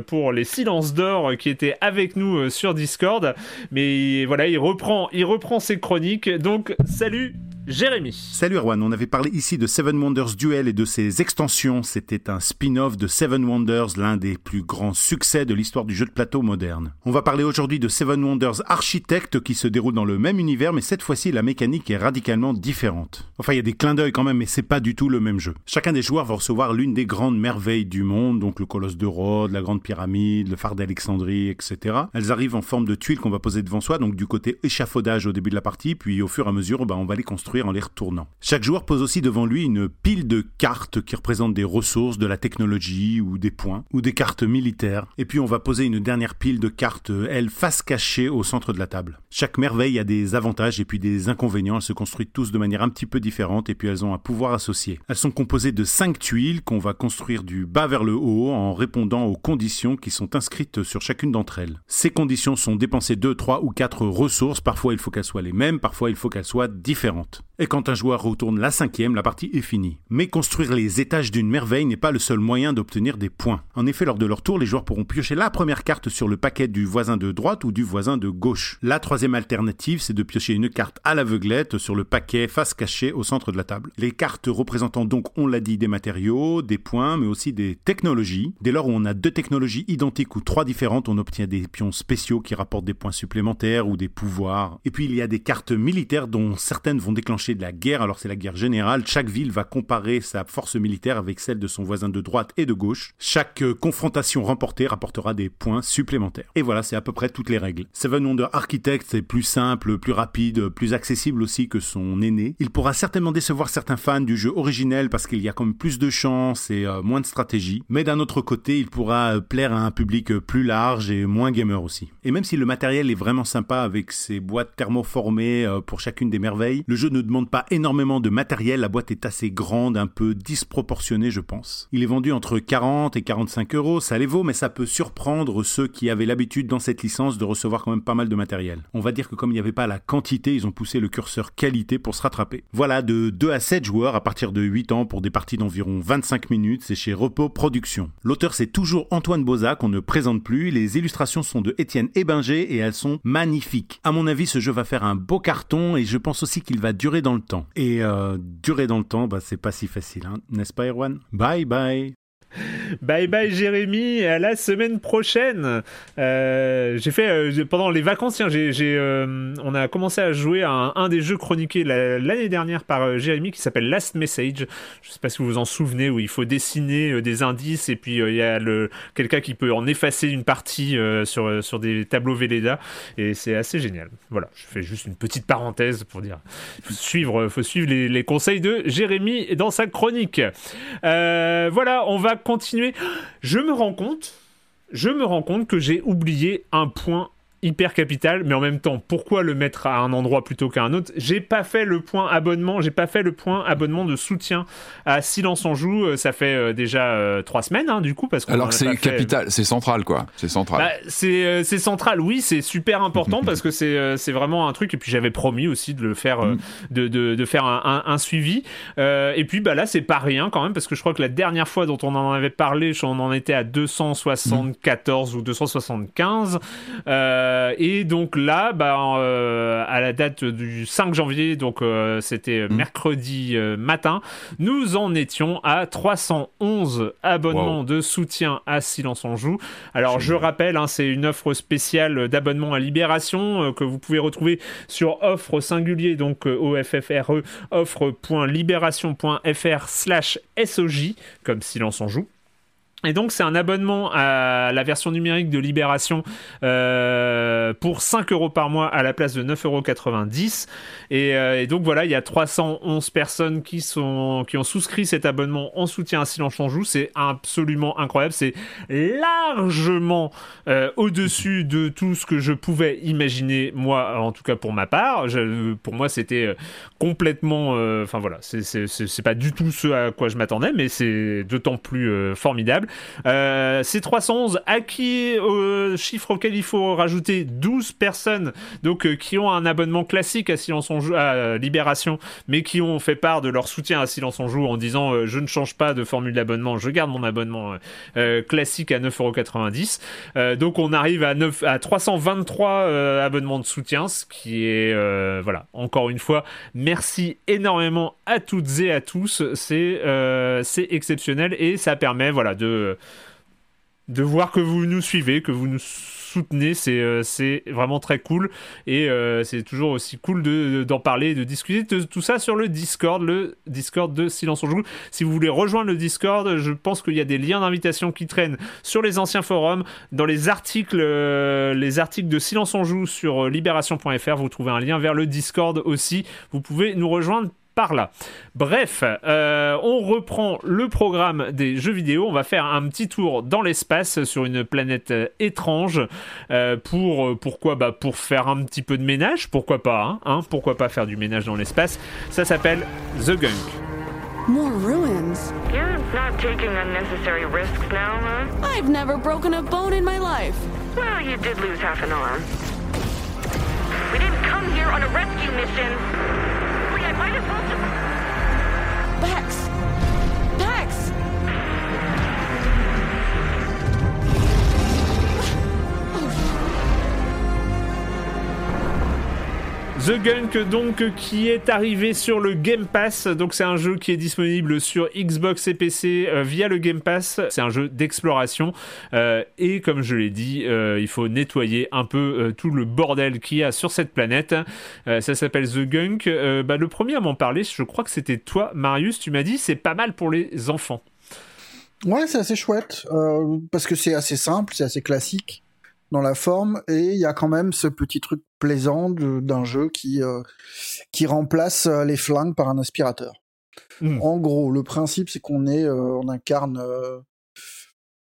pour les silences d'or qui étaient avec nous sur Discord, mais voilà, il reprend, il reprend ses chroniques. Donc, salut Jérémy. Salut Erwan, on avait parlé ici de Seven Wonders Duel et de ses extensions. C'était un spin-off de Seven Wonders, l'un des plus grands succès de l'histoire du jeu de plateau moderne. On va parler aujourd'hui de Seven Wonders Architect qui se déroule dans le même univers, mais cette fois-ci la mécanique est radicalement différente. Enfin, il y a des clins d'œil quand même, mais c'est pas du tout le même jeu. Chacun des joueurs va recevoir l'une des grandes merveilles du monde, donc le colosse de Rhodes, la grande pyramide, le phare d'Alexandrie, etc. Elles arrivent en forme de tuiles qu'on va poser devant soi, donc du côté échafaudage au début de la partie, puis au fur et à mesure, bah, on va les construire en les retournant. Chaque joueur pose aussi devant lui une pile de cartes qui représentent des ressources, de la technologie ou des points, ou des cartes militaires. Et puis on va poser une dernière pile de cartes, elles, face cachée au centre de la table. Chaque merveille a des avantages et puis des inconvénients. Elles se construisent tous de manière un petit peu différente et puis elles ont un pouvoir associé. Elles sont composées de cinq tuiles qu'on va construire du bas vers le haut en répondant aux conditions qui sont inscrites sur chacune d'entre elles. Ces conditions sont dépensées 2, 3 ou 4 ressources. Parfois il faut qu'elles soient les mêmes, parfois il faut qu'elles soient différentes. Et quand un joueur retourne la cinquième, la partie est finie. Mais construire les étages d'une merveille n'est pas le seul moyen d'obtenir des points. En effet, lors de leur tour, les joueurs pourront piocher la première carte sur le paquet du voisin de droite ou du voisin de gauche. La troisième alternative, c'est de piocher une carte à l'aveuglette sur le paquet face cachée au centre de la table. Les cartes représentant donc, on l'a dit, des matériaux, des points, mais aussi des technologies. Dès lors où on a deux technologies identiques ou trois différentes, on obtient des pions spéciaux qui rapportent des points supplémentaires ou des pouvoirs. Et puis il y a des cartes militaires dont certaines vont déclencher de la guerre, alors c'est la guerre générale. Chaque ville va comparer sa force militaire avec celle de son voisin de droite et de gauche. Chaque euh, confrontation remportée rapportera des points supplémentaires. Et voilà, c'est à peu près toutes les règles. Seven Wonder Architect est plus simple, plus rapide, plus accessible aussi que son aîné. Il pourra certainement décevoir certains fans du jeu originel parce qu'il y a quand même plus de chance et euh, moins de stratégie. Mais d'un autre côté, il pourra euh, plaire à un public plus large et moins gamer aussi. Et même si le matériel est vraiment sympa avec ses boîtes thermoformées pour chacune des merveilles, le jeu ne demande pas énormément de matériel, la boîte est assez grande, un peu disproportionnée je pense. Il est vendu entre 40 et 45 euros, ça les vaut, mais ça peut surprendre ceux qui avaient l'habitude dans cette licence de recevoir quand même pas mal de matériel. On va dire que comme il n'y avait pas la quantité, ils ont poussé le curseur qualité pour se rattraper. Voilà, de 2 à 7 joueurs à partir de 8 ans pour des parties d'environ 25 minutes, c'est chez Repos Productions. L'auteur c'est toujours Antoine Boza qu'on ne présente plus, les illustrations sont de Étienne Ebinger et elles sont magnifiques. À mon avis, ce jeu va faire un beau carton et je pense aussi qu'il va durer dans le temps. Et euh, durer dans le temps, bah, c'est pas si facile, hein, n'est-ce pas Erwan? Bye bye Bye bye Jérémy, à la semaine prochaine. Euh, j'ai fait euh, pendant les vacances, tiens, euh, on a commencé à jouer à un, des jeux chroniqués l'année dernière par Jérémy qui s'appelle Last Message. Je sais pas si vous vous en souvenez où il faut dessiner des indices et puis il y a le, quelqu'un qui peut en effacer une partie sur, sur des tableaux Velleda et c'est assez génial. Voilà, je fais juste une petite parenthèse pour dire, faut suivre, faut suivre les, les conseils de Jérémy dans sa chronique. voilà, on va continuer. Je me rends compte, je me rends compte que j'ai oublié un point hyper capital, mais en même temps, pourquoi le mettre à un endroit plutôt qu'à un autre? J'ai pas fait le point abonnement, j'ai pas fait le point abonnement de soutien à Silence en Joue. Euh, ça fait euh, déjà euh, trois semaines, hein, du coup, parce que alors que c'est capital, c'est central, quoi. C'est central. Bah, c'est central, oui, c'est super important *laughs* parce que c'est c'est vraiment un truc. Et puis j'avais promis aussi de le faire, mm. de, de, de, faire un, un, suivi. et puis bah là, c'est pas rien quand même parce que je crois que la dernière fois dont on en avait parlé, on en était à 274 ou 275. Euh, et donc là, bah, euh, à la date du 5 janvier, donc euh, c'était mmh. mercredi matin, nous en étions à 311 abonnements de soutien à Silence en Joue. Alors je rappelle, hein, c'est une offre spéciale d'abonnement à Libération que vous pouvez retrouver sur offre singulier, donc OFFRE, offre.libération.fr slash SOJ, comme Silence en Joue. Et donc c'est un abonnement à la version numérique de Libération euh, pour 5 euros par mois à la place de 9,90 euros. Et, euh, et donc voilà, il y a 311 personnes qui, sont, qui ont souscrit cet abonnement en soutien à Silence en Joue. C'est absolument incroyable. C'est largement euh, au-dessus de tout ce que je pouvais imaginer, moi, en tout cas pour ma part. Pour moi, c'était complètement... Enfin voilà, c'est pas du tout ce à quoi je m'attendais, mais c'est d'autant plus formidable. Euh, c'est 311 à qui, au chiffre auquel il faut rajouter 12 personnes donc, euh, qui ont un abonnement classique à Silence on Joue, à Libération, mais qui ont fait part de leur soutien à Silence on Joue en disant euh, je ne change pas de formule d'abonnement, je garde mon abonnement classique à 9,90€. donc on arrive à, 9, à 323 abonnements de soutien, ce qui est, voilà, encore une fois, merci énormément à toutes et à tous. C'est c'est exceptionnel et ça permet voilà, de de, voir que vous nous suivez, que vous nous soutenez, c'est euh, vraiment très cool et euh, c'est toujours aussi cool d'en parler, de discuter de tout ça sur le Discord, le Discord de Silence on Joue. Si vous voulez rejoindre le Discord, je pense qu'il y a des liens d'invitation qui traînent sur les anciens forums, dans les articles, euh, les articles de Silence on Joue sur libération.fr, vous trouvez un lien vers le Discord aussi. Vous pouvez nous rejoindre par là. Bref, euh, on reprend le programme des jeux vidéo. On va faire un petit tour dans l'espace sur une planète euh, étrange euh, pour pourquoi? Bah pour faire un petit peu de ménage. Pourquoi pas hein, hein Pourquoi pas faire du ménage dans l'espace Ça s'appelle The Gunk. More ruins? You're not taking unnecessary risks now, huh? I've never broken a bone in my life. Well, you did lose half an arm. We didn't come here on a rescue mission. Bax! The Gunk donc qui est arrivé sur le Game Pass. Donc c'est un jeu qui est disponible sur Xbox et PC euh, via le Game Pass. C'est un jeu d'exploration euh, et comme je l'ai dit, euh, il faut nettoyer un peu tout le bordel qu'il y a sur cette planète. ça s'appelle The Gunk. Bah, le premier à m'en parler, je crois que c'était toi, Marius. Tu m'as dit c'est pas mal pour les enfants. Ouais, c'est assez chouette parce que c'est assez simple, c'est assez classique dans la forme et il y a quand même ce petit truc plaisant d'un jeu qui euh, qui remplace euh, les flingues par un aspirateur. Hmm. En gros, le principe c'est qu'on est, euh, on incarne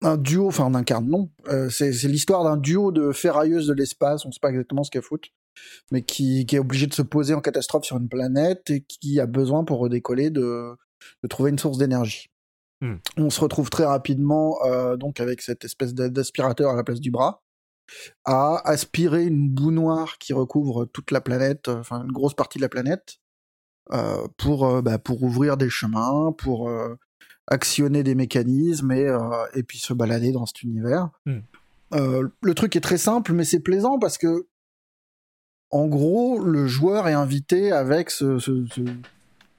un duo, enfin on incarne non, c'est l'histoire d'un duo de ferrailleuses de l'espace, on sait pas exactement ce qu'elles foutent, mais qui, qui est obligé de se poser en catastrophe sur une planète et qui a besoin pour redécoller de, de trouver une source d'énergie. Hmm. On se retrouve très rapidement donc avec cette espèce d'aspirateur à la place du bras à aspirer une boue noire qui recouvre toute la planète, euh, enfin une grosse partie de la planète, euh, pour, euh, bah, pour ouvrir des chemins, pour actionner des mécanismes et, et puis se balader dans cet univers. Hmm. le truc est très simple, mais c'est plaisant parce que, en gros, le joueur est invité avec ce,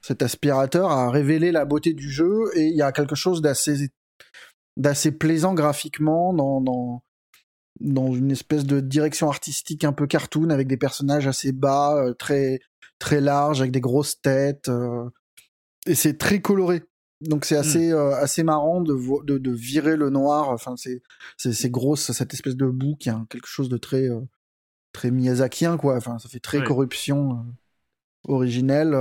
cet aspirateur à révéler la beauté du jeu et il y a quelque chose d'assez d'assez plaisant graphiquement dans, dans, dans une espèce de direction artistique un peu cartoon avec des personnages assez bas, euh, très très larges avec des grosses têtes euh, et c'est très coloré. Donc c'est assez hmm. euh, assez marrant de, de, de virer le noir. Enfin c'est c'est grosse cette espèce de boue qui a quelque chose de très très miyazakien quoi. Enfin ça fait très corruption originelle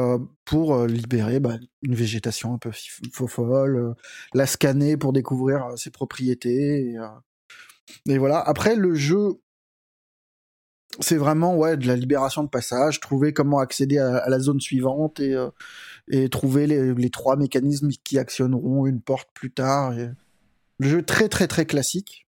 pour libérer bah, une végétation un peu folle, la scanner pour découvrir ses propriétés. Et, et voilà. Après, le jeu, c'est vraiment ouais de la libération de passage, trouver comment accéder à, la zone suivante et, euh, et trouver les, les, trois mécanismes qui actionneront une porte plus tard. Le jeu très très très classique,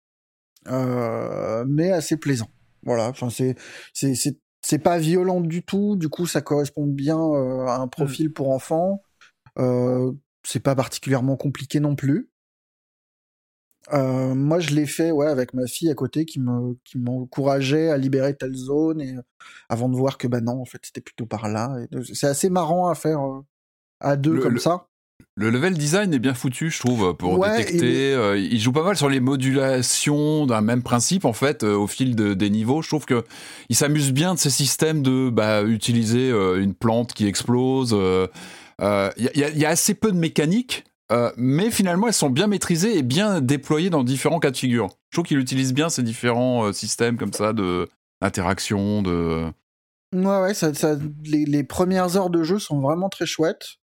euh, mais assez plaisant. Voilà. Enfin, c'est c'est c'est pas violent du tout. Du coup, ça correspond bien euh, à un mmh. profil pour enfants. c'est pas particulièrement compliqué non plus. Euh, moi, je l'ai fait ouais, avec ma fille à côté qui me qui m'encourageait à libérer telle zone et euh, avant de voir que bah non, en fait, c'était plutôt par là. C'est assez marrant à faire euh, à deux comme ça. Le level design est bien foutu, je trouve, pour détecter. il joue pas mal sur les modulations d'un même principe, en fait, au fil de, des niveaux. Je trouve que il s'amuse bien de ces systèmes de bah, utiliser une plante qui explose. Il y, y, a assez peu de mécanique, euh, mais finalement, elles sont bien maîtrisées et bien déployées dans différents cas de figure. Je trouve qu'il utilise bien ces différents euh, systèmes comme ça de d'interaction, de. Ouais, ouais, ça, les, premières heures de jeu sont vraiment très chouettes.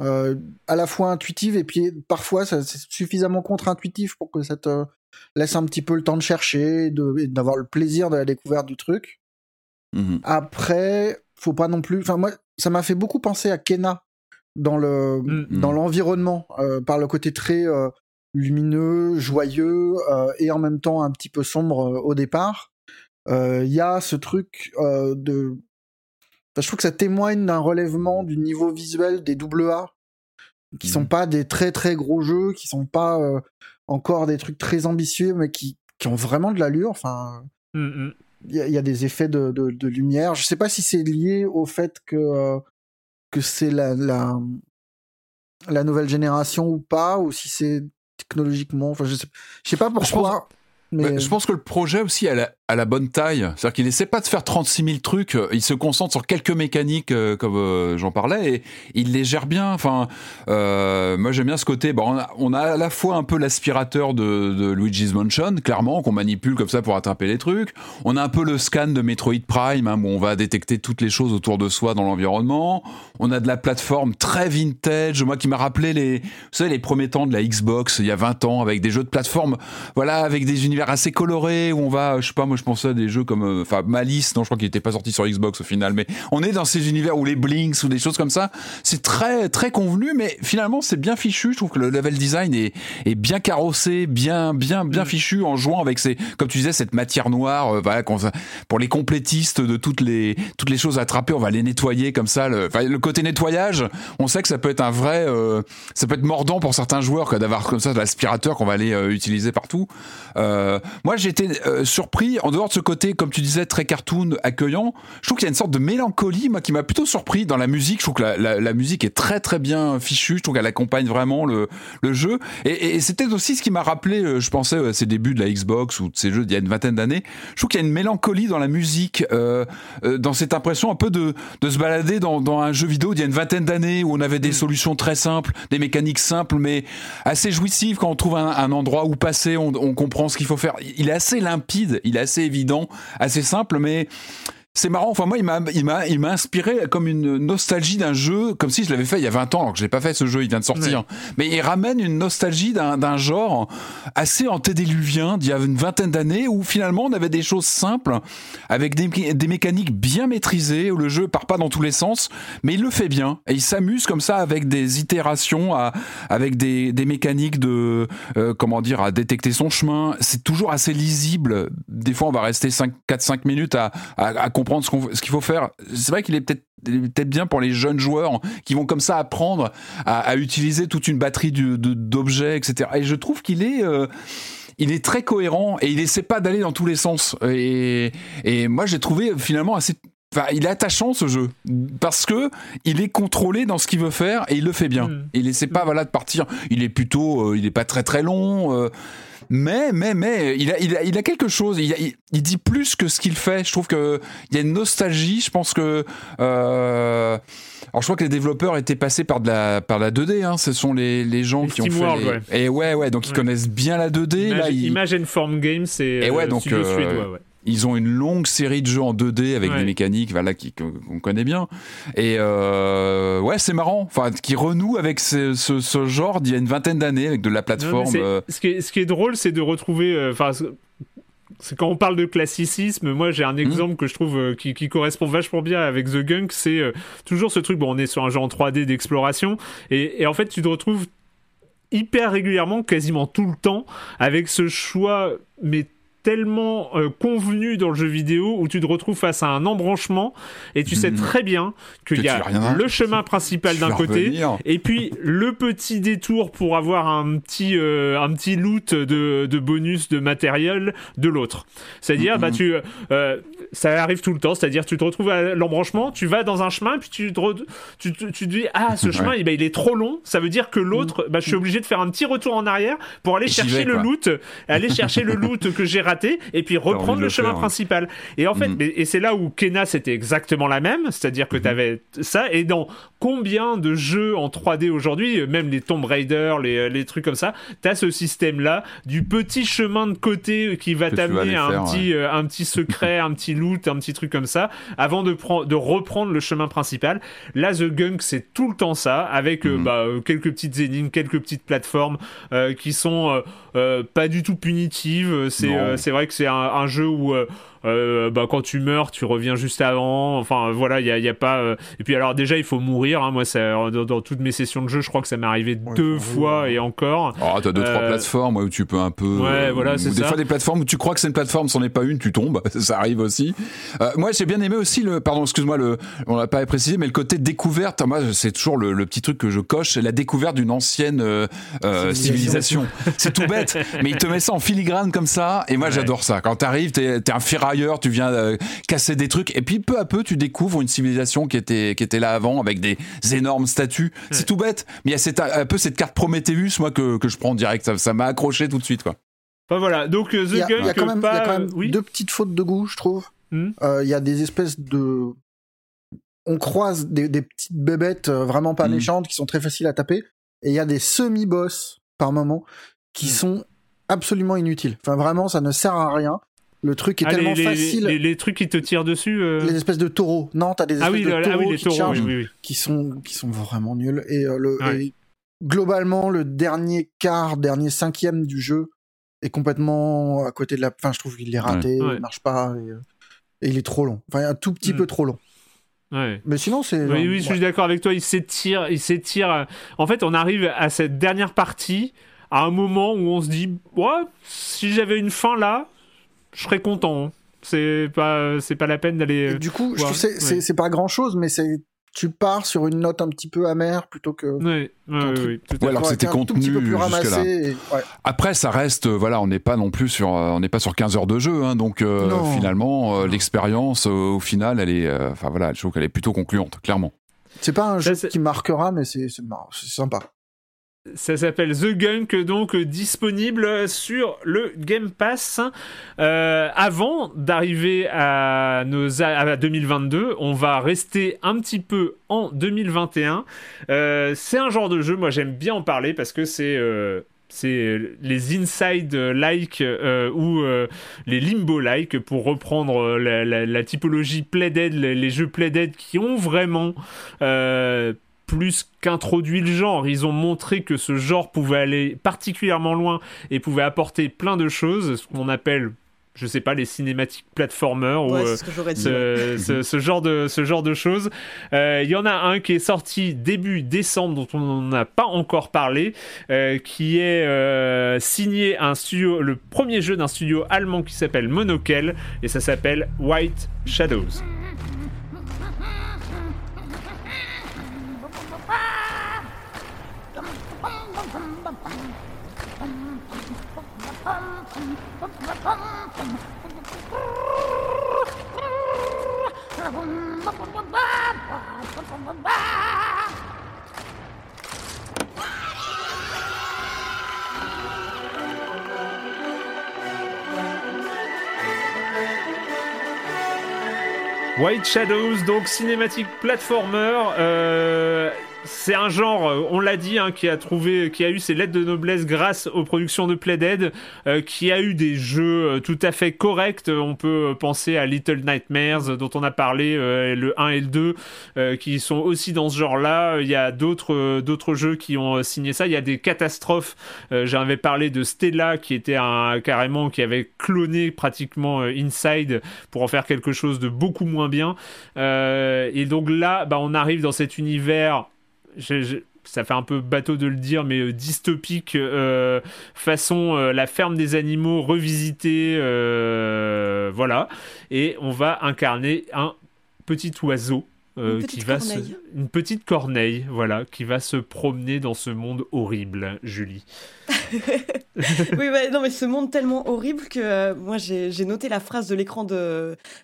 Euh, à la fois intuitives et puis parfois c'est suffisamment contre-intuitif pour que ça te laisse un petit peu le temps de chercher et d'avoir le plaisir de la découverte du truc. Mmh Après, faut pas non plus. Enfin, moi, ça m'a fait beaucoup penser à Kena dans le mm. dans l'environnement euh, par le côté très euh, lumineux, joyeux euh, et en même temps un petit peu sombre au départ. Il y a ce truc de je trouve que ça témoigne d'un relèvement du niveau visuel des AA qui sont mm. pas des très très gros jeux, qui sont pas encore des trucs très ambitieux, mais qui, qui ont vraiment de l'allure. Enfin, mm, il y, y, a des effets de, de, de, lumière. Je sais pas si c'est lié au fait que que c'est la, la, la, nouvelle génération ou pas, ou si c'est technologiquement. Enfin, je sais, je sais pas pourquoi. Mais... je pense que le projet aussi a la, la bonne taille. C'est-à-dire qu'il essaie pas de faire 36 000 trucs. Il se concentre sur quelques mécaniques, euh, comme euh, j'en parlais, et il les gère bien. Enfin, euh, moi j'aime bien ce côté. Bon, on a, à la fois un peu l'aspirateur de, de, Luigi's Mansion, clairement, qu'on manipule comme ça pour attraper les trucs. On a un peu le scan de Metroid Prime, hein, où on va détecter toutes les choses autour de soi dans l'environnement. On a de la plateforme très vintage, moi qui m'a rappelé les, vous savez, les premiers temps de la Xbox il y a 20 ans, avec des jeux de plateforme, voilà, avec des univers assez coloré où on va, je sais pas, moi je pensais à des jeux comme, euh, enfin Malice, non, je crois qu'il était pas sorti sur Xbox au final, mais on est dans ces univers où les blinks ou des choses comme ça, c'est très très convenu, mais finalement c'est bien fichu. Je trouve que le level design est, est bien carrossé, bien bien bien mm. fichu en jouant avec ces, comme tu disais, cette matière noire. Euh, voilà, pour les complétistes de toutes les toutes les choses attrapées, on va les nettoyer comme ça. Le, le côté nettoyage, on sait que ça peut être un vrai, euh, ça peut être mordant pour certains joueurs d'avoir comme ça de l'aspirateur qu'on va aller utiliser partout. Moi, j'étais surpris en dehors de ce côté, comme tu disais, très cartoon, accueillant, je trouve qu'il y a une sorte de mélancolie, moi, qui m'a plutôt surpris dans la musique. Je trouve que la, la, musique est très très bien fichue. Je trouve qu'elle accompagne vraiment le, le jeu. Et, et c'était aussi ce qui m'a rappelé, euh, je pensais, à ces débuts de la Xbox ou de ces jeux d'il y a une vingtaine d'années. Je trouve qu'il y a une mélancolie dans la musique, euh, euh, dans cette impression un peu de, de se balader dans, dans un jeu vidéo d'il y a une vingtaine d'années où on avait des mm. solutions très simples, des mécaniques simples, mais assez jouissives quand on trouve un, un endroit où passer, on, on comprend ce qu'il faut faire. Il est assez limpide, il est assez évident, assez simple, mais c'est marrant. Enfin, moi, il m'a, il m'a, il m'a inspiré comme une nostalgie d'un jeu, comme si je l'avais fait il y a 20 ans, alors que je l'ai pas fait ce jeu, il vient de sortir. Mais il ramène une nostalgie d'un, d'un genre assez antédéluvien d'il y a une vingtaine d'années où finalement on avait des choses simples avec des, des mécaniques bien maîtrisées où le jeu part pas dans tous les sens, mais il le fait bien et il s'amuse comme ça avec des itérations, à, avec des, des mécaniques de, euh, comment dire, à détecter son chemin. C'est toujours assez lisible. Des fois, on va rester 5, 4, 5 minutes à, à, à comprendre comprendre ce qu'il faut faire. C'est vrai qu'il est peut-être peut-être bien pour les jeunes joueurs qui vont comme ça apprendre à, utiliser toute une batterie d'objets, etc. Et je trouve qu'il est euh, il est très cohérent et il essaie pas d'aller dans tous les sens. Et, et moi, j'ai trouvé finalement assez. Enfin, il est attachant ce jeu parce que il est contrôlé dans ce qu'il veut faire et il le fait bien. Mm. Il essaie pas voilà de partir. Il est plutôt, euh, il est pas très très long. Euh, mais, mais, mais, il a, il a, il a quelque chose. Il, il, dit plus que ce qu'il fait. Je trouve qu'il y a une nostalgie. Je pense que. Euh, alors, je crois que les développeurs étaient passés par de la, par la 2D. Hein. Ce sont les, les gens qui ont fait. Ouais. Et ouais, ouais, donc ils connaissent bien la 2D. Imagine, là, ils... Imagine Form Games, c'est. Et ouais, euh, donc. Euh, suédois, ouais ils ont une longue série de jeux en 2D avec des mécaniques voilà qu'on connaît bien et euh, ouais c'est marrant enfin qui renoue avec ce, ce, genre d'il y a une vingtaine d'années avec de la plateforme euh. ce, qui est, ce qui est drôle c'est de retrouver euh, enfin c'est quand on parle de classicisme, moi j'ai un mmh. exemple que je trouve qui, qui, correspond vachement bien avec The Gunk, c'est toujours ce truc, bon on est sur un jeu en 3D d'exploration, et, et, en fait tu te retrouves hyper régulièrement, quasiment tout le temps, avec ce choix, mais tellement euh, convenu dans le jeu vidéo où tu te retrouves face à un embranchement et tu sais hmm. très bien qu'il y a le chemin principal d'un côté et puis le petit détour pour avoir un petit, euh, un petit loot de, de, bonus de matériel de l'autre. C'est-à-dire, bah, tu, euh, ça arrive tout le temps, c'est-à-dire tu te retrouves à l'embranchement, tu vas dans un chemin, puis tu te, tu, tu, dis ah ce chemin il est trop long, ça veut dire que l'autre, bah, je suis obligé de faire un petit retour en arrière pour aller chercher le loot, aller chercher le *laughs* loot que j'ai raté et puis reprendre le, chemin principal. Et en fait, mm. et c'est là où Kena c'était exactement la même, c'est-à-dire que mm-hmm. tu avais ça et dans combien de jeux en 3D aujourd'hui, même les Tomb Raider, les, les trucs comme ça, tu as ce système là du petit chemin de côté qui va t'amener à un petit euh, un petit secret, un petit loot, un petit truc comme ça, avant de, de reprendre le chemin principal. Là, The Gunk, c'est tout le temps ça, avec euh, mhm. bah, euh, quelques petites énigmes, quelques petites plateformes euh, qui sont pas du tout punitives. C'est vrai que c'est un, un, jeu où euh, bah, quand tu meurs, tu reviens juste avant. Enfin, voilà, il n'y a, y a, pas. Euh, et puis, alors, déjà, il faut mourir. Hein. Moi, ça, dans, toutes mes sessions de jeu, je crois que ça m'est arrivé deux fois et encore. Oh, t'as deux, trois euh, plateformes où tu peux un peu. Ouais, voilà, c'est Des fois, des plateformes où tu crois que c'est une plateforme, c'en est pas une, tu tombes. *laughs* ça arrive aussi. moi, j'ai bien aimé aussi le. Pardon, excuse-moi, le, on l'a pas précisé, mais le côté découverte. Moi, c'est toujours le, petit truc que je coche, c'est la découverte d'une ancienne civilisation. c'est tout bête, *laughs* mais il te met ça en filigrane comme ça. Et moi, j'adore ça. Quand t'arrives, t'es es un ferrailleur, tu viens euh, casser des trucs, et puis peu à peu, tu découvres une civilisation qui était, qui était là avant, avec des énormes statues. C'est tout bête, mais il y a cette, un peu cette carte Prometheus, moi, que, que je prends direct. Ça m'a accroché tout de suite, quoi. Enfin voilà, donc euh, The Il y, a quand même, y a quand même deux petites fautes de goût, je trouve. Hmm. Euh, il y a des espèces de. On croise des, des petites bébêtes vraiment pas hmm. méchantes qui sont très faciles à taper. Et il y a des semi-boss par moment qui hmm. sont absolument inutiles. Enfin, vraiment, ça ne sert à rien. Le truc est ah, tellement facile. Les, trucs qui te tirent dessus. Euh. Les espèces de taureaux. Non, t'as des ah espèces de taureaux, qui, chargent, qui sont qui sont vraiment nuls. Et, euh, le, globalement, le dernier quart, dernier cinquième du jeu est complètement à côté de la. Enfin, je trouve qu'il est raté, il marche pas euh, et, il est trop long. Enfin, un tout petit mm. peu trop long. Mais sinon, c'est. Oui, oui, je suis d'accord avec toi. Il s'étire, il s'étire. En fait, on arrive à cette dernière partie à un moment où on se dit, ouais, si j'avais une fin là, je serais content. Hein. C'est pas, c'est pas la peine d'aller. Du coup, je trouve c'est, c'est pas grand chose, mais c'est tu pars sur une note un petit peu amère plutôt que. Oui, oui, oui, alors c'était contenu ramassé. Après, ça reste, voilà, on n'est pas non plus sur, on n'est pas sur 15 heures de jeu, hein, donc finalement, l'expérience, au final, elle est, enfin voilà, je trouve qu'elle est plutôt concluante, clairement. C'est pas un jeu qui marquera, mais c'est sympa. Ça s'appelle The Gunk, donc disponible sur le Game Pass. Euh, avant d'arriver à, à 2022, on va rester un petit peu en 2021. Euh, c'est un genre de jeu, moi j'aime bien en parler parce que c'est euh, c'est les inside like ou les limbo like pour reprendre la, typologie Playdead, les, les, jeux Playdead qui ont vraiment plus qu'introduit le genre. Ils ont montré que ce genre pouvait aller particulièrement loin et pouvait apporter plein de choses, ce qu'on appelle je sais pas les cinématiques platformers ou euh, ce, genre de ce genre de choses. Euh, il y en a un qui est sorti début décembre dont on n'a pas encore parlé, euh, qui est signé un studio, le premier jeu d'un studio allemand qui s'appelle Monokel et ça s'appelle White Shadows. White Shadows, donc cinématique platformer. Euh, c'est un genre, euh, on l'a dit, hein, qui a trouvé, qui a eu ses lettres de noblesse grâce aux productions de Playdead, euh, qui a eu des jeux euh, tout à fait corrects. On peut penser à Little Nightmares dont on a parlé, le 1 et le 2, qui sont aussi dans ce genre-là. Il y a d'autres d'autres jeux qui ont signé ça. Il y a des catastrophes. J'avais parlé de Stella qui était un carrément qui avait cloné pratiquement Inside pour en faire quelque chose de beaucoup moins bien. et donc là, bah, on arrive dans cet univers ça fait un peu bateau de le dire, mais euh, dystopique, euh, façon euh, la ferme des animaux revisitée, voilà. Et on va incarner un petit oiseau. qui va une petite corneille, voilà, qui va se promener dans ce monde horrible, Julie. *laughs* oui, non, mais ce monde tellement horrible que moi j'ai noté la phrase de l'écran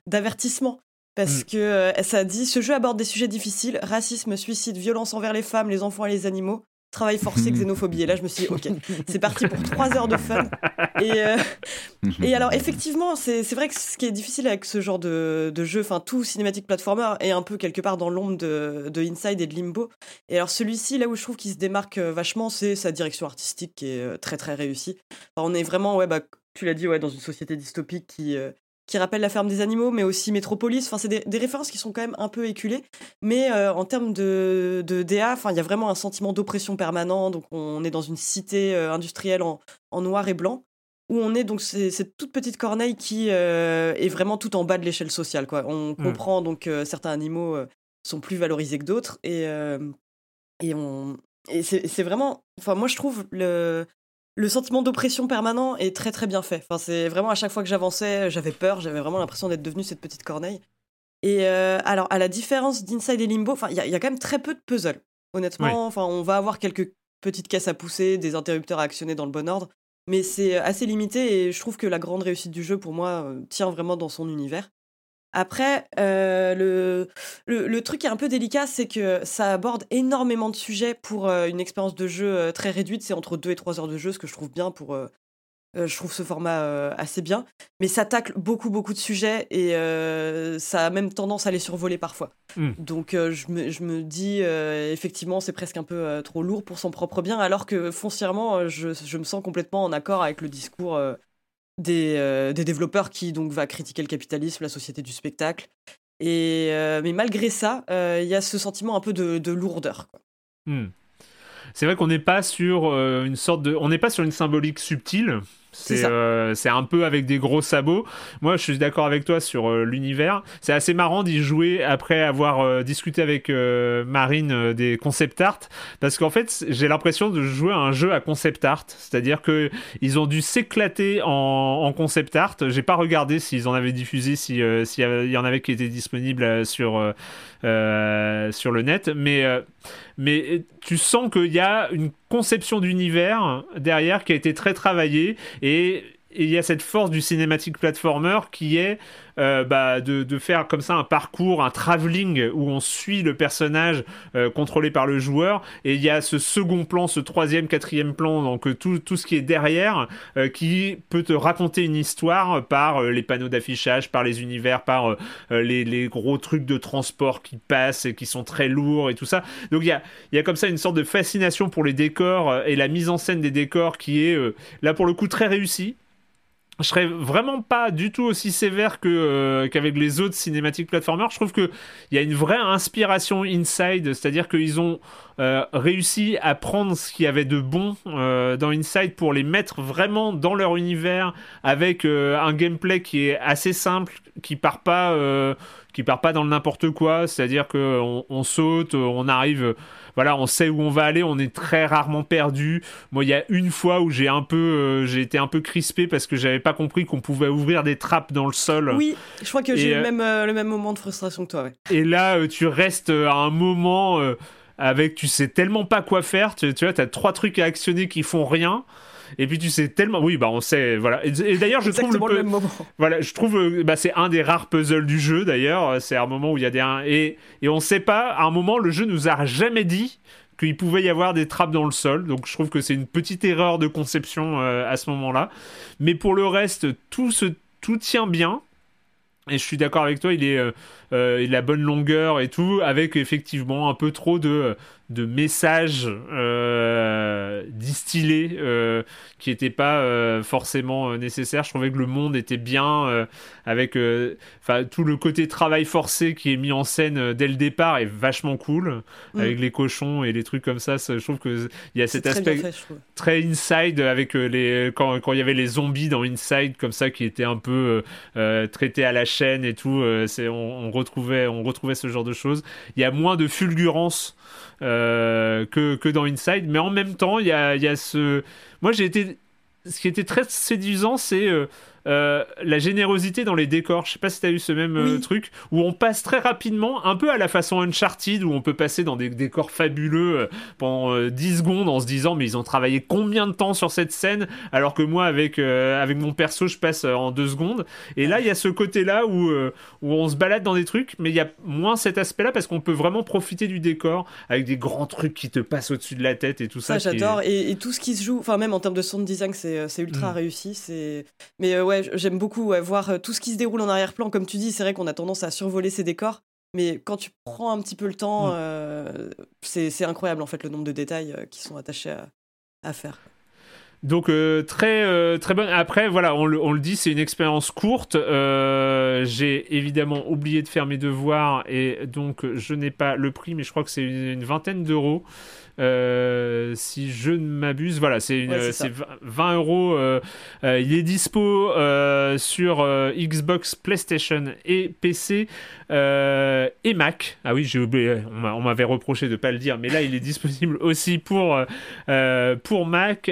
d'avertissement parce mm. que euh, ça dit ce jeu aborde des sujets difficiles racisme, suicide, violence envers les femmes, les enfants et les animaux, travail forcé, xénophobie. Et là, je me suis dit, ok, c'est parti pour trois heures de fun. *laughs* Et, euh, et alors, effectivement, c'est vrai que ce qui est difficile avec ce genre de, de jeu, enfin, tout cinématique platformer est un peu quelque part dans l'ombre de, de, Inside et de Limbo. Et alors, celui-ci, là où je trouve qu'il se démarque euh, vachement, c'est sa direction artistique qui est très très réussie. on est vraiment, ouais, bah, tu l'as dit, ouais, dans une société dystopique qui, qui rappelle la ferme des animaux, mais aussi Métropolis. Enfin, c'est des, références qui sont quand même un peu éculées. Mais euh, en termes de, de DA, il y a vraiment un sentiment d'oppression permanent. Donc, on est dans une cité euh, industrielle en, noir et blanc, où on est donc cette toute petite corneille qui euh, est vraiment tout en bas de l'échelle sociale. Quoi. On mmh. comprend donc certains animaux sont plus valorisés que d'autres. Et, et, on, et c'est vraiment. Enfin, moi, je trouve le, le sentiment d'oppression permanent est très très bien fait. Enfin, c'est vraiment à chaque fois que j'avançais, j'avais peur, j'avais vraiment l'impression d'être devenue cette petite corneille. Et euh, alors, à la différence d'Inside et Limbo, il y, a quand même très peu de puzzles. Honnêtement, enfin, on va avoir quelques petites caisses à pousser, des interrupteurs à actionner dans le bon ordre, mais c'est assez limité et je trouve que la grande réussite du jeu, pour moi, euh, tient vraiment dans son univers. Après, euh, le, le, truc qui est un peu délicat, c'est que ça aborde énormément de sujets pour euh, une expérience de jeu euh, très réduite. C'est entre 2 et 3 heures de jeu, ce que je trouve bien pour. je trouve ce format assez bien. Mais ça tacle beaucoup, beaucoup de sujets et ça a même tendance à les survoler parfois. Mmh. Donc je me, je, me, dis, effectivement, c'est presque un peu trop lourd pour son propre bien, alors que foncièrement, je, je me sens complètement en accord avec le discours euh, des, développeurs qui donc va critiquer le capitalisme, la société du spectacle. Et, euh, mais malgré ça, euh, il y a ce sentiment un peu de, lourdeur. Hmm. C'est vrai qu'on n'est pas sur une sorte de, on n'est pas sur une symbolique subtile. C'est euh, un peu avec des gros sabots. Moi, je suis d'accord avec toi sur euh, l'univers. C'est assez marrant d'y jouer après avoir euh, discuté avec Marine des concept art, parce qu'en fait, j'ai l'impression de jouer à un jeu à concept art. C'est-à-dire que ils ont dû s'éclater en, en, concept art. J'ai pas regardé s'ils en avaient diffusé, s'il y en avait qui étaient disponibles sur sur le net, mais mais tu sens qu'il y a une conception d'univers derrière qui a été très travaillée et il y a cette force du cinématique platformer qui est euh, bah, de, faire comme ça un parcours, un travelling où on suit le personnage euh, contrôlé par le joueur et il y a ce second plan, ce troisième, quatrième plan, donc euh, tout, ce qui est derrière qui peut te raconter une histoire par les panneaux d'affichage, par les univers, par les, gros trucs de transport qui passent et qui sont très lourds et tout ça. Donc il y a comme ça une sorte de fascination pour les décors et la mise en scène des décors qui est là pour le coup très réussie je serais vraiment pas du tout aussi sévère que euh, qu'avec les autres cinématiques platformers. Je trouve que il y a une vraie inspiration inside, c'est-à-dire qu'ils ont euh, réussi à prendre ce qu'il y avait de bon euh, dans Inside pour les mettre vraiment dans leur univers avec euh, un gameplay qui est assez simple, qui part pas, euh, qui part pas dans le n'importe quoi. C'est-à-dire que on, on, saute, on arrive voilà, on sait où on va aller, on est très rarement perdu. Moi, il y a une fois où j'ai un peu, euh, j'ai été un peu crispé parce que j'avais pas compris qu'on pouvait ouvrir des trappes dans le sol. Oui, je crois que j'ai euh, le même euh, le même moment de frustration que toi. Ouais. Et là, tu restes à un moment avec, tu sais tellement pas quoi faire. Tu, tu vois, t'as trois trucs à actionner qui font rien et puis tu sais tellement oui bah on sait voilà. Et, et d'ailleurs je trouve le, le même moment. *laughs* voilà je trouve bah, c'est un des rares puzzles du jeu d'ailleurs. C'est un moment où il y a des et et on sait pas à un moment le jeu nous a jamais dit qu'il pouvait y avoir des trappes dans le sol. Donc je trouve que c'est une petite erreur de conception euh, à ce moment-là. Mais pour le reste tout se tout tient bien. Et je suis d'accord avec toi, il est, euh, euh, il a bonne longueur et tout, avec effectivement un peu trop de, de messages euh, distillés euh, qui n'étaient pas euh, forcément nécessaires. Je trouvais que le monde était bien avec tout le côté travail forcé qui est mis en scène dès le départ est vachement cool mm. avec les cochons et les trucs comme ça. ça je trouve que il y a cet aspect très, fait, très, inside avec les quand, quand il y avait les zombies dans Inside comme ça qui étaient un peu traités à la chaîne et tout. c'est on, on, retrouvait on retrouvait ce genre de choses. Il y a moins de fulgurance que, que dans Inside. Mais en même temps, il y a, y a ce. Moi, j'ai été. Ce qui était très séduisant, c'est. Euh, la générosité dans les décors. Je sais pas si tu as eu ce même euh, oui. truc où on passe très rapidement, un peu à la façon Uncharted, où on peut passer dans des décors fabuleux euh, pendant 10 secondes en se disant mais ils ont travaillé combien de temps sur cette scène alors que moi avec avec mon perso je passe en 2 secondes. Et là il y a ce côté là où où on se balade dans des trucs, mais il y a moins cet aspect là parce qu'on peut vraiment profiter du décor avec des grands trucs qui te passent au-dessus de la tête et tout ça. Ça j'adore est... et, et, tout ce qui se joue, enfin même en termes de sound design c'est ultra mmh. réussi. Mais ouais ouais, j'aime beaucoup ouais, voir euh, tout ce qui se déroule en arrière-plan. Comme tu dis, c'est vrai qu'on a tendance à survoler ces décors. Mais quand tu prends un petit peu le temps, mmh. euh, c'est incroyable en fait le nombre de détails euh, qui sont attachés à, à faire. Donc euh, très euh, très bonne. Après voilà, on le, on le dit, c'est une expérience courte. Euh, J'ai évidemment oublié de faire mes devoirs et donc je n'ai pas le prix, mais je crois que c'est une, une, vingtaine d'euros. Euh, si je ne m'abuse, voilà, c'est ouais, 20 euros. Euh, euh, il est dispo sur Xbox, PlayStation et PC et Mac. Ah oui, j'ai oublié, on m'avait reproché de ne pas le dire, mais là il est disponible *laughs* aussi pour, pour Mac.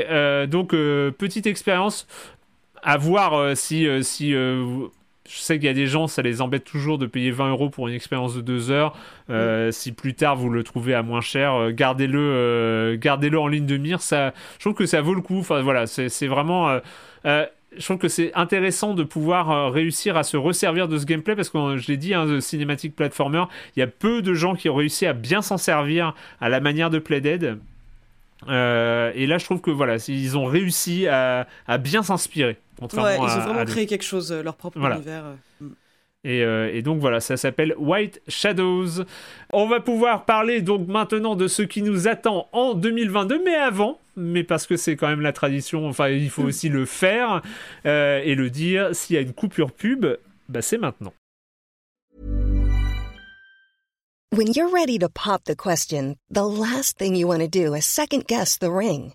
donc, petite expérience à voir si, si je sais qu'il y a des gens, ça les embête toujours de payer 20 euros pour une expérience de 2 heures. Euh, mm. Si plus tard vous le trouvez à moins cher, euh, gardez-le, euh, gardez-le en ligne de mire. Ça, je trouve que ça vaut le coup. Enfin voilà, c'est vraiment. Euh, je trouve que c'est intéressant de pouvoir réussir à se resservir de ce gameplay parce que je l'ai dit, hein, de cinématique platformer, il y a peu de gens qui ont réussi à bien s'en servir à la manière de Playdead. Euh, et là, je trouve que voilà, ils ont réussi à, à bien s'inspirer. Ouais, ils ont vraiment à, créé quelque chose, leur propre voilà. univers. Mm. Et, euh, et, donc voilà, ça s'appelle White Shadows. On va pouvoir parler donc maintenant de ce qui nous attend en 2022, mais avant, mais parce que c'est quand même la tradition, enfin il faut aussi le faire euh, et le dire, s'il y a une coupure pub, bah, c'est maintenant. When you're ready to pop the question, the last thing you want to do is second guess the ring.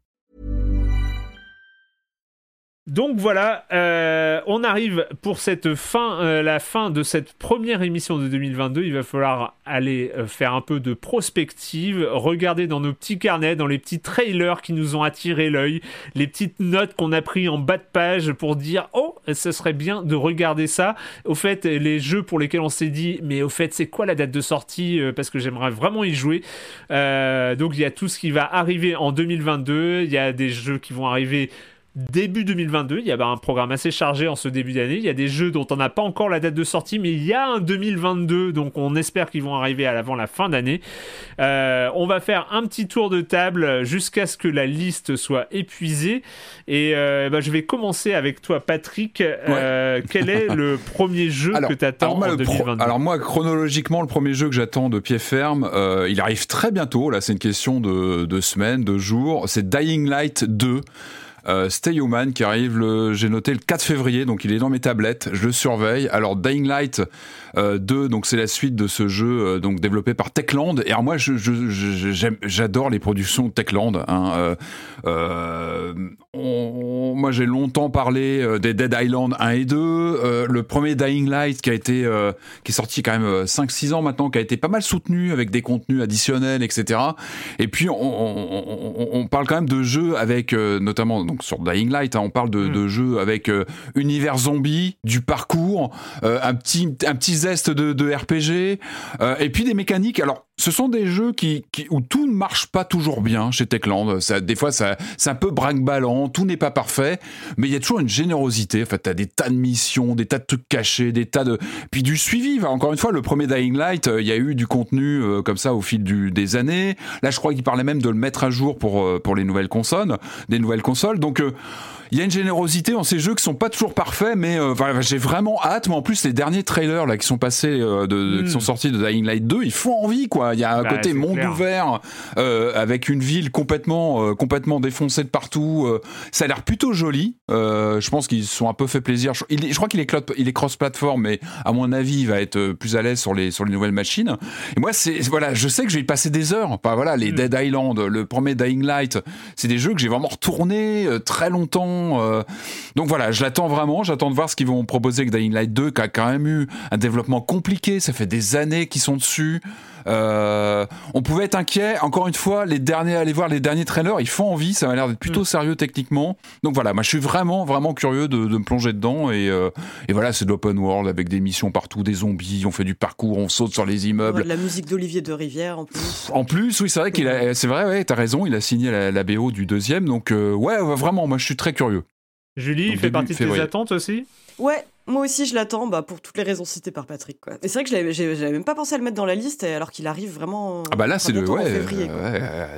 Donc voilà, euh, on arrive pour cette fin, euh, la fin de cette première émission de 2022. Il va falloir aller euh, faire un peu de prospective, regarder dans nos petits carnets, dans les petits trailers qui nous ont attiré l'œil, les petites notes qu'on a pris en bas de page pour dire oh, ce serait bien de regarder ça. Au fait, les jeux pour lesquels on s'est dit mais au fait, c'est quoi la date de sortie parce que j'aimerais vraiment y jouer. donc il y a tout ce qui va arriver en 2022. Il y a des jeux qui vont arriver début 2022. Il y a un programme assez chargé en ce début d'année. Il y a des jeux dont on n'a pas encore la date de sortie, mais il y a un 2022, donc on espère qu'ils vont arriver avant la fin d'année. Euh, on va faire un petit tour de table jusqu'à ce que la liste soit épuisée. Et euh, bah, je vais commencer avec toi, Patrick. Euh, quel est le *laughs* premier jeu que tu attends en 2022 Alors moi, chronologiquement, le premier jeu que j'attends de pied ferme, il arrive très bientôt. Là, c'est une question de, de semaines, de jours. C'est Dying Light 2. Euh, Stay Human qui arrive, j'ai noté le 4 février, donc il est dans mes tablettes, je le surveille. Alors Dying Light 2, euh, donc c'est la suite de ce jeu euh, donc développé par Techland. Et alors moi, je, j'adore les productions Techland. Hein, moi, j'ai longtemps parlé des Dead Island 1 et 2. le premier Dying Light qui a été qui est sorti quand même 5-6 ans maintenant, qui a été pas mal soutenu avec des contenus additionnels, etc. Et puis on, on, on parle quand même de jeux avec notamment donc sur Dying Light, hein, on parle de, mm. jeux avec euh, univers zombie, du parcours, euh, un petit un petit zeste de, RPG, euh, et puis des mécaniques. Alors ce sont des jeux qui, où tout ne marche pas toujours bien chez Techland. Ça, des fois, ça, c'est un peu braque-ballant, tout n'est pas parfait, mais il y a toujours une générosité. En fait, t'as des tas de missions, des tas de trucs cachés, des tas de, puis du suivi. Encore une fois, le premier Dying Light, il y a eu du contenu comme ça au fil du, des années. Là, je crois qu'il parlait même de le mettre à jour pour pour les nouvelles consoles, des nouvelles consoles. Donc, euh, il y a une générosité en ces jeux qui sont pas toujours parfaits, mais euh, j'ai vraiment hâte. Mais en plus, les derniers trailers là qui sont passés, euh, de, qui sont hmm. sortis de Dying Light 2, ils font envie quoi. Il y a un bah, côté monde ouvert avec une ville complètement complètement défoncée de partout. ça a l'air plutôt joli. je pense qu'ils se sont un peu fait plaisir. Je, je crois qu'il est, il est cross-platform, mais à mon avis, il va être plus à l'aise sur les sur les nouvelles machines. Et moi, c'est voilà, je sais que je vais y passer des heures. Enfin, voilà, les hmm. Dead Island, le premier Dying Light, c'est des jeux que j'ai vraiment retourné très longtemps. Euh. donc voilà, je l'attends vraiment. J'attends de voir ce qu'ils vont proposer avec Dying Light 2, qui a quand même eu un développement compliqué. Ça fait des années qu'ils sont dessus. Euh, on pouvait être inquiet. Encore une fois, les derniers, allez voir les derniers trailers, ils font envie. Ça m'a l'air d'être plutôt mm. sérieux techniquement. Donc voilà, moi je suis vraiment, vraiment curieux de, me plonger dedans. Euh, et, voilà, c'est de l'open world avec des missions partout, des zombies. On fait du parcours, on saute sur les immeubles. La musique d'Olivier de Rivière en plus. En plus, oui, c'est vrai qu'il a, c'est vrai, ouais, t'as raison. Il a signé la, BO du deuxième. Donc euh, ouais, vraiment, moi je suis très curieux. Julie, il fait partie de tes attentes aussi? Ouais, moi aussi, je l'attends bah, pour toutes les raisons citées par Patrick. Quoi. Et c'est vrai que je n'avais même pas pensé à le mettre dans la liste alors qu'il arrive vraiment. Ah bah là, c'est le ouais, février,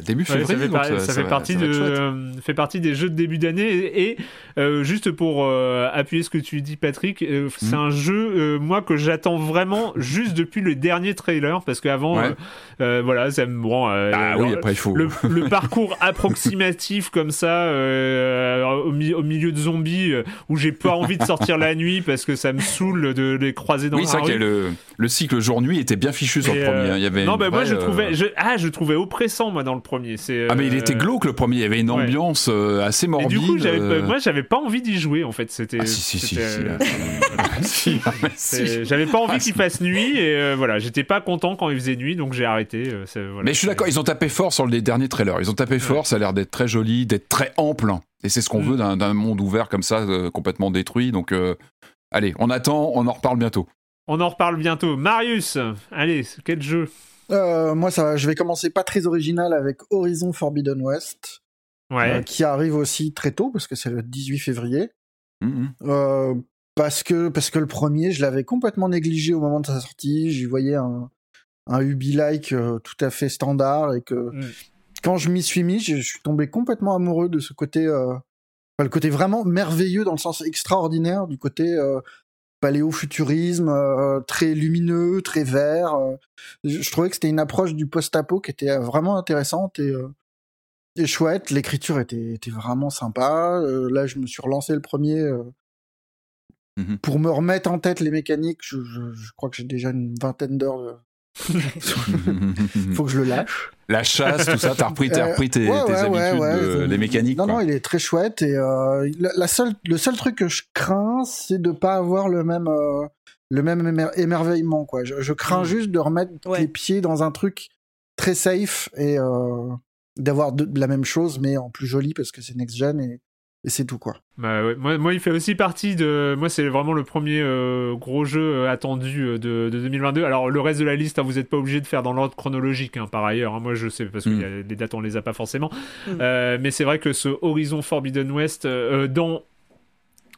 début février. ça, fait, partie de, fait partie des jeux de début d'année. Et, euh, juste pour euh, appuyer ce que tu dis, Patrick, euh, c'est hmm. un jeu, moi, que j'attends vraiment *laughs* juste depuis le dernier trailer. Parce qu'avant, voilà, ça me. Bon, ah, oui, après, il faut. Le, *laughs* parcours approximatif comme ça, au, au, milieu de zombies, où j'ai pas envie de sortir la nuit parce *laughs* que ça me saoule de les croiser dans oui, la rue. Oui, c'est vrai que le, le cycle jour-nuit était bien fichu sur le premier. Hein. Il y avait non, mais moi je trouvais, euh, je, ah, je trouvais oppressant moi dans le premier. C'est, ah, mais il était euh, glauque le premier. Il y avait une ambiance euh, assez morbide. Et du coup, moi, j'avais pas envie d'y jouer en fait. C'était. Ah, si, si, si. si, J'avais pas envie qu'il fasse nuit et voilà, j'étais pas content quand il faisait nuit, donc j'ai arrêté. Voilà, mais je suis d'accord, ils ont tapé fort sur les derniers trailers. Ils ont tapé fort. Ça a l'air d'être très joli, d'être très ample. Et c'est ce qu'on mm. veut d'un monde ouvert comme ça, complètement détruit. Donc, Allez, on attend, on en reparle bientôt. On en reparle bientôt. Marius, allez, quel jeu euh, Moi, ça, je vais commencer pas très original avec Horizon Forbidden West, ouais. Euh, qui arrive aussi très tôt parce que c'est le 18 février. Mm-hmm. Euh, parce que parce que le premier, je l'avais complètement négligé au moment de sa sortie. J'y voyais un un Ubi-like tout à fait standard et que mm. quand je m'y suis mis, je, suis tombé complètement amoureux de ce côté le côté vraiment merveilleux dans le sens extraordinaire du côté euh, paléofuturisme euh, très lumineux, très vert. euh. je, je trouvais que c'était une approche du post-apo qui était vraiment intéressante et, euh, et chouette. L'écriture était, était vraiment sympa. Euh, là, je me suis relancé le premier euh, Mhm. pour me remettre en tête les mécaniques. Je, je- je crois que j'ai déjà une vingtaine d'heures. Faut que je le lâche. La chasse, tout ça, t'as repris, t'as Euh, repris tes, ouais, tes ouais, habitudes, ouais, de- c'est- les mécaniques. Non, quoi. non, il est très chouette et euh, la, la seule, le seul truc que je crains, c'est de pas avoir le même, euh, le même émer- émerveillement, quoi. Je, je crains Mm. juste de remettre Ouais. les pieds dans un truc très safe et euh, d'avoir de, de la même chose, mais en plus joli parce que c'est next gen et, et c'est tout, quoi. Bah ouais. moi, moi, il fait aussi partie de. Moi, c'est vraiment le premier euh, gros jeu euh, attendu euh, de, de 2022. Alors, le reste de la liste, hein, vous n'êtes pas obligé de faire dans l'ordre chronologique, hein, par ailleurs. hein. Moi, je sais, parce que Mm. y a- les dates, on les a pas forcément. Mm. Euh, mais c'est vrai que ce Horizon Forbidden West, euh, dans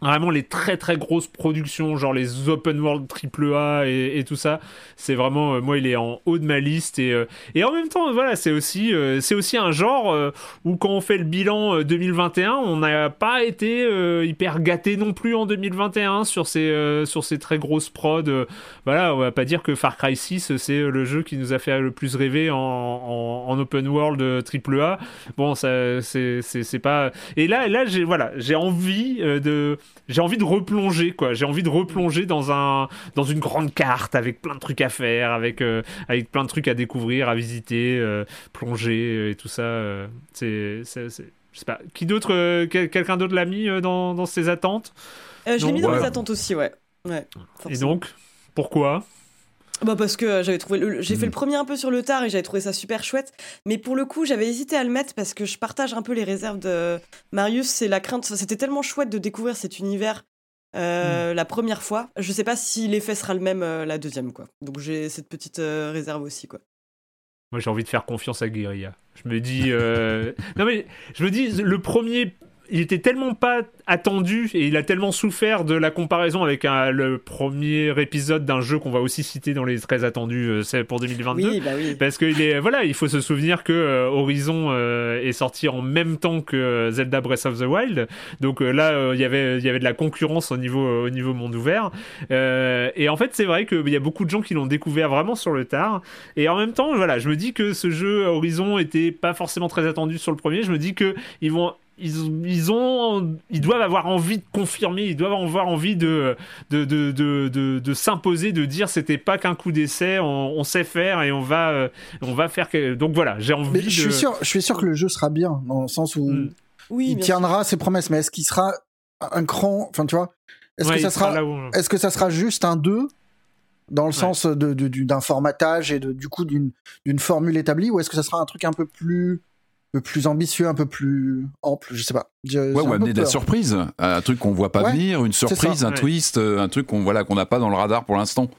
vraiment les très très grosses productions, genre les open world AAA et, et tout ça, c'est vraiment, euh, moi, il est en haut de ma liste. Et, euh, et en même temps, voilà, c'est aussi, euh, c'est aussi un genre euh, où quand on fait le bilan euh, 2021, on n'a pas été euh, hyper gâté non plus en 2021 sur ces, euh, sur ces très grosses prods. euh, voilà, on va pas dire que Far Cry 6, c'est euh, le jeu qui nous a fait le plus rêver en, en, en open world euh, AAA. Bon, ça, c'est, c'est, pas. Et là, là, j'ai, voilà, j'ai envie euh, de, j'ai envie de replonger, quoi. J'ai envie de replonger dans un, dans une grande carte avec plein de trucs à faire, avec, euh, avec plein de trucs à découvrir, à visiter, euh, plonger euh, et tout ça. euh, c'est, je sais pas. Qui d'autre, quel- quelqu'un d'autre l'a mis dans, dans ses attentes? Je l'ai mis dans ouais. les attentes aussi, ouais. ouais Et donc, pourquoi? Bah parce que j'avais trouvé le- j'ai Mm. fait le premier un peu sur le tard et j'avais trouvé ça super chouette mais pour le coup j'avais hésité à le mettre parce que je partage un peu les réserves de Marius c'est la crainte c'était tellement chouette de découvrir cet univers euh, Mm. la première fois je sais pas si l'effet sera le même euh, la deuxième quoi donc j'ai cette petite euh, réserve aussi quoi Moi, j'ai envie de faire confiance à Guerilla. Je me dis. *laughs* non, mais je me dis, le premier. Il était tellement pas attendu et il a tellement souffert de la comparaison avec un- le premier épisode d'un jeu qu'on va aussi citer dans les très attendus euh, c'est pour 2022. oui bah oui Parce que il est, voilà, il faut se souvenir que euh, Horizon euh, est sorti en même temps que euh, Zelda Breath of the Wild. Donc euh, là, euh, il y avait, il y avait de la concurrence au niveau, au niveau monde ouvert. Euh, et en fait, c'est vrai qu'il y a beaucoup de gens qui l'ont découvert vraiment sur le tard. Et en même temps, voilà, je me dis que ce jeu Horizon était pas forcément très attendu sur le premier. Je me dis que ils vont ils, ils ont ils doivent avoir envie de confirmer ils doivent avoir envie de de, de, de, de, de s'imposer de dire c'était pas qu'un coup d'essai on, on sait faire et on va euh, on va faire que... donc voilà j'ai envie Mais de je suis sûr, je suis sûr que le jeu sera bien dans le sens où Mm. oui il tiendra ses promesses. Mais est-ce qu'il sera un cran Enfin, tu vois Est-ce Ouais, que ça sera où- Est-ce que ça sera juste un 2 dans le sens de, de- du- d'un formatage et de, du coup d'une, d'une formule établie ou est-ce que ça sera un truc un peu plus, peu plus ambitieux, un peu plus ample Je sais pas. Je- Ouais, ou amener de la surprise, un truc qu'on voit pas Ouais, venir, une surprise, un Ouais. twist, euh, un truc qu'on voilà qu'on n'a pas dans le radar pour l'instant.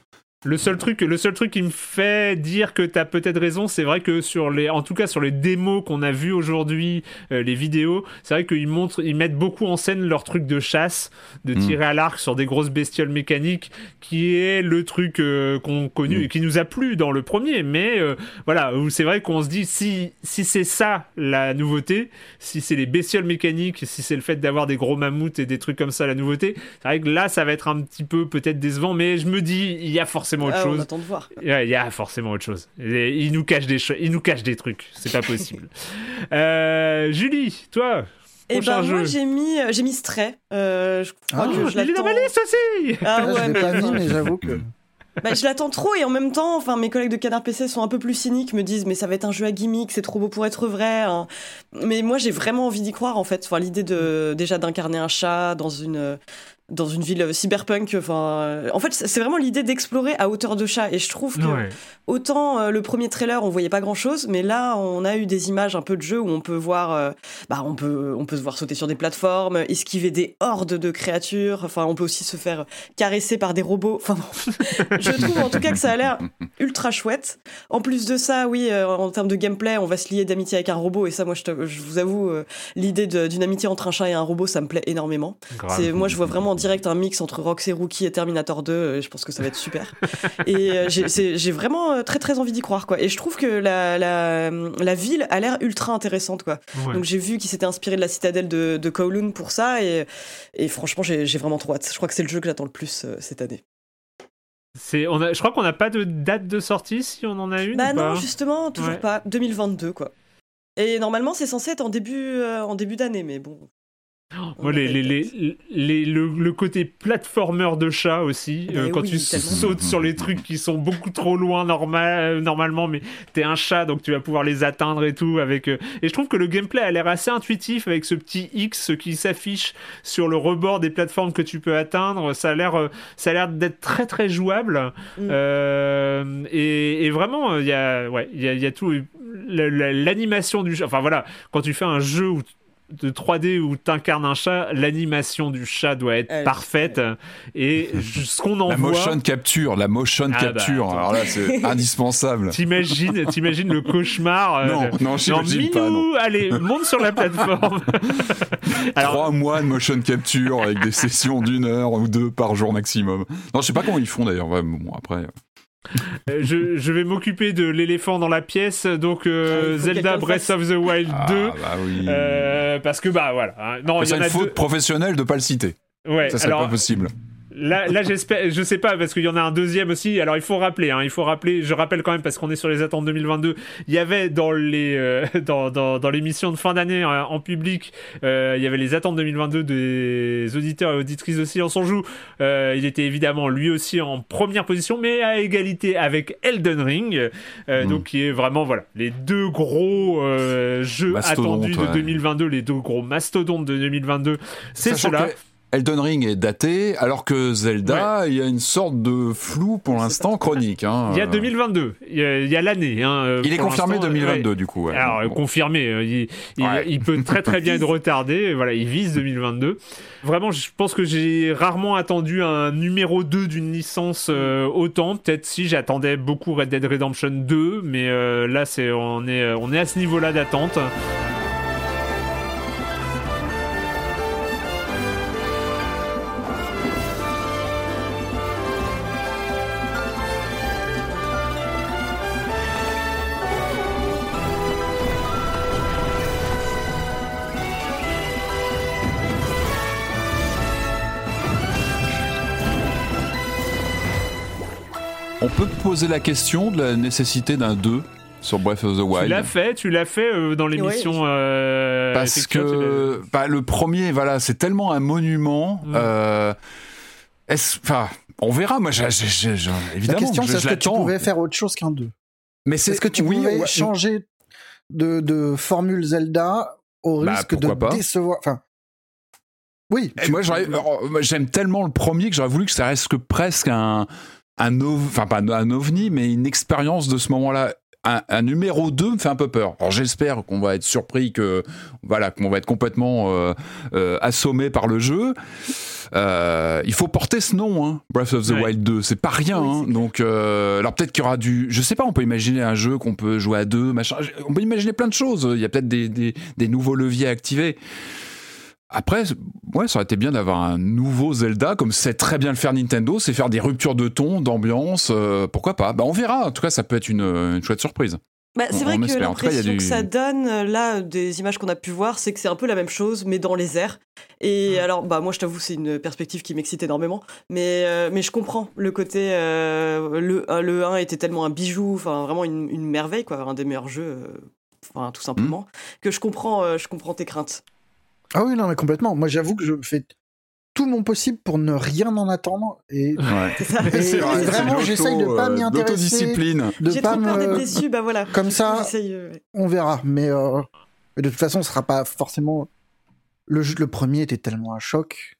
Le seul truc, le seul truc qui me fait dire que t'as peut-être raison, c'est vrai que sur les, en tout cas sur les démos qu'on a vues aujourd'hui, euh, les vidéos, c'est vrai qu'ils montrent, ils mettent beaucoup en scène leur truc de chasse, de Mm. tirer à l'arc sur des grosses bestioles mécaniques, qui est le truc euh, qu'on connu Mm. et qui nous a plu dans le premier. Mais euh, voilà, c'est vrai qu'on se dit si si c'est ça la nouveauté, si c'est les bestioles mécaniques, si c'est le fait d'avoir des gros mammouths et des trucs comme ça la nouveauté, c'est vrai que là ça va être un petit peu peut-être décevant. Mais je me dis il y a forcément autre Ah, on chose. attend de voir *laughs* Ouais, Il y a forcément autre chose. Et il nous cache des, il nous cache des trucs. C'est pas possible. *laughs* Euh, Julie, toi, et prochain ben moi j'ai mis euh, j'ai mis Stray euh, je crois Ah, que je l'attends ma liste aussi. ah ouais je l'ai pas mis, mais j'avoue que. *laughs* Bah, je l'attends trop et en même temps, enfin, mes collègues de Canard PC sont un peu plus cyniques, me disent mais ça va être un jeu à gimmick, c'est trop beau pour être vrai. hein. Mais moi, j'ai vraiment envie d'y croire en fait. Enfin, l'idée de déjà d'incarner un chat dans une dans une ville cyberpunk. Enfin, euh, en fait, c'est vraiment l'idée d'explorer à hauteur de chat. Et je trouve que Ouais. autant euh, le premier trailer, on voyait pas grand chose, mais là, on a eu des images un peu de jeu où on peut voir, euh, bah, on peut, on peut se voir sauter sur des plateformes, esquiver des hordes de créatures. Enfin, on peut aussi se faire caresser par des robots. Enfin, bon. *laughs* je trouve en tout cas que ça a l'air ultra chouette. En plus de ça, oui, en termes de gameplay, on va se lier d'amitié avec un robot. Et ça, moi, je, te- je vous avoue, l'idée d'une amitié entre un chat et un robot, ça me plaît énormément. C'est, moi, je vois vraiment direct un mix entre Rox et Rookie et Terminator 2. Je pense que ça va être super. *laughs* et j'ai vraiment très très envie d'y croire, quoi. Et je trouve que la, la, la ville a l'air ultra intéressante, quoi. Donc j'ai vu qu'il s'était inspiré de la citadelle de, de Kowloon pour ça, et, et franchement, j'ai vraiment trop hâte. Je crois que c'est le jeu que j'attends le plus cette année. On a, je crois qu'on n'a pas de date de sortie, si on en a une. Bah non, justement, toujours pas. 2022, quoi. Et normalement, c'est censé être en début, euh, en début d'année, mais bon, moi, les, les, les, le, côté platformer de chat aussi, euh, quand tu sautes sur les trucs qui sont beaucoup trop loin normal, euh, normalement, mais t'es un chat donc tu vas pouvoir les atteindre et tout. Avec, euh, Et je trouve que le gameplay a l'air assez intuitif avec ce petit X qui s'affiche sur le rebord des plateformes que tu peux atteindre. Ça a l'air, ça a l'air d'être très très jouable. Mm. Et, et, vraiment, il y, a, ouais, y, a, y a tout. L'animation du jeu. Enfin voilà, quand tu fais un jeu où de 3D où t'incarnes un chat, l'animation du chat doit être parfaite. Et ce qu'on en la voit. La motion capture, la motion ah bah, capture. Alors là, c'est *laughs* indispensable. T'imagines, t'imagines le cauchemar. Euh, non, non, j'imagine pas. Non. Allez, monte sur la plateforme. *laughs* Alors, Trois mois de motion capture avec des sessions d'une heure ou deux par jour maximum. Non, je sais pas comment ils font d'ailleurs. bon, après. Euh, je, je, vais m'occuper de l'éléphant dans la pièce, donc euh, ah, Zelda Breath of the Wild 2. Ah, bah oui. euh, parce que, bah voilà. Hein. Non, c'est une faute professionnelle de pas le citer. Ouais, ça serait pas possible. Là, là j'espère, je sais pas, parce qu'il y en a un deuxième aussi. Alors, il faut rappeler, hein, il faut rappeler, je rappelle quand même, parce qu'on est sur les attentes 2022, il y avait dans les, euh, dans, dans, dans l'émission de fin d'année euh, en public, euh, il y avait les attentes 2022 des auditeurs et auditrices aussi en son joue. il était évidemment lui aussi en première position, mais à égalité avec Elden Ring, hmm. donc qui est vraiment, voilà, les deux gros jeux attendus de 2022, les deux gros mastodontes de 2022, c'est cela. Elden Ring est daté, alors que Zelda, il y a une sorte de flou pour l'instant chronique. Hein. Il y a 2022, il y a l'année. Hein, euh, il est confirmé 2022 du coup. Alors confirmé, euh, il, peut très très bien *laughs* être retardé. Voilà, il vise 2022. Vraiment, je pense que j'ai rarement attendu un numéro 2 d'une licence euh, autant. Peut-être si j'attendais beaucoup Red Dead Redemption 2, mais là c'est on est on est à ce niveau-là d'attente. Peut poser la question de la nécessité d'un 2 sur Breath of the Wild. Tu l'as fait, tu l'as fait euh, dans l'émission. Euh, Parce que bah, le premier, voilà, c'est tellement un monument. Euh, enfin, on verra. Moi, évidemment, la question, c'est est-ce que tu pouvais faire autre chose qu'un 2 Mais c'est ce que tu pouvais changer de, de, formule Zelda au bah, risque de décevoir. Enfin, oui. moi, j'aime tellement le premier que j'aurais voulu que ça reste que presque un un enfin pas un ovni, mais une expérience de ce moment-là. Un, numéro 2 me fait un peu peur. Alors j'espère qu'on va être surpris que voilà qu'on va être complètement euh, euh, assommé par le jeu. Euh, il faut porter ce nom, hein, Breath of the Wild 2. C'est pas rien. hein. Donc, alors peut-être qu'il y aura du. Je sais pas, on peut imaginer un jeu qu'on peut jouer à deux, machin. On peut imaginer plein de choses. Il y a peut-être des, des, des, nouveaux leviers à activer. Après, ouais, ça aurait été bien d'avoir un nouveau Zelda, comme c'est très bien le faire Nintendo, c'est faire des ruptures de ton, d'ambiance, euh, pourquoi pas? Bah on verra, en tout cas ça peut être une, chouette surprise. Bah, c'est vrai que l'impression que ça donne, euh, là, des images qu'on a pu voir, c'est que c'est un peu la même chose, mais dans les airs. Et alors, bah moi je t'avoue, c'est une perspective qui m'excite énormément, mais, euh, mais je comprends le côté... le, le 1 était tellement un bijou, enfin vraiment une, une, merveille, quoi, un des meilleurs jeux, enfin tout simplement, mmh. que je comprends, je comprends tes craintes. Ah oui, non, mais complètement. Moi, j'avoue que je fais tout mon possible pour ne rien en attendre et, *laughs* vraiment j'essaye de pas m'y euh, intéresser de pas me déçu bah voilà. comme ça euh, on verra. Mais, euh, mais, de toute façon ce sera pas forcément le le premier était tellement un choc.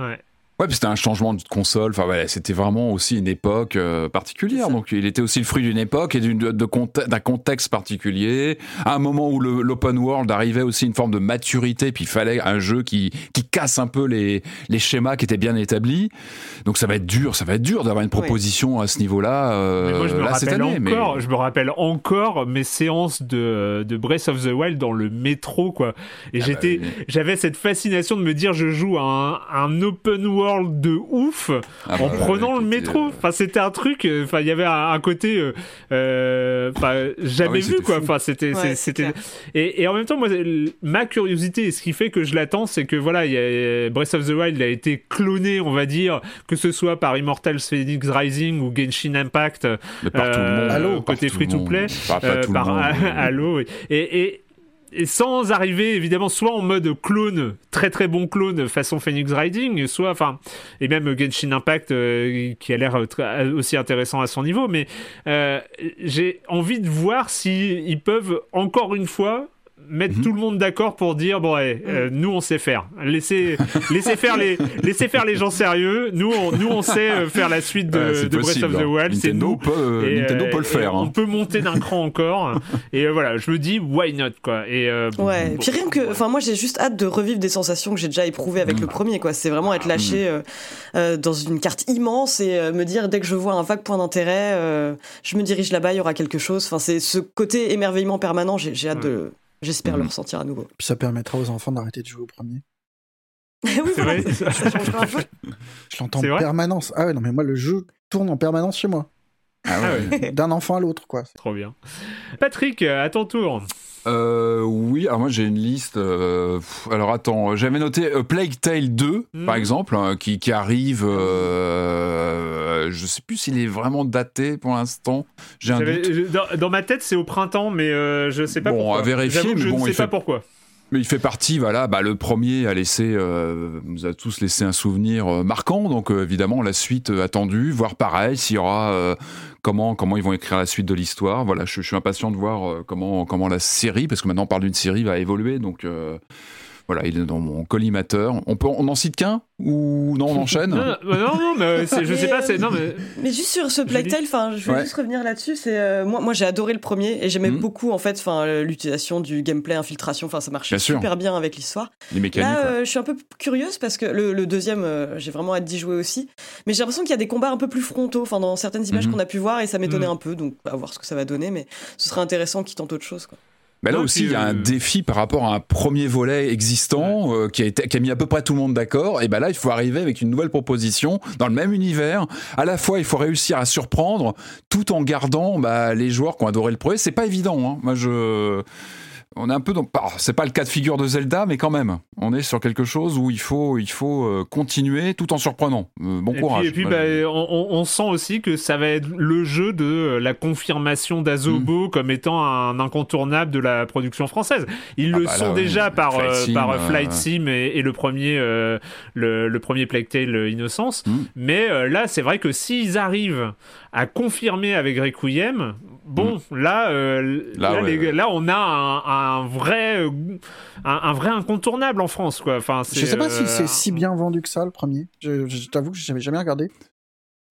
Ouais Ouais, c'était un changement de console. Enfin, voilà, c'était vraiment aussi une époque euh, particulière. Donc, il était aussi le fruit d'une époque et d'un contexte particulier. À un moment où l'open world arrivait aussi une forme de maturité, puis il fallait un jeu qui, qui casse un peu les, les schémas qui étaient bien établis. Donc, ça va être dur, ça va être dur d'avoir une proposition à ce niveau-là. Euh, moi, je me là, rappelle encore, je me rappelle encore mes séances de, de Breath of the Wild dans le métro, quoi. Et ah bah j'étais, j'avais cette fascination de me dire, je joue à un, un open world world de ouf Ah en bah, prenant le métro. euh, Enfin, c'était un truc. euh, Enfin, il y avait un, un côté, euh, enfin, jamais Ah oui, vu quoi. fou. Enfin, c'était, Ouais, c'était. Et, et en même temps, moi, ma curiosité et ce qui fait que je l'attends, c'est que voilà, il y a, Breath of the Wild a été cloné, on va dire, que ce soit par Immortals Phoenix Rising ou Genshin Impact, Mais par tout le monde. euh, par côté le free to play, pas euh, le par. Halo. oui. Et, et, et sans arriver évidemment soit en mode clone, très très bon clone façon Phoenix Riding, soit enfin et même Genshin Impact euh, qui a l'air euh, très- aussi intéressant à son niveau, mais euh, j'ai envie de voir si ils peuvent encore une fois mettre Mhm. tout le monde d'accord pour dire bon ouais, euh, nous on sait faire laissez laissez faire les laissez faire les gens sérieux nous on, nous on sait euh, faire la suite de, Ouais, c'est de Breath of the hein. Wild c'est Nintendo nous peut, euh, Et, Nintendo peut le faire. on hein. peut monter d'un cran encore et euh, voilà je me dis why not quoi et euh, Ouais, bon, puis rien que, enfin moi j'ai juste hâte de revivre des sensations que j'ai déjà éprouvées avec Mm. le premier, quoi. C'est vraiment être lâché euh, dans une carte immense et euh, me dire dès que je vois un vague point d'intérêt, euh, je me dirige là-bas, il y aura quelque chose. Enfin c'est ce côté émerveillement permanent. J'ai j'ai hâte de, j'espère le Mm. ressentir à nouveau. Puis ça permettra aux enfants d'arrêter de jouer au premier. *laughs* oui, voilà, vrai ça changera un peu. Je l'entends en permanence. Ah ouais, non, mais moi, le jeu tourne en permanence chez moi. Ah ouais. D'un enfant à l'autre, quoi. trop bien Patrick à ton tour Euh, oui, alors moi j'ai une liste. euh, pff, alors attends, j'avais noté euh, Plague Tale 2, Mhm. par exemple, hein, qui, qui arrive. je sais plus s'il est vraiment daté pour l'instant. J'ai un doute. dans, dans ma tête c'est au printemps mais je sais pas Bon, pourquoi à vérifier, mais je bon, ne sais pas pourquoi Mais il fait partie, voilà, bah, le premier a laissé, euh, nous a tous laissé un souvenir euh, marquant, donc euh, évidemment la suite attendue, voir pareil, s'il y aura comment comment ils vont écrire la suite de l'histoire. Voilà, je, suis impatient de voir euh, comment comment la série, parce que maintenant on parle d'une série, va évoluer, donc euh, voilà, il est dans mon collimateur. On peut, on en cite qu'un ou non, on enchaîne. non, non, non, non, mais je sais pas euh, c'est non mais Mais juste sur ce Plague Tale, enfin, je vais Ouais. juste revenir là-dessus. C'est euh, moi, moi j'ai adoré le premier et j'aimais Mhm. beaucoup en fait, enfin, euh, l'utilisation du gameplay infiltration. Enfin, ça marchait Bien sûr. super bien avec l'histoire. Les mécaniques. Là, ouais. euh, je suis un peu curieuse parce que le, le deuxième, euh, j'ai vraiment hâte d'y jouer aussi. Mais j'ai l'impression qu'il y a des combats un peu plus frontaux, enfin, dans certaines images Mhm. qu'on a pu voir et ça m'étonnait Mhm. un peu. Donc, à voir ce que ça va donner, mais ce serait intéressant qu'ils tentent autre chose. Quoi. Bah là aussi, il y a un euh, défi par rapport à un premier volet existant euh, qui, a été, qui a mis à peu près tout le monde d'accord. Et ben là, il faut arriver avec une nouvelle proposition dans le même univers. À la fois, il faut réussir à surprendre tout en gardant bah, les joueurs qui ont adoré le premier. C'est pas évident. Hein. Moi, je. On est un peu dans. C'est pas le cas de figure de Zelda, mais quand même, on est sur quelque chose où il faut, il faut euh, continuer tout en surprenant. Euh, bon Et courage. puis, et puis bah, on, sent aussi que ça va être le jeu de euh, la confirmation d'Azobo comme étant un incontournable de la production française. Ils Mm. Ah le bah sont là, déjà par, Flight Sim, par Flight Sim et, et le premier euh, le, le premier Plague Tale Innocence. Mm. Mais euh, là, c'est vrai que s'ils arrivent à confirmer avec Requiem, bon, là, euh, Mm. Là, là, ouais, les- ouais. là, on a un, un vrai euh, un, un vrai incontournable en France, quoi. Enfin, Je sais pas si euh, c'est si bien vendu que ça, le premier. Je, je t'avoue que j'avais jamais regardé.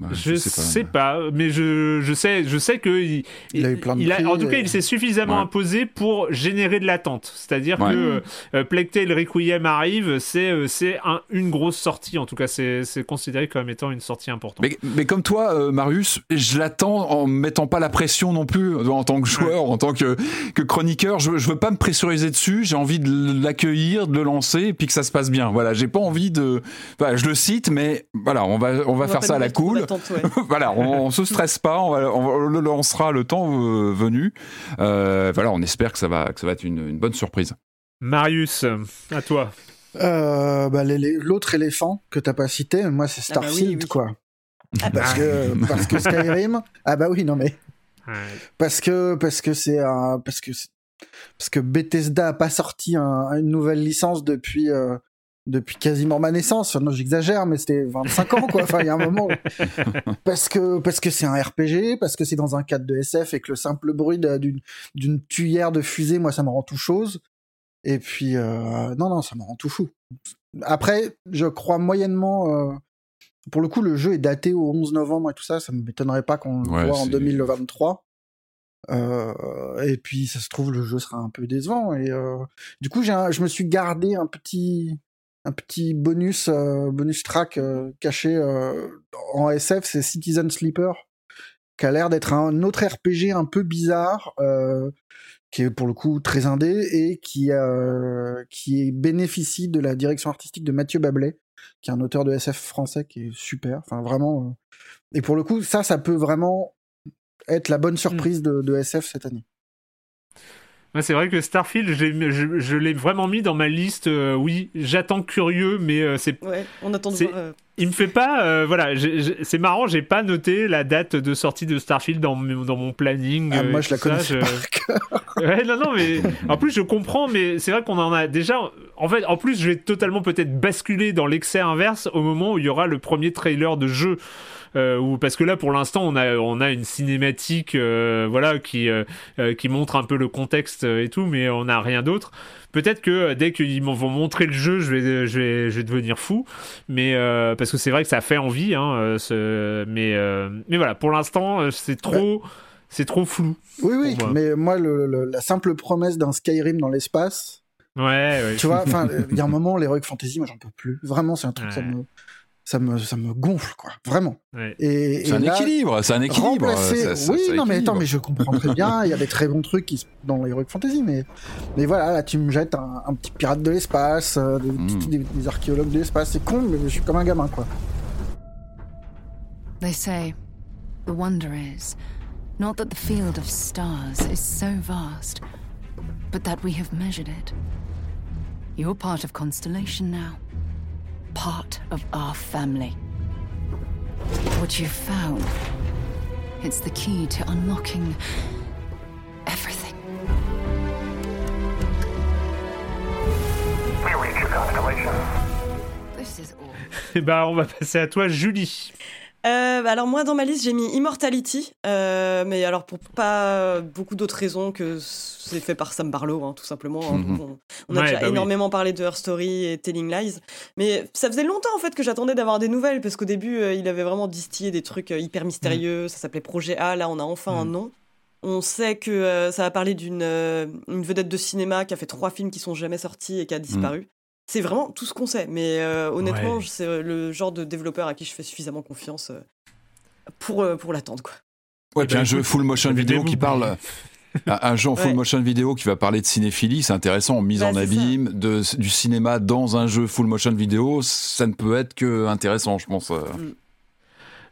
Bah, Je sais pas, mais je, je sais, je sais que il, Il a eu plein de il a- prix, en tout cas, et- il s'est suffisamment Ouais. imposé pour générer de l'attente. C'est-à-dire Ouais. que euh, Plague Tale Requiem arrive, c'est euh, c'est un- une grosse sortie. En tout cas, c'est c'est considéré comme étant une sortie importante. Mais, mais comme toi, euh, Marius, je l'attends en me mettant pas la pression non plus euh, en tant que joueur, en tant que, que chroniqueur. Je, je veux pas me pressuriser dessus. J'ai envie de l'accueillir, de le lancer, et puis que ça se passe bien. Voilà, j'ai pas envie de. Voilà, je le cite, mais voilà, on va, on va faire ça à la cool. Ouais. *laughs* voilà, on, on se stresse pas, on, va- on le lancera le temps euh, venu. Euh, voilà, on espère que ça va, que ça va être une, une bonne surprise. Marius, à toi. Euh, bah, L'autre éléphant que t'as pas cité, moi, c'est Ah bah oui, Starfield, oui. quoi. Ah bah, Parce que, parce que Skyrim. *laughs* Ah bah oui, non mais. Ouais. Parce que parce que c'est un parce que parce que Bethesda a pas sorti un- une nouvelle licence depuis euh, depuis quasiment ma naissance. Non, j'exagère, mais c'était 25 ans quoi. Enfin, il y a un moment. *laughs* parce que parce que c'est un RPG, parce que c'est dans un cadre de SF et que le simple bruit d'une tuyère de fusée, moi, ça me rend tout chose. Et puis euh, non non, ça me rend tout fou. Après, je crois moyennement. euh, pour le coup, le jeu est daté au 11 novembre et tout ça. Ça me m'étonnerait pas qu'on le Ouais, voit en c'est- 2023. Euh, et puis ça se trouve le jeu sera un peu décevant et euh, du coup un- je me suis gardé un petit un petit bonus euh, bonus track euh, caché euh, en SF c'est Citizen Sleeper qui a l'air d'être un autre RPG un peu bizarre qui est pour le coup très indé et qui qui bénéficie de la direction artistique de Mathieu Bablet qui est un auteur de SF français qui est super. Enfin, vraiment. Et pour le coup, ça, ça peut vraiment être la bonne surprise de, de SF cette année. C'est vrai que Starfield, je, je l'ai vraiment mis dans ma liste. euh, oui, j'attends curieux, mais euh, c'est. Ouais, on attend de euh, Il me fait pas. euh, voilà, c'est marrant, j'ai pas noté la date de sortie de Starfield dans, mon- dans mon planning. Ah, euh, moi, je la ça, connaissais je- Ouais, non, non, mais en plus, je comprends, mais c'est vrai qu'on en a déjà. En fait, en plus, je vais totalement peut-être basculer dans l'excès inverse au moment où il y aura le premier trailer de jeu. Euh, où- parce que là, pour l'instant, on a, on a une cinématique, euh, voilà, qui, euh, qui montre un peu le contexte et tout, mais on n'a rien d'autre. Peut-être que dès qu'ils vont montrer le jeu, je vais, je vais, je vais devenir fou. Mais euh, parce que c'est vrai que ça fait envie, hein, ce- mais, euh, mais voilà, pour l'instant, c'est trop, c'est trop flou. Oui, oui, moi. mais moi, le- le- la simple promesse d'un Skyrim dans l'espace, Ouais, ouais. tu vois, enfin, *laughs* il y a un moment, l'Heroic Fantasy, moi, j'en peux plus. Vraiment, c'est un truc, ça Ouais. me. Ça me, ça me gonfle, quoi. Vraiment. Ouais. Et, C'est et un là, équilibre, c'est un équilibre. remplacer- ça- ça- oui, ça non, mais équilibre. attends, mais je comprends très bien. Il y a des très bons trucs qui se- dans l'Heroic Fantasy, mais, mais voilà, là, tu me jettes un, un petit pirate de l'espace, euh, des, Mm. des- des archéologues de l'espace. C'est con, mais je suis comme un gamin, quoi. They say the wonder is not that the field of stars is so vast, but that we have measured it. You're part of Constellation now, part of our family. What you've found, it's the key to unlocking everything. We reach your destination. This is all. *laughs* Eh Et bah, on va passer à toi, Julie. Euh, bah alors moi dans ma liste j'ai mis Immortality, euh, mais alors pour pas beaucoup d'autres raisons que c'est fait par Sam Barlow hein, tout simplement. hein. Mhm. on, on a Ouais, déjà bah oui. énormément parlé de Her Story et Telling Lies, mais ça faisait longtemps en fait que j'attendais d'avoir des nouvelles parce qu'au début euh, il avait vraiment distillé des trucs hyper mystérieux, ça s'appelait Projet A, là on a enfin un Mhm. nom. On sait que ça va parler d'une une vedette de cinéma qui a fait trois films qui sont jamais sortis et qui a disparu. C'est vraiment tout ce qu'on sait, mais euh, honnêtement, Ouais. c'est euh, le genre de développeur à qui je fais suffisamment confiance euh, pour, pour l'attendre. Quoi. Ouais, puis ben, un jeu full motion vidéo qui parle. *laughs* Un jeu en full Ouais. motion vidéo qui va parler de cinéphilie, c'est intéressant, en mise Bah, en abîme, de, du cinéma dans un jeu full motion vidéo, ça ne peut être que intéressant, je pense. euh.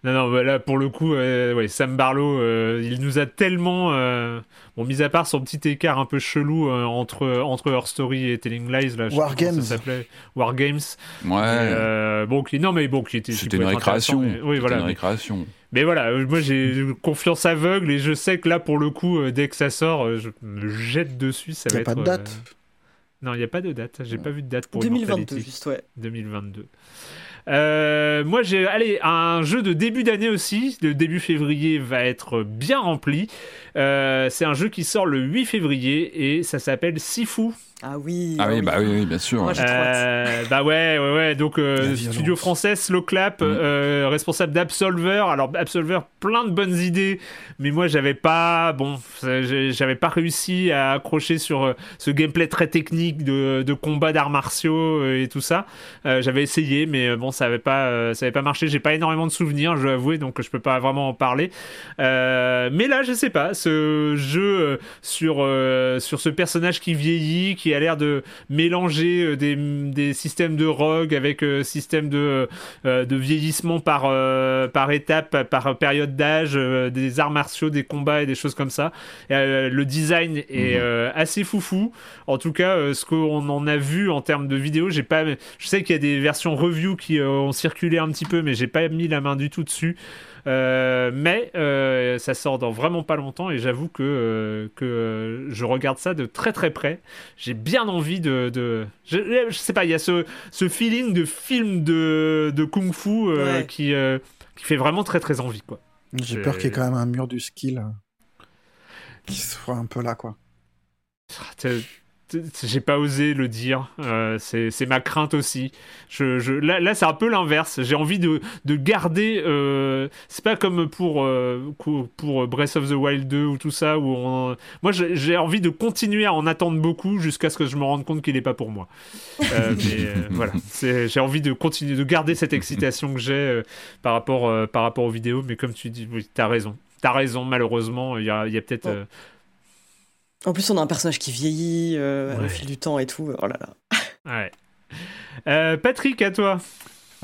Non, non, bah là, pour le coup, euh, ouais, Sam Barlow, euh, il nous a tellement. euh, bon, mis à part son petit écart un peu chelou euh, entre, entre Her Story et Telling Lies, là, War pas Games. ça s'appelait. War Games. Ouais, Euh, bon, qui, non, mais bon, qui était. c'était une récréation. mais- oui, C'était voilà. une mais- récréation. Mais voilà, moi j'ai confiance aveugle et je sais que là pour le coup, euh, dès que ça sort, je me jette dessus. Ça Y a va pas être, de date euh, Non, il n'y a pas de date. J'ai pas vu de date pour 2022, Immortality. juste, ouais. 2022. Euh, moi j'ai un jeu de début d'année aussi. Le début février va être bien rempli. Euh, c'est un jeu qui sort le 8 février et ça s'appelle Sifu. Ah oui. Ah oui, bah oui, oui, bien sûr. Moi. Euh, bah ouais, ouais, ouais. Donc, euh, studio français, Slow Clap, Mm. euh, responsable d'Absolver. Alors, Absolver, plein de bonnes idées, mais moi, j'avais pas, bon, j'avais pas réussi à accrocher sur ce gameplay très technique de, de combat d'arts martiaux et tout ça. Euh, j'avais essayé, mais bon, ça avait pas, euh, ça avait pas marché. J'ai pas énormément de souvenirs, je dois avouer, donc je peux pas vraiment en parler. Euh, mais là, je sais pas, ce jeu sur, euh, sur ce personnage qui vieillit, qui a l'air de mélanger euh, des, des systèmes de rogue avec euh, système de, euh, de vieillissement par, par étape, par période d'âge, des arts martiaux, des combats et des choses comme ça. Et, le design est Mhm. assez foufou. En tout cas, ce qu'on en a vu en termes de vidéos, j'ai pas. Je sais qu'il y a des versions review qui ont circulé un petit peu, mais j'ai pas mis la main du tout dessus. Euh, mais euh, ça sort dans vraiment pas longtemps et j'avoue que, euh, que euh, je regarde ça de très très près. J'ai bien envie de. de... Je, je sais pas, il y a ce, ce feeling de film de, de kung fu euh, Ouais. qui, euh, qui fait vraiment très très envie. quoi. J'ai peur qu'il y ait quand même un mur du skill euh, qui soit un peu là, quoi. J'ai pas osé le dire, euh, c'est ma crainte aussi. Je, je- là, là c'est un peu l'inverse. J'ai envie de, de garder. euh, c'est pas comme pour, euh, pour Breath of the Wild 2 ou tout ça. Où on- moi, j'ai envie de continuer à en attendre beaucoup jusqu'à ce que je me rende compte qu'il est pas pour moi. Euh, *laughs* mais euh, voilà, C'est- j'ai envie de continuer de garder cette excitation que j'ai euh, par, rapport, euh, par rapport aux vidéos. Mais comme tu dis, oui, t'as raison. T'as raison, malheureusement. Il y a, il y a peut-être. Euh, En plus, on a un personnage qui vieillit euh, Ouais. au fil du temps et tout. Oh là là. Ouais. Euh, Patrick, à toi.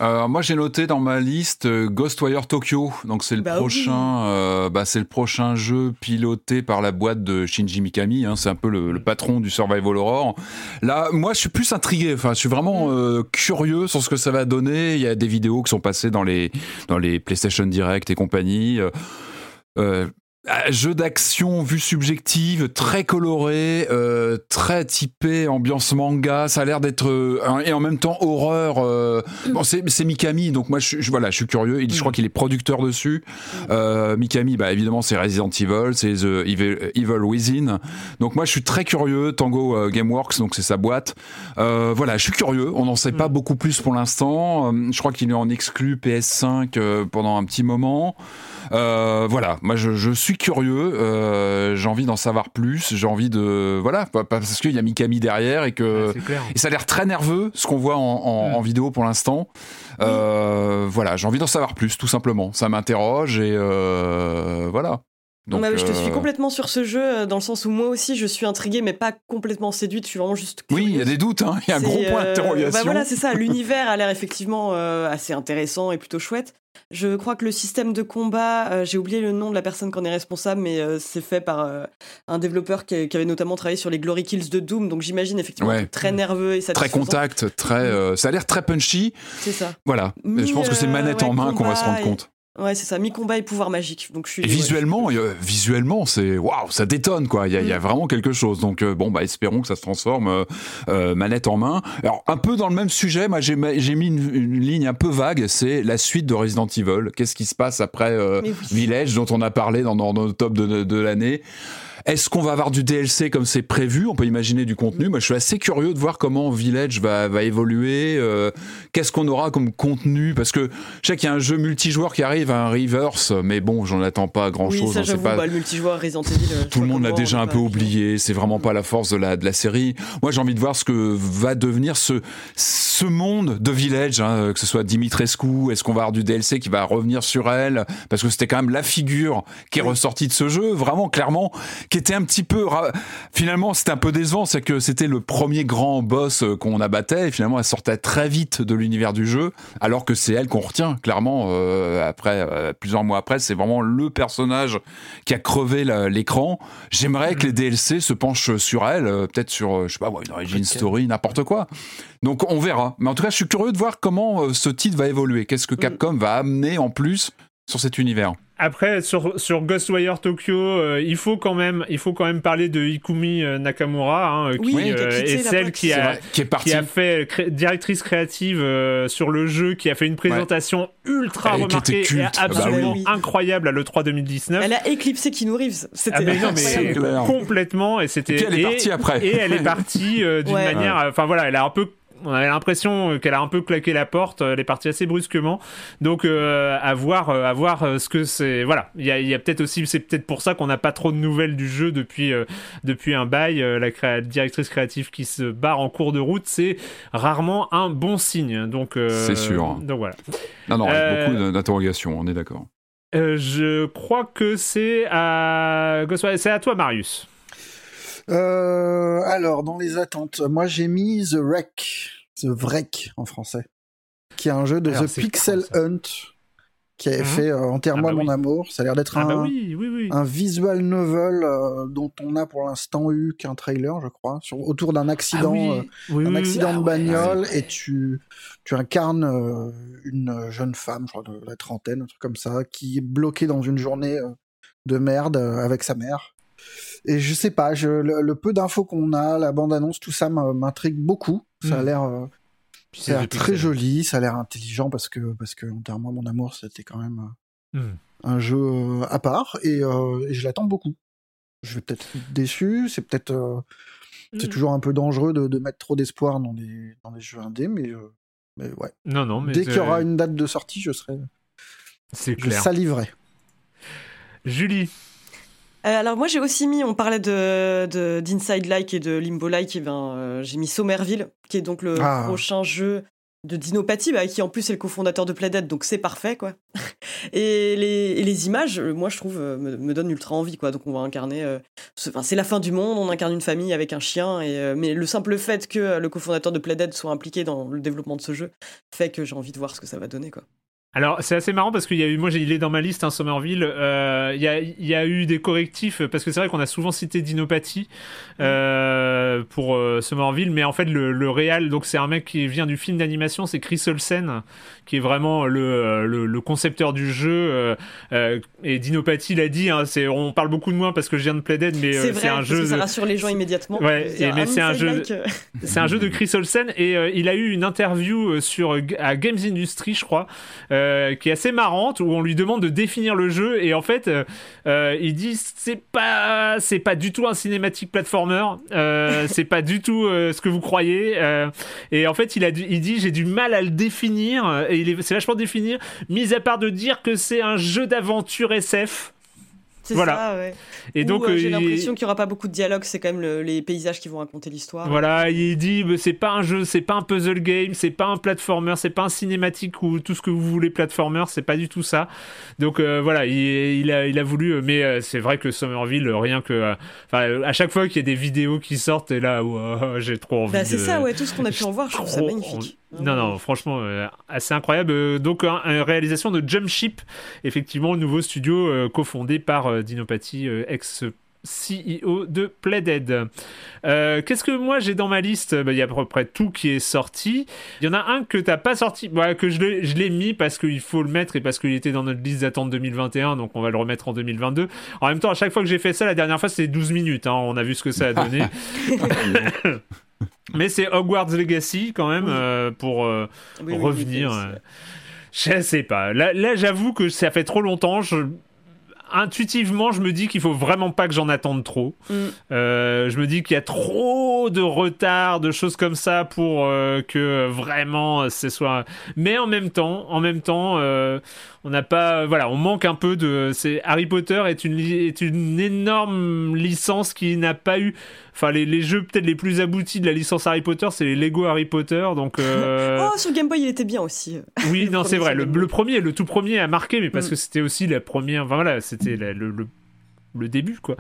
Euh, moi, j'ai noté dans ma liste euh, Ghostwire Tokyo. Donc, c'est le Bah prochain, euh, bah, c'est le prochain jeu piloté par la boîte de Shinji Mikami. Hein, c'est un peu le, le patron du survival horror. Là, moi, je suis plus intrigué. Enfin, je suis vraiment euh, curieux sur ce que ça va donner. Il y a des vidéos qui sont passées dans les dans les PlayStation Direct et compagnie. Euh, euh, jeu d'action vue subjective, très coloré, euh, très typé ambiance manga. Ça a l'air d'être euh, et en même temps horreur. euh, bon, c'est Mikami, donc moi je, suis- je- voilà, je suis curieux. Il, je crois qu'il est producteur dessus. Euh, Mikami, bah évidemment c'est Resident Evil, c'est The Evil, Evil Within. Donc moi je suis très curieux. Tango euh, Gameworks, donc c'est sa boîte. Euh, voilà, je suis curieux. On n'en sait pas beaucoup plus pour l'instant. Euh, je crois qu'il est en exclu PS5 euh, pendant un petit moment. Euh, voilà, moi je, je suis curieux, euh, j'ai envie d'en savoir plus, j'ai envie de voilà pa- parce qu'il y a Mikami derrière et que clair. et ça a l'air très nerveux ce qu'on voit en, en- en vidéo pour l'instant. Euh, Voilà, j'ai envie d'en savoir plus tout simplement. Ça m'interroge et euh, voilà. Donc, Bah, je te suis euh, complètement sur ce jeu, euh, dans le sens où moi aussi je suis intriguée, mais pas complètement séduite. Je suis vraiment juste. Oui, il y a des doutes, hein. il y a un gros point euh, d'interrogation. bah voilà, c'est ça. L'univers a l'air effectivement assez intéressant et plutôt chouette. Je crois que le système de combat, euh, j'ai oublié le nom de la personne qui en est responsable, mais euh, c'est fait par euh, un développeur qui, qui avait notamment travaillé sur les Glory Kills de Doom, donc j'imagine effectivement Ouais. très nerveux et Très satisfaisant. contact, très, ça a l'air très punchy. C'est ça. Voilà, je pense que c'est manette ouais, en main qu'on va se rendre compte. Ouais, c'est ça, mi-combat et pouvoir magique. Donc je suis. Et ouais, visuellement, euh, visuellement, c'est waouh, ça détonne quoi. Il y y a vraiment quelque chose. Donc euh, bon, bah espérons que ça se transforme euh, euh, manette en main. Alors un peu dans le même sujet, moi j'ai mis une, une ligne un peu vague. C'est la suite de Resident Evil. Qu'est-ce qui se passe après euh, oui. Village, dont on a parlé dans, dans nos top de, de l'année? Est-ce qu'on va avoir du DLC comme c'est prévu? On peut imaginer du contenu. Moi, je suis assez curieux de voir comment Village va, va évoluer. euh, Qu'est-ce qu'on aura comme contenu? Parce que je sais qu'il y a un jeu multijoueur qui arrive, un Reverse, mais bon, j'en attends pas Oui, grand-chose. ça sait j'avoue, pas- bah, le multijoueur Resident Evil. euh, tout le monde l'a déjà un peu oublié. C'est vraiment pas la force de la, de la série. Moi, j'ai envie de voir ce que va devenir ce, ce monde de Village, hein, que ce soit Dimitrescu. Est-ce qu'on va avoir du DLC qui va revenir sur elle? Parce que c'était quand même la figure qui est ressortie de ce jeu, vraiment clairement, qui était un petit peu. Finalement, c'était un peu décevant, c'est que c'était le premier grand boss euh, qu'on abattait. Et finalement, elle sortait très vite de l'univers du jeu, alors que c'est elle qu'on retient clairement. euh, après euh, plusieurs mois après, c'est vraiment le personnage qui a crevé l'écran. J'aimerais que les DLC se penchent sur elle, euh, peut-être sur, je sais pas, une origin story, n'importe quoi. Donc on verra. Mais en tout cas, je suis curieux de voir comment ce titre va évoluer. Qu'est-ce que Capcom va amener en plus sur cet univers? Après, sur, sur Ghostwire Tokyo, euh, il, faut quand même, il faut quand même parler de Ikumi euh, Nakamura, hein, qui, Oui, qui euh, est celle qui a, qui est partie. qui a fait cré- directrice créative euh, sur le jeu, qui a fait une présentation ultra Et remarquée et Ah bah absolument oui. incroyable à l'E3 2019. Elle a éclipsé Keanu Reeves. C'était Ah mais non mais C'est clair. complètement et c'était Et puis elle est partie après. et elle est partie euh, d'une Ouais. manière enfin voilà elle a un peu on avait l'impression qu'elle a un peu claqué la porte, elle est partie assez brusquement. Donc euh, à voir, euh, à voir euh, ce que c'est. Voilà, il y a, y a peut-être aussi, c'est peut-être pour ça qu'on n'a pas trop de nouvelles du jeu depuis euh, depuis un bail. Euh, la créa- directrice créative qui se barre en cours de route, c'est rarement un bon signe. Donc euh, C'est sûr. Donc voilà. Non, non, Euh, beaucoup d'interrogations, on est d'accord. Euh, je crois que c'est à c'est à toi Marius. Euh, alors, dans les attentes, moi j'ai mis The Wreck, The Wreck en français, qui est un jeu de Alors, The Pixel Hunt, qui avait Mhm. fait euh, Enterre-moi Ah bah mon oui. amour. Ça a l'air d'être Ah un, bah oui, oui, oui. un visual novel euh, dont on a pour l'instant eu qu'un trailer, je crois, sur, autour d'un accident, Ah euh, un accident de ouais. bagnole, et tu, tu incarnes euh, une jeune femme, je crois de la trentaine, un truc comme ça, qui est bloquée dans une journée euh, de merde avec sa mère. Et je sais pas, je, le, le peu d'infos qu'on a, la bande-annonce, tout ça m'in- m'intrigue beaucoup. Ça a Mm. l'air, euh, Puis ça a l'air The très joli, ça a l'air intelligent parce que, parce que, moi, mon amour, c'était quand même euh, Hmm. un jeu euh, à part et, euh, et je l'attends beaucoup. Je vais peut-être être déçu, c'est peut-être, euh, c'est toujours un peu dangereux de, de mettre trop d'espoir dans les, dans les jeux indés, mais, euh, mais ouais. Non, non, mais Dès qu'il y aura une date de sortie, je serai, c'est je clair. saliverai. Julie. Euh, alors moi j'ai aussi mis, on parlait de de- d'Inside Like et de Limbo Like, et ben euh, j'ai mis Somerville, qui est donc le Ah. prochain jeu de Dinopathie, bah, qui en plus est le cofondateur de Playdead, donc c'est parfait, quoi. *laughs* et, les, les, images, moi, je trouve, me, me, donnent ultra envie, quoi. Donc on va incarner. c'est la fin du monde, on incarne une famille avec un chien, et, mais le simple fait que le cofondateur de Playdead soit impliqué dans le développement de ce jeu fait que j'ai envie de voir ce que ça va donner, quoi. Alors c'est assez marrant parce qu'il y a eu, moi il est dans ma liste, hein, Somerville. Euh, il, y a, il y a eu des correctifs parce que c'est vrai qu'on a souvent cité Dinopathie euh, pour euh, Somerville, mais en fait le, le réal, donc c'est un mec qui vient du film d'animation, c'est Chris Olsen qui est vraiment le, le, concepteur du jeu. et Dinopathie l'a dit, hein, c'est, on parle beaucoup de moi parce que je viens de Playdead, mais c'est un jeu. Que ça rassure les gens immédiatement. Ouais, et, mais c'est un jeu, *laughs* c'est un jeu de Chris Olsen et il a eu une interview sur à Games Industry, je crois. Euh, qui est assez marrante où on lui demande de définir le jeu et en fait euh, euh, il dit c'est pas c'est pas du tout un cinématique platformer *laughs* c'est pas du tout ce que vous croyez et en fait il a il dit j'ai du mal à le définir et il c'est vachement définir mis à part de dire que c'est un jeu d'aventure SF voilà. ça, ouais. Et donc, euh, j'ai l'impression qu'il n'y aura pas beaucoup de dialogue, c'est quand même les paysages qui vont raconter l'histoire. Voilà, il dit c'est pas un jeu, c'est pas un puzzle game, c'est pas un platformer, c'est pas un cinématique ou tout ce que vous voulez platformer, c'est pas du tout ça. Donc euh, voilà, il, a, il a voulu, euh, mais c'est vrai que Somerville, rien que. à chaque fois qu'il y a des vidéos qui sortent, et là, *laughs* j'ai trop envie. Bah, c'est ça, ouais, tout ce qu'on a pu en voir, je trouve ça magnifique. Non, non, franchement, assez incroyable. Donc, une réalisation de Jump Ship, effectivement, le nouveau studio cofondé par euh, d'inopathie euh, ex CEO de Playdead. Euh, Qu'est-ce que moi j'ai dans ma liste? Bah, Il y a à peu près tout qui est sorti. Il y en a un que t'as pas sorti, bah, que je l'ai mis parce qu'il faut le mettre et parce qu'il était dans notre liste d'attente 2021, donc on va le remettre en pour En même temps, à chaque fois que j'ai fait ça, la dernière fois c'était 12 minutes, hein, on a vu ce que ça a donné. *laughs* *laughs* *laughs* Mais c'est Hogwarts Legacy quand même euh, pour euh, revenir. je sais pas. Là, là j'avoue que ça fait trop longtemps. Je intuitivement, je me dis qu'il faut vraiment pas que j'en attende trop. Mm. Euh, je me dis qu'il y a trop de retard, de choses comme ça pour euh, que vraiment ce soit. Mais en même temps, en même temps, euh, on n'a pas, voilà, on manque un peu de. C'est Harry Potter est une est une énorme licence qui n'a pas eu. Enfin, les, les jeux peut-être les plus aboutis de la licence Harry Potter, c'est les Lego Harry Potter. Donc. *laughs* oh, sur Game Boy, il était bien aussi. *laughs* Oui, non, c'est vrai. Le, premier, le tout premier a marqué, mais parce mm. que c'était aussi la première. Enfin voilà, c'était le, le début quoi.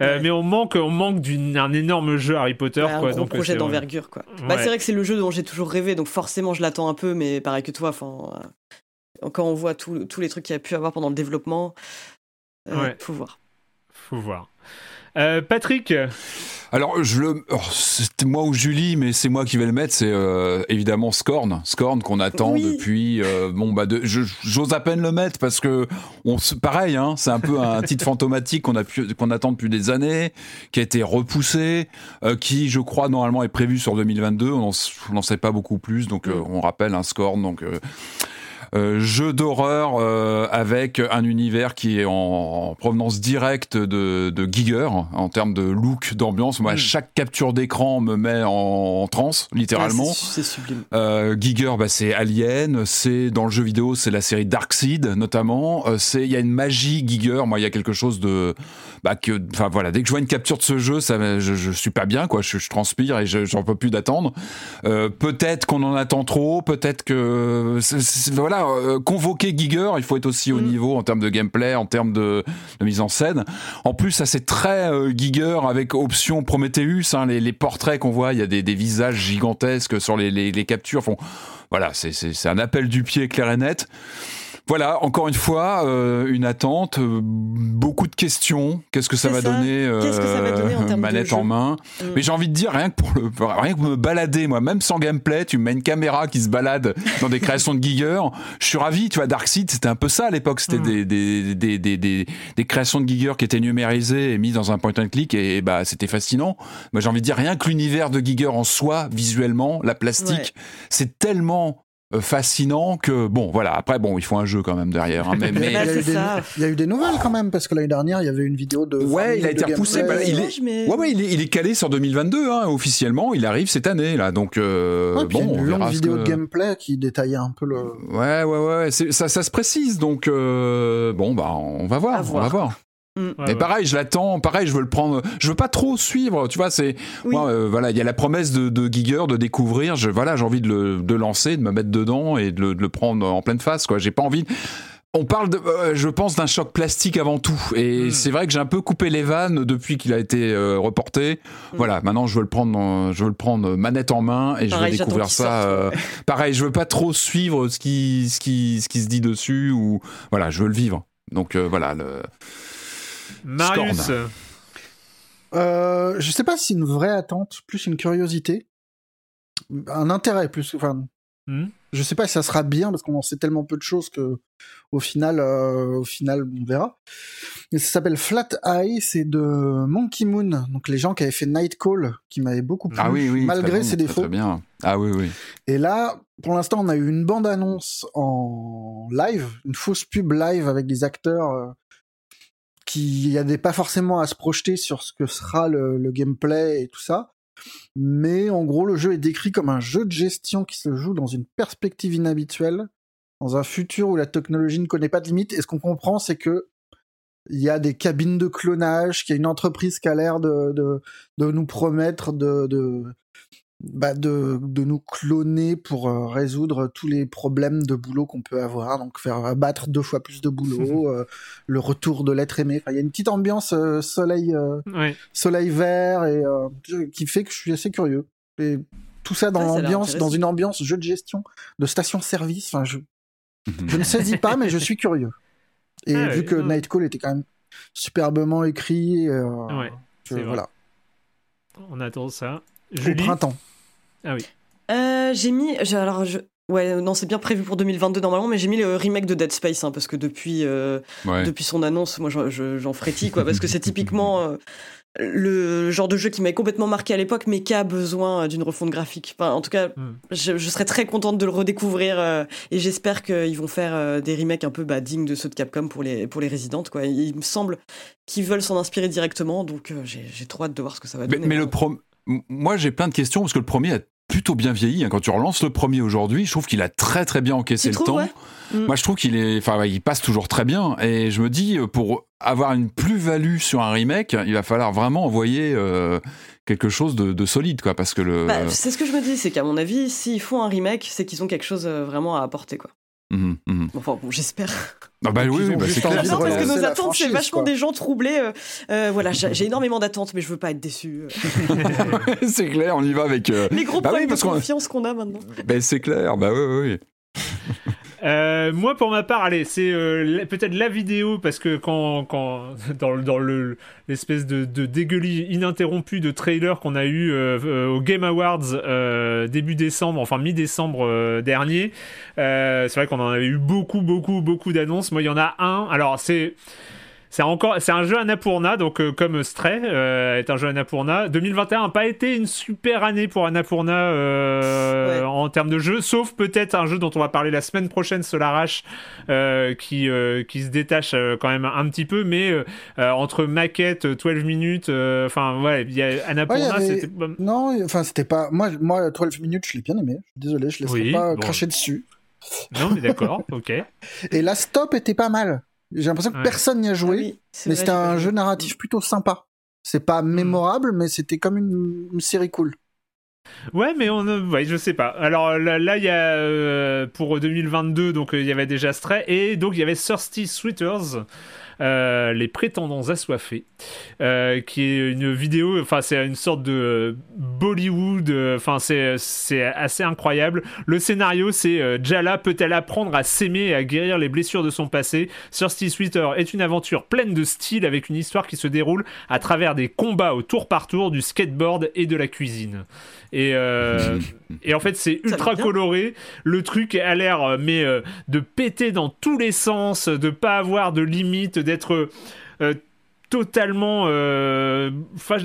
Euh, mais on manque on manque d'un énorme jeu Harry Potter un quoi. Gros donc projet d'envergure quoi. Bah, c'est vrai que c'est le jeu dont j'ai toujours rêvé donc forcément je l'attends un peu mais pareil que toi enfin euh, quand on voit tous les trucs qu'il y a pu avoir pendant le développement euh, faut voir. Faut voir. Patrick alors, je le, oh, c'était moi ou Julie, mais c'est moi qui vais le mettre. C'est euh, évidemment Scorn, Scorn qu'on attend depuis. Euh, bon, bah, j'ose à peine le mettre parce que on, pareil, hein, c'est un peu un titre fantomatique qu'on a qu'on attend depuis des années, qui a été repoussé, euh, qui, je crois, normalement est prévu sur 2022. On n'en sait pas beaucoup plus, donc on rappelle un Scorn, donc. Euh, jeu d'horreur euh, avec un univers qui est en, provenance directe de, de Giger en termes de look, d'ambiance. Moi, hmm. chaque capture d'écran me met en, transe, littéralement. c'est sublime. Euh, Giger, bah, c'est Alien. C'est dans le jeu vidéo, c'est la série Darkseid notamment. c'est il y a une magie Giger. Moi, il y a quelque chose de bah que enfin voilà dès que je vois une capture de ce jeu ça je, je suis pas bien quoi je, je transpire et j'en peux plus d'attendre euh, peut-être qu'on en attend trop peut-être que voilà euh, convoquer Giger il faut être aussi au mm. niveau en termes de gameplay en termes de, de, mise en scène en plus ça c'est très euh, Giger avec option Prometheus hein, les, les, portraits qu'on voit il y a des, des, visages gigantesques sur les, les, les captures font voilà c'est un appel du pied clair et net voilà, encore une fois, euh, une attente, euh, beaucoup de questions. Qu'est-ce que ça, va, Donner, euh, manette en main mm. Mais j'ai envie de dire rien que pour le, rien que me balader, moi, même sans gameplay, tu me mets une caméra qui se balade dans des créations de Giger. Je suis ravi. Tu vois, Darkseid, c'était un peu ça à l'époque. C'était mm. des, des, des, des, des, créations de Giger qui étaient numérisées et mises dans un point and click et, bah c'était fascinant. Moi, j'ai envie de dire rien que l'univers de Giger en soi, visuellement, la plastique, c'est tellement fascinant que bon voilà. Après bon il faut un jeu quand même derrière hein, mais, il, y a eu des, nouvelles quand même parce que l'année dernière il y avait une vidéo de ouais il a été repoussé bah, il, est, ouais, ouais, il, est, il est calé sur 2022 hein, officiellement. Il arrive cette année là donc euh, bon une longue vidéo de gameplay qui détaillait un peu le ouais ouais ouais ça, ça se précise donc euh, bon bah on va voir on va voir Mm. Mais pareil, je l'attends. Pareil, je veux le prendre. Je veux pas trop suivre. Tu vois, c'est moi, euh, voilà, il y a la promesse de, de Giger de découvrir. Je voilà, j'ai envie de le de lancer, de me mettre dedans et de le, de le prendre en pleine face. Quoi, j'ai pas envie. On parle, de, euh, je pense, d'un choc plastique avant tout. Et c'est vrai que j'ai un peu coupé les vannes depuis qu'il a été euh, reporté. Voilà, maintenant je veux le prendre, en- je veux le prendre manette en main et Pareil, je veux découvrir ça. euh, pareil, je veux pas trop suivre ce qui, ce qui, ce qui se dit dessus ou voilà, je veux le vivre. Donc euh, voilà le. Marius. Scorn. Euh, je sais pas si une vraie attente, plus une curiosité, un intérêt plus. Enfin, Hmm. je sais pas si ça sera bien parce qu'on en sait tellement peu de choses que au final, euh, au final, on verra. Mais ça s'appelle Flat Eye, c'est de Monkey Moon, donc les gens qui avaient fait Nightcall, qui m'avaient beaucoup plu, Ah oui, oui. malgré ses défauts. Très bien. Ah oui, oui. Et là, pour l'instant, on a eu une bande-annonce en live, une fausse pub live avec des acteurs euh, qui n'avaient pas forcément à se projeter sur ce que sera le, gameplay et tout ça. Mais en gros, le jeu est décrit comme un jeu de gestion qui se joue dans une perspective inhabituelle, dans un futur où la technologie ne connaît pas de limite. Et ce qu'on comprend, c'est que il y a des cabines de clonage, qu'il y a une entreprise qui a l'air de, de, nous promettre de, bah de, de nous cloner pour euh, résoudre tous les problèmes de boulot qu'on peut avoir, donc faire abattre deux fois plus de boulot, *laughs* euh, le retour de l'être aimé. Enfin, il y a une petite ambiance euh, soleil, euh, soleil vert et euh, qui fait que je suis assez curieux. Et tout ça dans Ouais, l'ambiance, une ambiance jeu de gestion, de station-service. Enfin, je, *laughs* je ne saisis pas, mais je suis curieux. Et Ah vu que non. Nightcall était quand même superbement écrit, euh, Ouais, je- voilà, On attend ça. au printemps. Ah oui. Euh, j'ai mis. Alors, je. Ouais, non, c'est bien prévu pour 2022 normalement, mais j'ai mis le remake de Dead Space, hein, parce que depuis, euh, Ouais. depuis son annonce, moi j'en- je- frétille, quoi, parce que c'est typiquement euh, le genre de jeu qui m'avait complètement marqué à l'époque, mais qui a besoin d'une refonte graphique. Enfin, en tout cas, Hmm. je, je serais très contente de le redécouvrir, euh, et j'espère qu'ils vont faire euh, des remakes un peu bah, dignes de ceux de Capcom pour les, pour les résidentes, quoi. Il me semble qu'ils veulent s'en inspirer directement, donc euh, j'ai j'ai trop hâte de voir ce que ça va Mais, donner. mais le pro... Moi j'ai plein de questions parce que le premier a plutôt bien vieilli. hein. Quand tu relances le premier aujourd'hui, je trouve qu'il a très très bien encaissé Tu le trouves, temps. ouais? Mm. Moi je trouve qu'il est, enfin il passe toujours très bien. Et je me dis euh, pour avoir une plus-value sur un remake, il va falloir vraiment envoyer euh, quelque chose de, de solide quoi, parce que le. Bah, c'est ce que je me dis, c'est qu'à mon avis, s'ils font un remake, c'est qu'ils ont quelque chose euh, vraiment à apporter, quoi. Mhm, mhm. Enfin, bon, j'espère. Ah bah oui, oui, bah, c'est clair. Non, parce que nos attentes, c'est vachement quoi. des gens troublés. euh, euh, voilà, j'ai énormément d'attentes, mais je veux pas être déçu. euh. *laughs* c'est clair, on y va avec. euh, Les gros bah oui, problèmes parce de confiance qu'on a maintenant. Ben c'est clair, bah oui, oui, oui. Euh, moi, pour ma part, allez, c'est euh, peut-être la vidéo parce que quand, quand *laughs* dans, dans le l'espèce de, de dégueulis ininterrompu de trailer qu'on a eu euh, euh, au Game Awards début décembre, enfin mi-décembre dernier, c'est vrai qu'on en avait eu beaucoup, beaucoup, beaucoup d'annonces. Moi, il y en a un. Alors, c'est c'est encore, c'est un jeu Annapurna, donc euh, comme Stray euh, est un jeu Annapurna. 2021 n'a pas été une super année pour Annapurna euh, Ouais. en termes de jeu, sauf peut-être un jeu dont on va parler la semaine prochaine, Solar H, euh, qui qui se détache quand même un petit peu, mais entre maquette, 12 minutes, enfin ouais, y a Ouais, y Annapurna, avait- Non, enfin, c'était pas. Moi, moi, 12 minutes, je l'ai bien aimé. Désolé, je laisserai Oui, pas bon. cracher dessus. non mais d'accord, ok. *laughs* Et la stop était pas mal. J'ai l'impression que Ouais. personne n'y a joué, Ah oui, mais c'était un jeu narratif plutôt sympa. C'est pas Hmm. mémorable, mais c'était comme une, une série cool. Ouais, mais on, euh, ouais, je sais pas. Alors là, là, il y a euh, pour 2022, donc euh, il y avait déjà Stray et donc il y avait Thirsty Sweaters. Euh, les prétendants assoiffés, euh, qui est une vidéo, enfin c'est une sorte de euh, Bollywood, enfin c'est assez incroyable. Le scénario c'est Jala peut-elle apprendre à s'aimer et à guérir les blessures de son passé? Thirsty Sweater est une aventure pleine de style avec une histoire qui se déroule à travers des combats au tour par tour, du skateboard et de la cuisine. Et, euh, *laughs* et en fait, c'est ultra coloré. Le truc a l'air, euh, mais euh, de péter dans tous les sens, de pas avoir de limite, d'être euh, totalement, euh,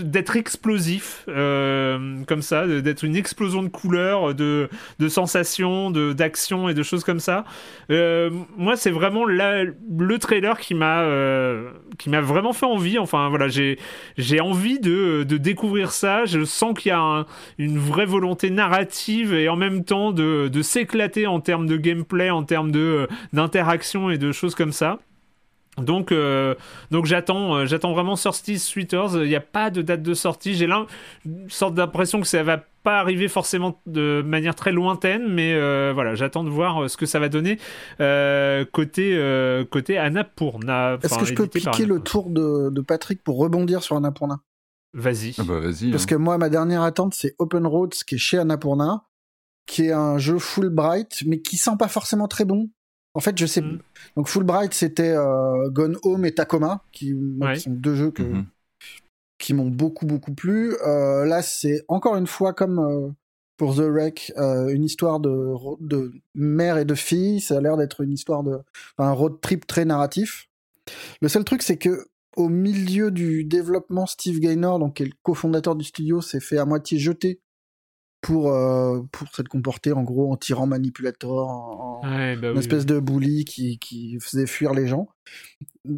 d'être explosif, euh, comme ça, d'être une explosion de couleurs, de, de sensations, de d'action et de choses comme ça. Euh, moi, c'est vraiment le trailer qui m'a euh, qui m'a vraiment fait envie. Enfin, voilà, j'ai j'ai envie de, de découvrir ça. Je sens qu'il y a un- une vraie volonté narrative et en même temps de, de s'éclater en termes de gameplay, en termes de d'interaction et de choses comme ça. Donc, euh, donc j'attends, euh, j'attends vraiment Solstice Sweeters. Il n'y a pas de date de sortie. J'ai là une sorte d'impression que ça va pas arriver forcément de manière très lointaine, mais euh, voilà, j'attends de voir ce que ça va donner côté côté Annapurna. Est-ce que je peux piquer le tour de, de, Patrick pour rebondir sur Annapurna? Vas-y. Ah bah vas-y. Parce hein. que moi, ma dernière attente, c'est Open Roads, qui est chez Annapurna, qui est un jeu full bright, mais qui sent pas forcément très bon. En fait, je sais. Mm. Donc Fulbright, c'était euh, Gone Home et Tacoma, qui, moi, Ouais. qui sont deux jeux que, Mhm. qui m'ont beaucoup beaucoup plu. Euh, là, c'est encore une fois comme euh, pour The Wreck, euh, une histoire de, mère et de fille. Ça a l'air d'être une histoire de enfin, un road trip très narratif. Le seul truc, c'est que au milieu du développement, Steve Gaynor, donc qui est le cofondateur du studio, s'est fait à moitié jeter pour euh, pour s'être comporté en gros en tyran manipulateur, en, en- Ouais, bah une oui, espèce oui. de bully qui, qui faisait fuir les gens.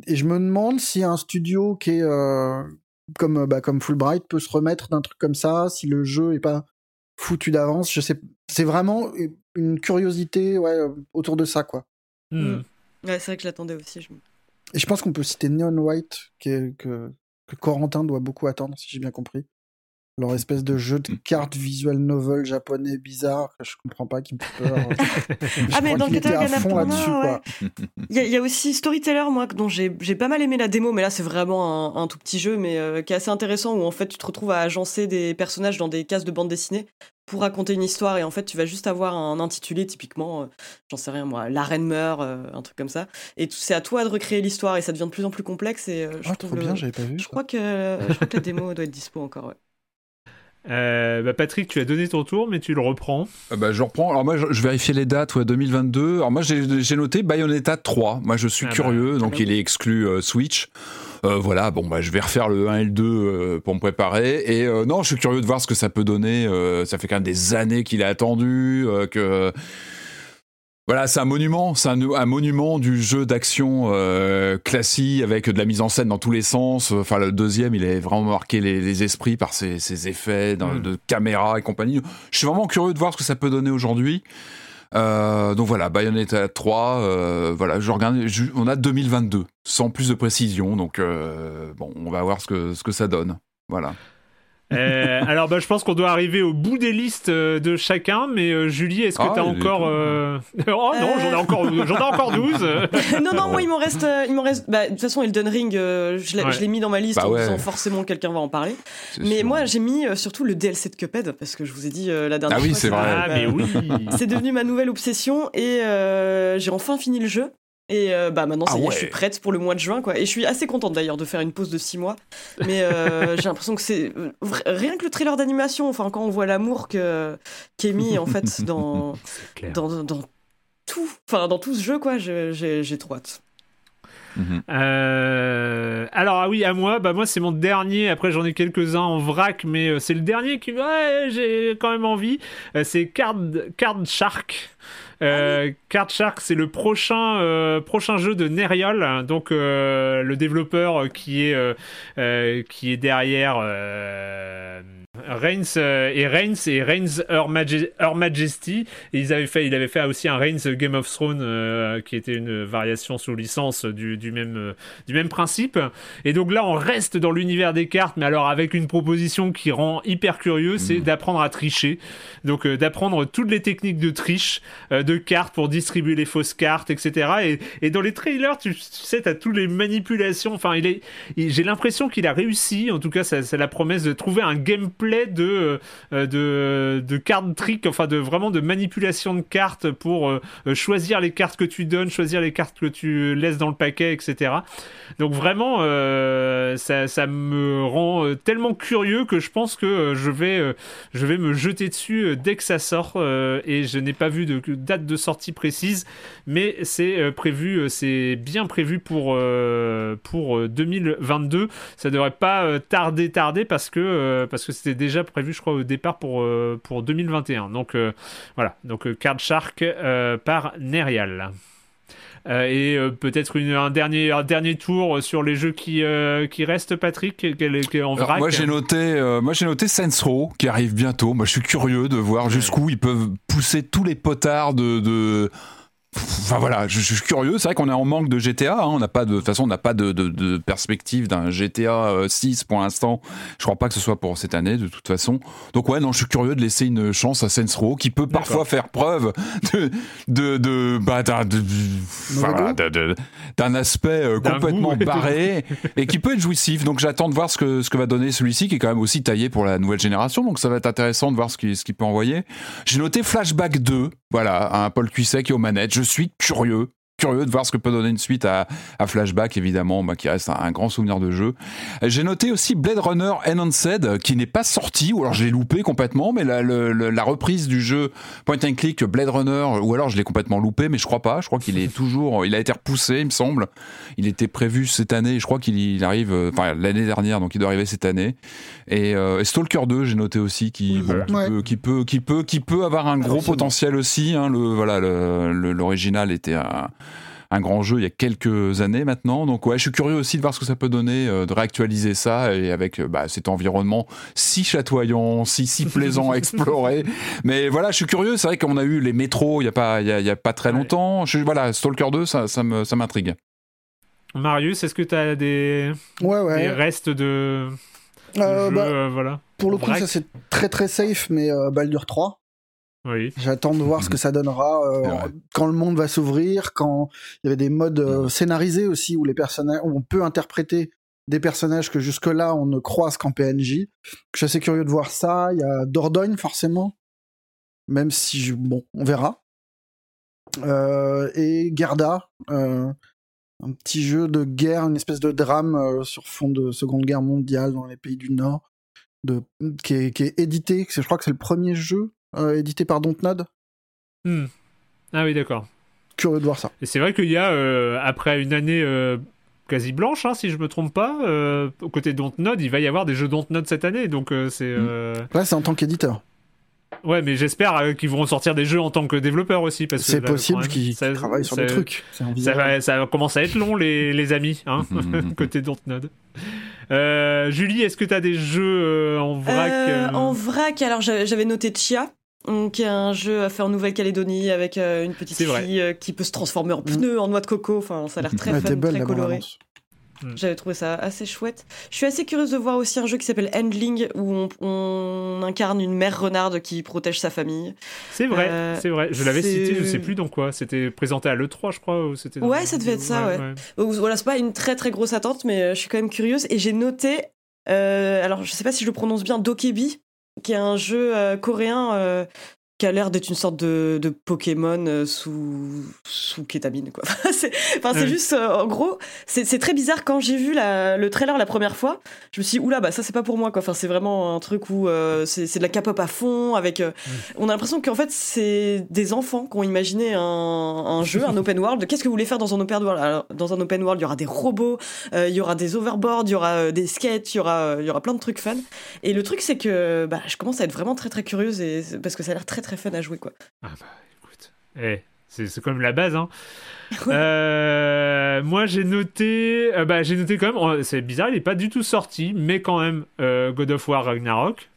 Et je me demande si un studio qui est euh, comme, bah, comme Fulbright peut se remettre d'un truc comme ça, si le jeu est pas foutu d'avance. Je sais, c'est vraiment une curiosité ouais, autour de ça, quoi. Hmm. Ouais, c'est vrai que je l'attendais aussi. je- Et je pense qu'on peut citer Neon White, qui est- que, que Corentin doit beaucoup attendre, si j'ai bien compris. Leur espèce de jeu de cartes visual novel japonais bizarre que je comprends pas, qui me fait peur. *laughs* Ah, mais dans le catalogue à fond Annapurna, là-dessus, quoi. Il y, a- il y a aussi Storyteller, moi, dont j'ai j'ai pas mal aimé la démo, mais là c'est vraiment un, un tout petit jeu, mais euh, qui est assez intéressant, où en fait tu te retrouves à agencer des personnages dans des cases de bande dessinée pour raconter une histoire, et en fait tu vas juste avoir un intitulé, typiquement, euh, j'en sais rien moi, La Reine meurt, euh, un truc comme ça, et c'est à toi de recréer l'histoire, et ça devient de plus en plus complexe, et euh, je Ah, trouve trop le- bien, j'avais pas vu. Je crois, que, je crois que la démo doit être dispo encore, ouais. Euh, bah, Patrick, tu as donné ton tour, mais tu le reprends. Ah bah, je reprends. Alors moi, je, je vérifiais les dates. Ouais, 2022. Alors moi, j'ai noté Bayonetta 3. Moi, je suis Ah bah, curieux. donc, il est exclu euh, Switch. Euh, voilà, bon, bah, je vais refaire le 1 et le 2 euh, pour me préparer. Et euh, non, je suis curieux de voir ce que ça peut donner. Euh, ça fait quand même des années qu'il est attendu. euh, que voilà, c'est un monument, c'est un, un monument du jeu d'action euh, classique avec de la mise en scène dans tous les sens. Enfin, le deuxième, il est vraiment marqué les, les esprits par ses, ses effets dans- Mm. de caméra et compagnie. Je suis vraiment curieux de voir ce que ça peut donner aujourd'hui. Euh, donc voilà, Bayonetta 3, euh, voilà, je regarde, je- on a 2022, sans plus de précision, donc euh, bon, on va voir ce que, ce que ça donne. Voilà. Euh, alors, bah, je pense qu'on doit arriver au bout des listes euh, de chacun, mais euh, Julie, est-ce que Ah, tu as encore. euh, *laughs* oh non, j'en ai encore, j'en ai encore 12. *laughs* non, non, moi il m'en reste, euh, il m'en reste. Bah, de toute façon, Elden Ring, euh, je l'ai Ouais. mis dans ma liste Bah en ouais. disant forcément quelqu'un va en parler. Mais sûr. moi, j'ai mis euh, surtout le DLC de Cuphead parce que je vous ai dit euh, la dernière Ah oui, fois. c'est vrai. Ah, mais oui. *laughs* C'est devenu ma nouvelle obsession et euh, j'ai enfin fini le jeu. Et euh, bah maintenant, Ah ça y est, ouais. je suis prête pour le mois de juin, quoi. Et je suis assez contente d'ailleurs de faire une pause de 6 mois. Mais euh, *laughs* j'ai l'impression que c'est euh, rien que le trailer d'animation. Enfin, quand on voit l'amour que qui est mis en fait *laughs* dans dans, dans tout, enfin dans tout ce jeu, quoi. J'ai trop hâte. Mhm. Euh, alors ah oui à moi bah moi c'est mon dernier après j'en ai quelques uns en vrac mais euh, c'est le dernier qui ouais j'ai quand même envie Euh, c'est Card Card Shark euh, Card Shark c'est le prochain euh, prochain jeu de Nerial donc euh, le développeur qui est qui est derrière Reigns euh, et Reigns et Reigns Her, Maje- Her Majesty. Et ils avaient fait il avait fait aussi un Reigns Game of Thrones euh, qui était une variation sous licence du, du même euh, du même principe. Et donc là on reste dans l'univers des cartes mais alors avec une proposition qui rend hyper curieux c'est d'apprendre à tricher. Donc euh, d'apprendre toutes les techniques de triche de cartes pour distribuer les fausses cartes etc et, et dans les trailers tu, tu sais t'as toutes les manipulations. Enfin il est il- j'ai l'impression qu'il a réussi en tout cas c'est la promesse de trouver un gameplay de euh, de de card trick enfin de vraiment de manipulation de cartes pour euh, euh, choisir les cartes que tu donnes choisir les cartes que tu laisses dans le paquet etc donc vraiment ça, ça me rend tellement curieux que je pense que je vais je vais me jeter dessus dès que ça sort et je n'ai pas vu de date de sortie précise mais c'est prévu c'est bien prévu pour pour euh, 2022 ça devrait pas tarder tarder parce que parce que c'était déjà prévu je crois au départ pour euh, pour 2021 donc euh, voilà. Donc euh, Card Shark par Nerial. Euh, et euh, peut-être un dernier un dernier tour sur les jeux qui euh, qui restent Patrick Alors, vrac moi j'ai noté, moi j'ai noté Saints Row qui arrive bientôt. Moi je suis curieux de voir jusqu'où ils peuvent pousser tous les potards de, de Enfin voilà, je, je suis curieux. C'est vrai qu'on est en manque de GTA. hein. On n'a pas de, de toute façon, on n'a pas de, de- de perspective d'un GTA euh, 6 pour l'instant. Je crois pas que ce soit pour cette année de toute façon. Donc ouais, non, je suis curieux de laisser une chance à Saints Row, qui peut parfois faire preuve de de de bah, d'un aspect euh, complètement barré *laughs* et qui peut être jouissif. Donc j'attends de voir ce que ce que va donner celui-ci, qui est quand même aussi taillé pour la nouvelle génération. Donc ça va être intéressant de voir ce qu'il ce qu'il peut envoyer. J'ai noté Flashback 2, voilà, un Paul Cuisset qui est aux manettes. Je suis curieux. Curieux de voir ce que peut donner une suite à, à Flashback, évidemment, bah, qui reste un, un grand souvenir de jeu. J'ai noté aussi Blade Runner Enhanced, qui n'est pas sorti, ou alors j'ai loupé complètement, mais la, le- le- la reprise du jeu Point and Click Blade Runner, ou alors je l'ai complètement loupé, mais je crois pas. Je crois qu'il est *laughs* toujours, il a été repoussé, il me semble. Il était prévu cette année, je crois qu'il il arrive, euh, enfin l'année dernière, donc il doit arriver cette année. Et, euh, et Stalker 2, j'ai noté aussi, qui, bon, qui, Ouais. peut, qui peut, qui peut, qui peut avoir un gros potentiel aussi. Hein, le, voilà, le- le- l'original était un un grand jeu il y a quelques années maintenant. Donc ouais, je suis curieux aussi de voir ce que ça peut donner, euh, de réactualiser ça et avec euh, bah, cet environnement si chatoyant, si si *laughs* plaisant à explorer. Mais voilà, je suis curieux. C'est vrai qu'on a eu les métros il y a pas il y a, il y a pas très longtemps. Je, voilà, Stalker 2, ça ça me ça m'intrigue. Marius, est-ce que tu as des... Ouais, ouais. des restes de, de Euh, jeux, bah, euh, voilà. Pour le En coup, ça c'est très très safe, mais euh, Baldur 3. Oui. J'attends de voir ce que ça donnera euh, quand le monde va s'ouvrir, quand il y avait des modes euh, scénarisés aussi où les personnages, où on peut interpréter des personnages que jusque-là on ne croise qu'en PNJ. Je suis assez curieux de voir ça. Il y a Dordogne forcément, même si je- bon, on verra. Euh, et Garda, euh, un petit jeu de guerre, une espèce de drame euh, sur fond de Seconde Guerre mondiale dans les pays du Nord, de, qui, est, qui est édité. Je crois que c'est le premier jeu euh, édité par Dontnod. Hmm. Ah oui, d'accord. Curieux de voir ça. Et c'est vrai qu'il y a, euh, après une année euh, quasi blanche, hein, si je me trompe pas, euh, au côté Dontnod, il va y avoir des jeux Dontnod cette année. Donc euh, c'est. euh, Là, c'est en tant qu'éditeur. Ouais, mais j'espère euh, qu'ils vont sortir des jeux en tant que développeurs aussi. parce que C'est là, possible qu'ils ça- travaillent sur ça- des trucs. Ça va, ça va commencer à être long, les, les amis, hein, *laughs* *laughs* côté Dontnod. Euh, Julie, est-ce que tu as des jeux euh, en vrac Euh, euh, En vrac, alors j'avais j'avais noté Chia. Donc, Qui est un jeu fait en Nouvelle-Calédonie avec euh, une petite fille euh, qui peut se transformer en pneu, en noix de coco. Enfin, ça a l'air très Ouais, fun, belle, très coloré. bande-annonce. J'avais trouvé ça assez chouette. Je suis assez curieuse de voir aussi un jeu qui s'appelle Handling où on, on incarne une mère renarde qui protège sa famille. C'est vrai, Euh, c'est vrai. Je l'avais cité, je sais plus dans quoi. C'était présenté à l'E3, je crois. Ou c'était dans- Ouais, ça devait être ça, ouais. Donc, Voilà, c'est pas une très très grosse attente, mais je suis quand même curieuse. Et j'ai noté, euh, alors je sais pas si je le prononce bien, Dokebi, qui est un jeu euh, coréen euh, qui a l'air d'être une sorte de, de Pokémon euh, sous, sous kétamine, quoi. *laughs* c'est enfin, c'est juste, euh, en gros, c'est c'est très bizarre. Quand j'ai vu la- le trailer la première fois, je me suis dit, oula, bah ça c'est pas pour moi, quoi. Enfin, c'est vraiment un truc où euh, c'est c'est de la K-pop à fond, avec. euh, On a l'impression qu'en fait, c'est des enfants qui ont imaginé un, un jeu, un open world. Qu'est-ce que vous voulez faire dans un open world? Alors, Dans un open world, il y aura des robots, il y aura des overboards, il y aura des skates, il y aura, il y aura plein de trucs fun. Et le truc, c'est que bah, je commence à être vraiment très très curieuse et, parce que ça a l'air très très fun à jouer. quoi. Ah bah écoute, eh, c'est quand même la base. Hein. *laughs* Euh, moi j'ai noté, euh, bah, j'ai noté quand même, oh, c'est bizarre, il est pas du tout sorti, mais quand même euh, God of War Ragnarok.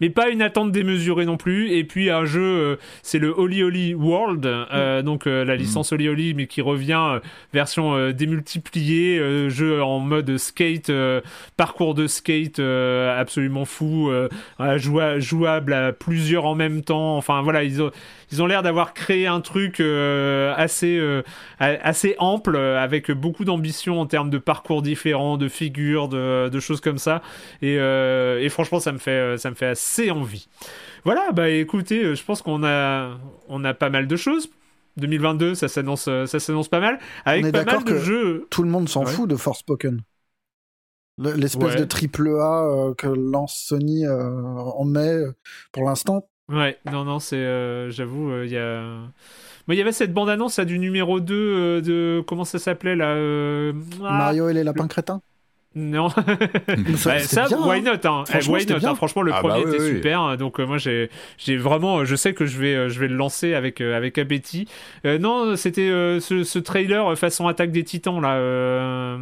Mais pas une attente démesurée non plus. Et puis un jeu, euh, c'est le Holy Holy World, euh, donc euh, la licence Holy Holy, mais qui revient version démultipliée, jeu en mode skate, parcours de skate absolument fou, jouable à plusieurs en même temps. Enfin voilà, ils ont, ils ont l'air d'avoir créé un truc euh, assez, euh, assez ample, euh, avec beaucoup d'ambition en termes de parcours différents, de figures, de, de choses comme ça. Et, euh, et franchement, ça me fait, ça me fait assez envie. Voilà, bah écoutez, je pense qu'on a, on a pas mal de choses. 2022, ça s'annonce, ça s'annonce pas mal, avec On est pas mal de que jeux. tout le monde s'en Ouais. fout de Forspoken. Le- L'espèce Ouais. de triple A que lance Sony en mai, pour l'instant, Ouais, non, non, c'est, euh, j'avoue, euh, il y a. Moi, il y avait cette bande-annonce là, du numéro 2 euh, de. Comment ça s'appelait là euh, ah, Mario et les lapins crétins? Non. *laughs* ça, ça, bien, why hein. not hein. Eh, Franchement, why c'était not, bien. hein. Franchement, le Ah premier bah oui, était oui. super. hein. Donc euh, moi, j'ai, j'ai vraiment, je sais que je vais, euh, je vais le lancer avec euh, avec appétit. Euh, non, c'était euh, ce, ce trailer façon attaque des Titans là.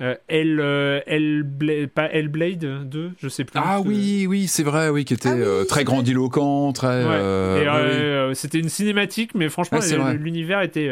Euh, euh, Elle, elle, pas Hellblade 2, je sais plus. Ah oui, oui, c'est vrai, oui, qui était ah très grandiloquent, très. C'était une cinématique, mais franchement, l'univers était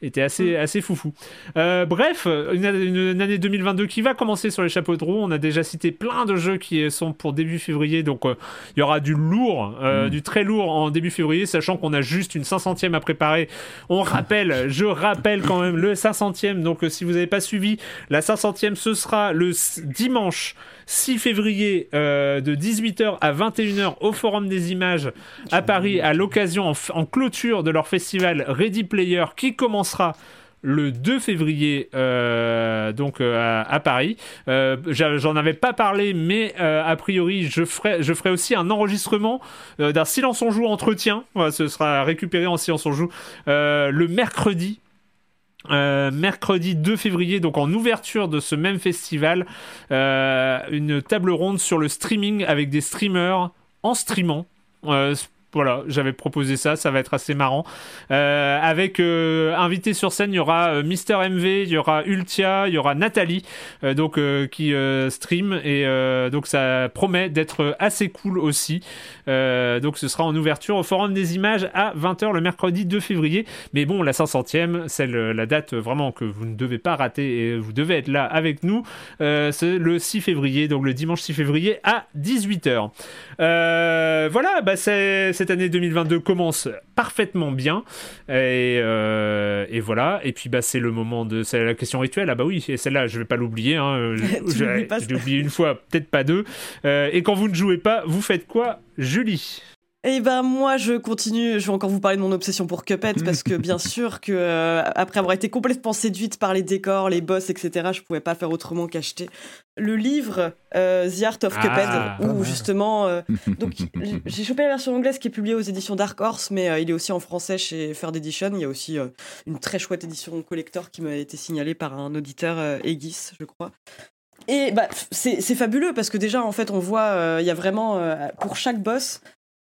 était assez assez foufou. bref, une, une, année 2022 qui va commencer sur les chapeaux de roue. On a déjà cité plein de jeux qui sont pour début février, donc il y aura du lourd, mm. du très lourd en début février, sachant qu'on a juste une 500e à préparer. On rappelle, je rappelle quand même le 500e. Donc si vous n'avez pas suivi, la 500e, ce sera le dimanche 6 février euh, de 18h à 21h au Forum des Images à Paris, à l'occasion en, clôture de leur festival Ready Player qui commencera le 2 février euh, donc euh, à, Paris. J'en avais pas parlé, mais a priori je ferai, je ferai aussi un enregistrement d'un silence on joue entretien. ce sera récupéré en silence on joue le mercredi. Mercredi 2 février, donc en ouverture de ce même festival, une table ronde sur le streaming avec des streamers en streamant voilà, j'avais proposé ça, ça va être assez marrant. Euh, avec euh, invité sur scène, il y aura euh, Mister MV, il y aura Ultia, il y aura Nathalie, donc qui stream et donc ça promet d'être assez cool aussi. donc ce sera en ouverture au Forum des Images à 20h le mercredi 2 février. Mais bon, la 500e, c'est la date vraiment que vous ne devez pas rater et vous devez être là avec nous. c'est le 6 février, donc le dimanche 6 février à 18h. voilà, bah c'est cette année 2022 commence parfaitement bien. Et, euh, et voilà. Et puis, bah, c'est le moment de. C'est la question rituelle. Ah, bah oui, et celle-là, je vais pas l'oublier. Hein. *laughs* J'ai oublié une fois, peut-être pas deux. Euh, et quand vous ne jouez pas, vous faites quoi, Julie? Eh ben moi je continue, je vais encore vous parler de mon obsession pour Cuphead parce que bien *laughs* sûr que euh, après avoir été complètement séduite par les décors, les boss, etc., je pouvais pas faire autrement qu'acheter le livre euh, The Art of Cuphead ah, où justement euh, *laughs* donc j'ai chopé la version anglaise qui est publiée aux éditions Dark Horse, mais il est aussi en français chez Third Edition. Il y a aussi une très chouette édition collector qui m'a été signalée par un auditeur Aegis, je crois. Et bah, c'est fabuleux parce que déjà, en fait, on voit, il y a vraiment, pour chaque boss,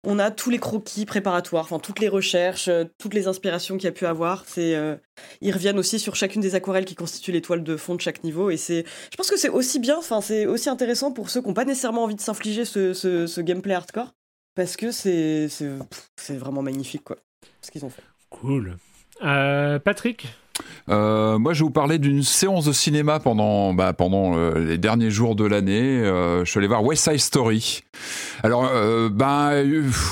on a tous les croquis préparatoires, enfin toutes les recherches, euh, toutes les inspirations qu'il y a pu avoir. C'est, euh, ils reviennent aussi sur chacune des aquarelles qui constituent l'étoile de fond de chaque niveau. Et c'est, je pense que c'est aussi bien, enfin c'est aussi intéressant pour ceux qui n'ont pas nécessairement envie de s'infliger ce, gameplay hardcore, parce que c'est, c'est, vraiment magnifique quoi, ce qu'ils ont fait. Cool. Euh, Patrick? Euh, moi, je vais vous parler d'une séance de cinéma pendant, bah, pendant euh, les derniers jours de l'année. Euh, je suis allé voir West Side Story. Alors, ben,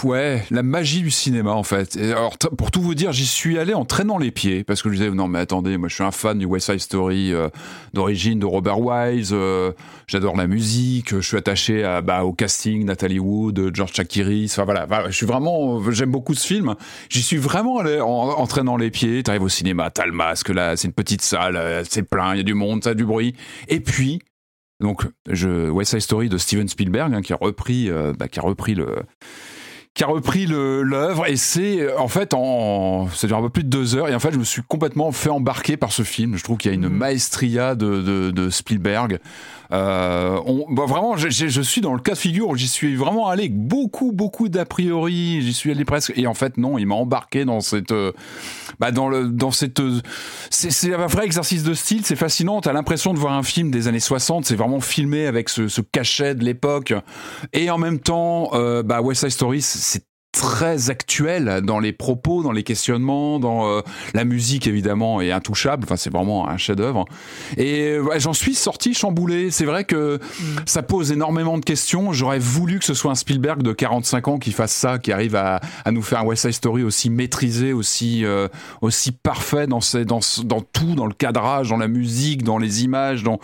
ouais, la magie du cinéma, en fait. Alors, pour tout vous dire, j'y suis allé en traînant les pieds parce que je disais, non, mais attendez, moi, je suis un fan du West Side Story d'origine de Robert Wise. J'adore la musique. Je suis attaché à, bah, au casting, Nathalie Wood, George Chakiris. Enfin, voilà, je suis vraiment, j'aime beaucoup ce film. J'y suis vraiment allé en, traînant les pieds. T'arrives au cinéma, Talma parce que là, c'est une petite salle, euh, c'est plein, il y a du monde, ça a du bruit. Et puis, donc, je, West Side Story de Steven Spielberg, hein, qui a repris, euh, bah, qui a repris le qui a repris l'œuvre et c'est en fait en ça dure un peu plus de deux heures et en fait je me suis complètement fait embarquer par ce film je trouve qu'il y a une mmh. maestria de, de, de Spielberg euh, on, bah vraiment, je, je, suis dans le cas de figure où j'y suis vraiment allé avec beaucoup, beaucoup d'a priori. J'y suis allé presque. Et en fait, non, il m'a embarqué dans cette, euh, bah dans le, dans cette, euh, c'est un vrai exercice de style. C'est fascinant. T'as l'impression de voir un film des années 60. C'est vraiment filmé avec ce, ce cachet de l'époque. Et en même temps, euh, bah West Side Story, c'est très actuel dans les propos, dans les questionnements, dans euh, la musique évidemment est intouchable. Enfin, c'est vraiment un chef-d'œuvre. Et j'en suis sorti chamboulé. C'est vrai que mm. ça pose énormément de questions. J'aurais voulu que ce soit un Spielberg de 45 ans qui fasse ça, qui arrive à, à nous faire un West Side Story aussi maîtrisé, aussi euh, aussi parfait dans, ses, dans dans tout, dans le cadrage, dans la musique, dans les images. Dans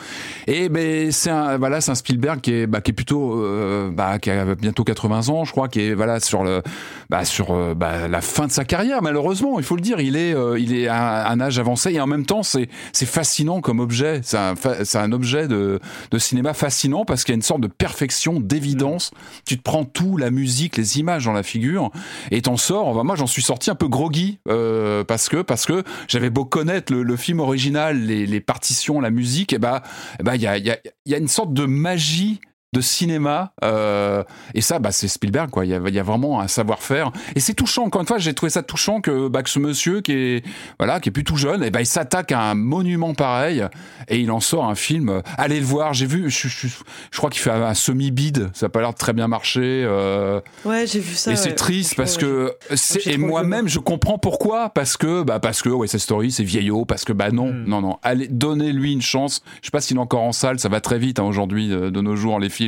et ben c'est un voilà, c'est un Spielberg qui est bah, qui est plutôt euh, bah, qui a bientôt 80 ans, je crois, qui est voilà sur le bah, sur euh, bah, la fin de sa carrière. Malheureusement, il faut le dire, il est, euh, il est à un âge avancé et en même temps, c'est, c'est fascinant comme objet. C'est un, c'est un objet de, de cinéma fascinant parce qu'il y a une sorte de perfection, d'évidence. Tu te prends tout, la musique, les images dans la figure et t'en sors. moi, j'en suis sorti un peu groggy euh, parce que parce que j'avais beau connaître le, le film original, les, les, partitions, la musique, et bah, et bah, il y a, y, a, y a une sorte de magie de cinéma. Euh, et ça, bah, c'est Spielberg, quoi. Il y, a, il y a vraiment un savoir-faire. Et c'est touchant. Encore une fois, j'ai trouvé ça touchant que, bah, que ce monsieur qui est, voilà, qui est plus tout jeune, et bah, il s'attaque à un monument pareil et il en sort un film. Allez le voir. J'ai vu, je, je, je crois qu'il fait un, semi-bide. Ça a pas l'air de très bien marcher. Euh, ouais, j'ai vu ça. Et c'est triste parce que, c'est, et moi-même, je comprends pourquoi. Parce que, bah, parce que, ouais, cette story, c'est vieillot. Parce que, bah, non, Mm. non, non. Allez, donnez-lui une chance. Je sais pas s'il est encore en salle. Ça va très vite, hein, aujourd'hui, de nos jours, les films.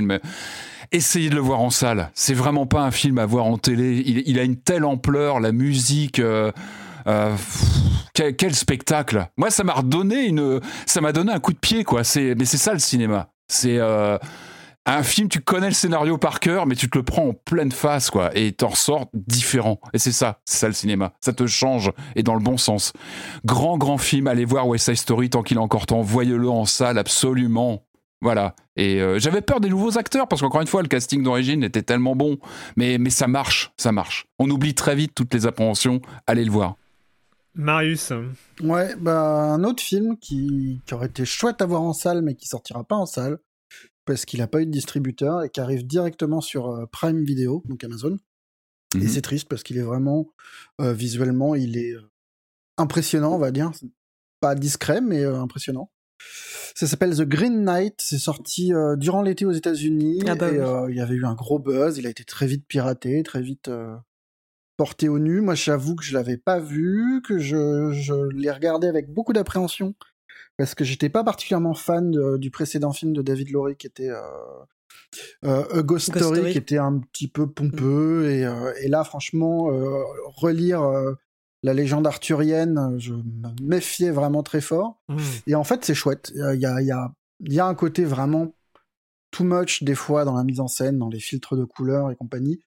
Essayez de le voir en salle. C'est vraiment pas un film à voir en télé. Il, a une telle ampleur, la musique. euh, euh, quel spectacle Moi, ça m'a redonné une, ça m'a donné un coup de pied, quoi. C'est, mais c'est ça le cinéma. C'est euh, un film, tu connais le scénario par cœur, mais tu te le prends en pleine face, quoi, et t'en ressors différent. Et c'est ça, c'est ça le cinéma. Ça te change et dans le bon sens. Grand, grand film. Allez voir West Side Story tant qu'il est encore temps. Voyez-le en salle, absolument. Voilà. Et euh, j'avais peur des nouveaux acteurs parce qu'encore une fois, le casting d'origine était tellement bon. Mais, mais ça marche, ça marche. On oublie très vite toutes les appréhensions. Allez le voir. Marius. Ouais, bah, un autre film qui, qui aurait été chouette à voir en salle, mais qui sortira pas en salle, parce qu'il n'a pas eu de distributeur et qui arrive directement sur euh, Prime Video, donc Amazon. Et Mhm. c'est triste parce qu'il est vraiment, euh, visuellement, il est impressionnant, on va dire. Pas discret, mais euh, impressionnant. Ça s'appelle The Green Knight. C'est sorti euh, durant l'été aux États-Unis. Ah bah et oui. euh, il y avait eu un gros buzz. Il a été très vite piraté, très vite euh, porté au nu. Moi, j'avoue que je l'avais pas vu, que je, je l'ai regardé avec beaucoup d'appréhension parce que j'étais pas particulièrement fan de- du précédent film de David Lory qui était A Ghost, Story, Story. qui était un petit peu pompeux et, euh, et là franchement relire la légende arthurienne je me méfiais vraiment très fort Mm. et en fait c'est chouette il y a, il y, a, il y, a, il y a un côté vraiment too much des fois dans la mise en scène dans les filtres de couleurs et compagnie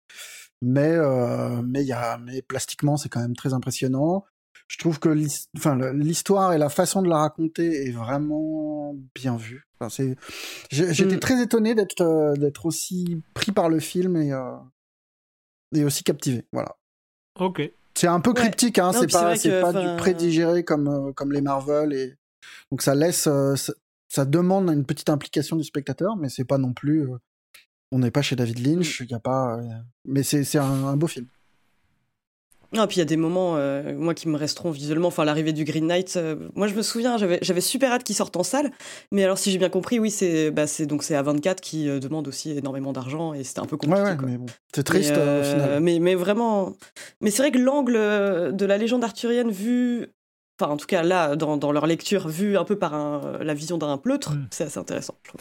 mais euh, mais y a mais plastiquement c'est quand même très impressionnant je trouve que l'histoire et la façon de la raconter est vraiment bien vue. Enfin, j'étais Mm. très étonné d'être euh, d'être aussi pris par le film et euh, et aussi captivé. Voilà. Ok. C'est un peu cryptique, hein. C'est pas c'est pas du prédigéré comme euh, comme les Marvel et donc ça laisse euh, ça, ça demande une petite implication du spectateur, mais c'est pas non plus. euh, on n'est pas chez David Lynch, il y a pas. mais c'est c'est un, un beau film. Ah, puis il y a des moments, euh, moi, qui me resteront visuellement. Enfin, l'arrivée du Green Knight, euh, moi, je me souviens, j'avais j'avais super hâte qu'il sorte en salle. Mais alors, si j'ai bien compris, oui, c'est bah, c'est- donc c'est A24 qui euh, demande aussi énormément d'argent et c'était un peu compliqué. Ouais, ouais, quoi. mais bon, c'est triste Mais, euh, au final. mais, mais vraiment. Mais c'est vrai que l'angle de la légende arthurienne vu. Enfin, en tout cas, là, dans, dans leur lecture, vu un peu par un- la vision d'un pleutre, Mm. c'est assez intéressant. je trouve.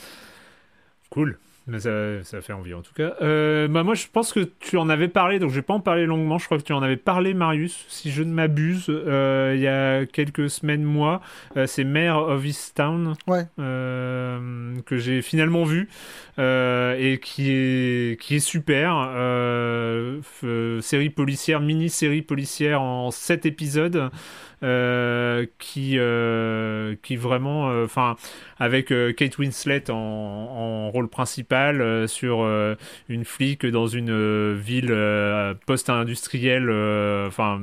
Cool. Mais ça, ça fait envie en tout cas. Euh, bah moi, je pense que tu en avais parlé, donc je vais pas en parler longuement. Je crois que tu en avais parlé, Marius, si je ne m'abuse, euh, il y a quelques semaines, mois. Euh, c'est Mayor of Easttown Ouais. euh, que j'ai finalement vu et qui est qui est super. Série policière, mini série policière en 7 épisodes. Euh, qui euh, qui vraiment enfin avec euh, Kate Winslet en, en rôle principal euh, sur euh, une flic dans une euh, ville euh, post-industrielle euh, enfin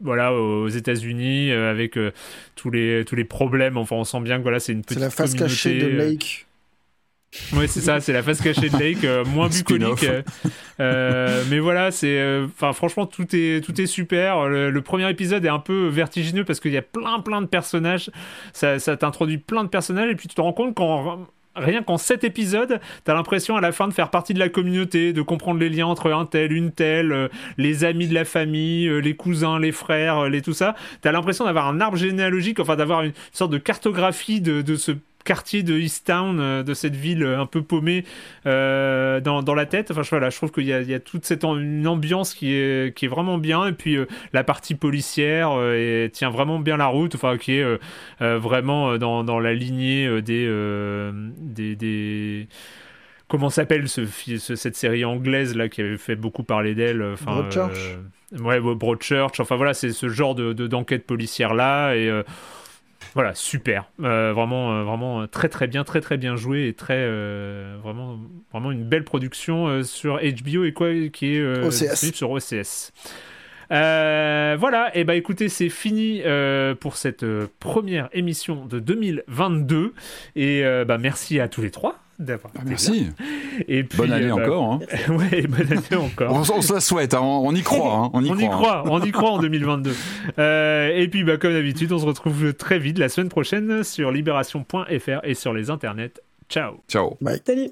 voilà aux États-Unis euh, avec euh, tous les tous les problèmes enfin on sent bien que voilà c'est une petite C'est la face cachée de euh, Lake. Oui, c'est ça, c'est la face cachée de Lake, euh, moins bucolique. euh, mais voilà, c'est, euh, franchement, tout est, tout est super. Le, le premier épisode est un peu vertigineux parce qu'il y a plein, plein de personnages. Ça, ça t'introduit plein de personnages et puis tu te rends compte qu'en Rien qu'en 7 épisodes, t'as l'impression à la fin de faire partie de la communauté, de comprendre les liens entre un tel, une telle, euh, les amis de la famille, euh, les cousins, les frères, euh, les tout ça. T'as l'impression d'avoir un arbre généalogique, enfin d'avoir une sorte de cartographie de, de ce quartier de East Town, euh, de cette ville euh, un peu paumée euh, dans, dans la tête. Enfin, je, voilà, je trouve qu'il y y a toute cette une ambiance qui est, qui est vraiment bien. Et puis euh, la partie policière euh, et tient vraiment bien la route, enfin, qui est vraiment dans, dans la lignée des, des, des- Comment s'appelle ce, cette série anglaise là qui avait fait beaucoup parler d'elle enfin, Broadchurch. euh, Ouais, Broadchurch. Enfin voilà, c'est ce genre de de- d'enquête policière là et euh, voilà, super. Euh, vraiment, euh, vraiment euh, très très bien, très très bien joué et très euh, vraiment, vraiment une belle production sur HBO et quoi qui est OCS. sur OCS. Euh, voilà, et bah écoutez, c'est fini euh, pour cette euh, première émission de 2022 et bah merci à tous les trois d'avoir. Ah, merci. Et puis, bonne année bah, encore. Hein. *laughs* ouais, bonne année encore. *laughs* On, on se la souhaite, hein, on, on y croit. hein, on y *laughs* on croit. y hein. croit, on y croit en 2022. Euh, et puis, bah, comme d'habitude, on se retrouve très vite la semaine prochaine sur libération.fr et sur les internets. Ciao. Ciao. Bye. Salut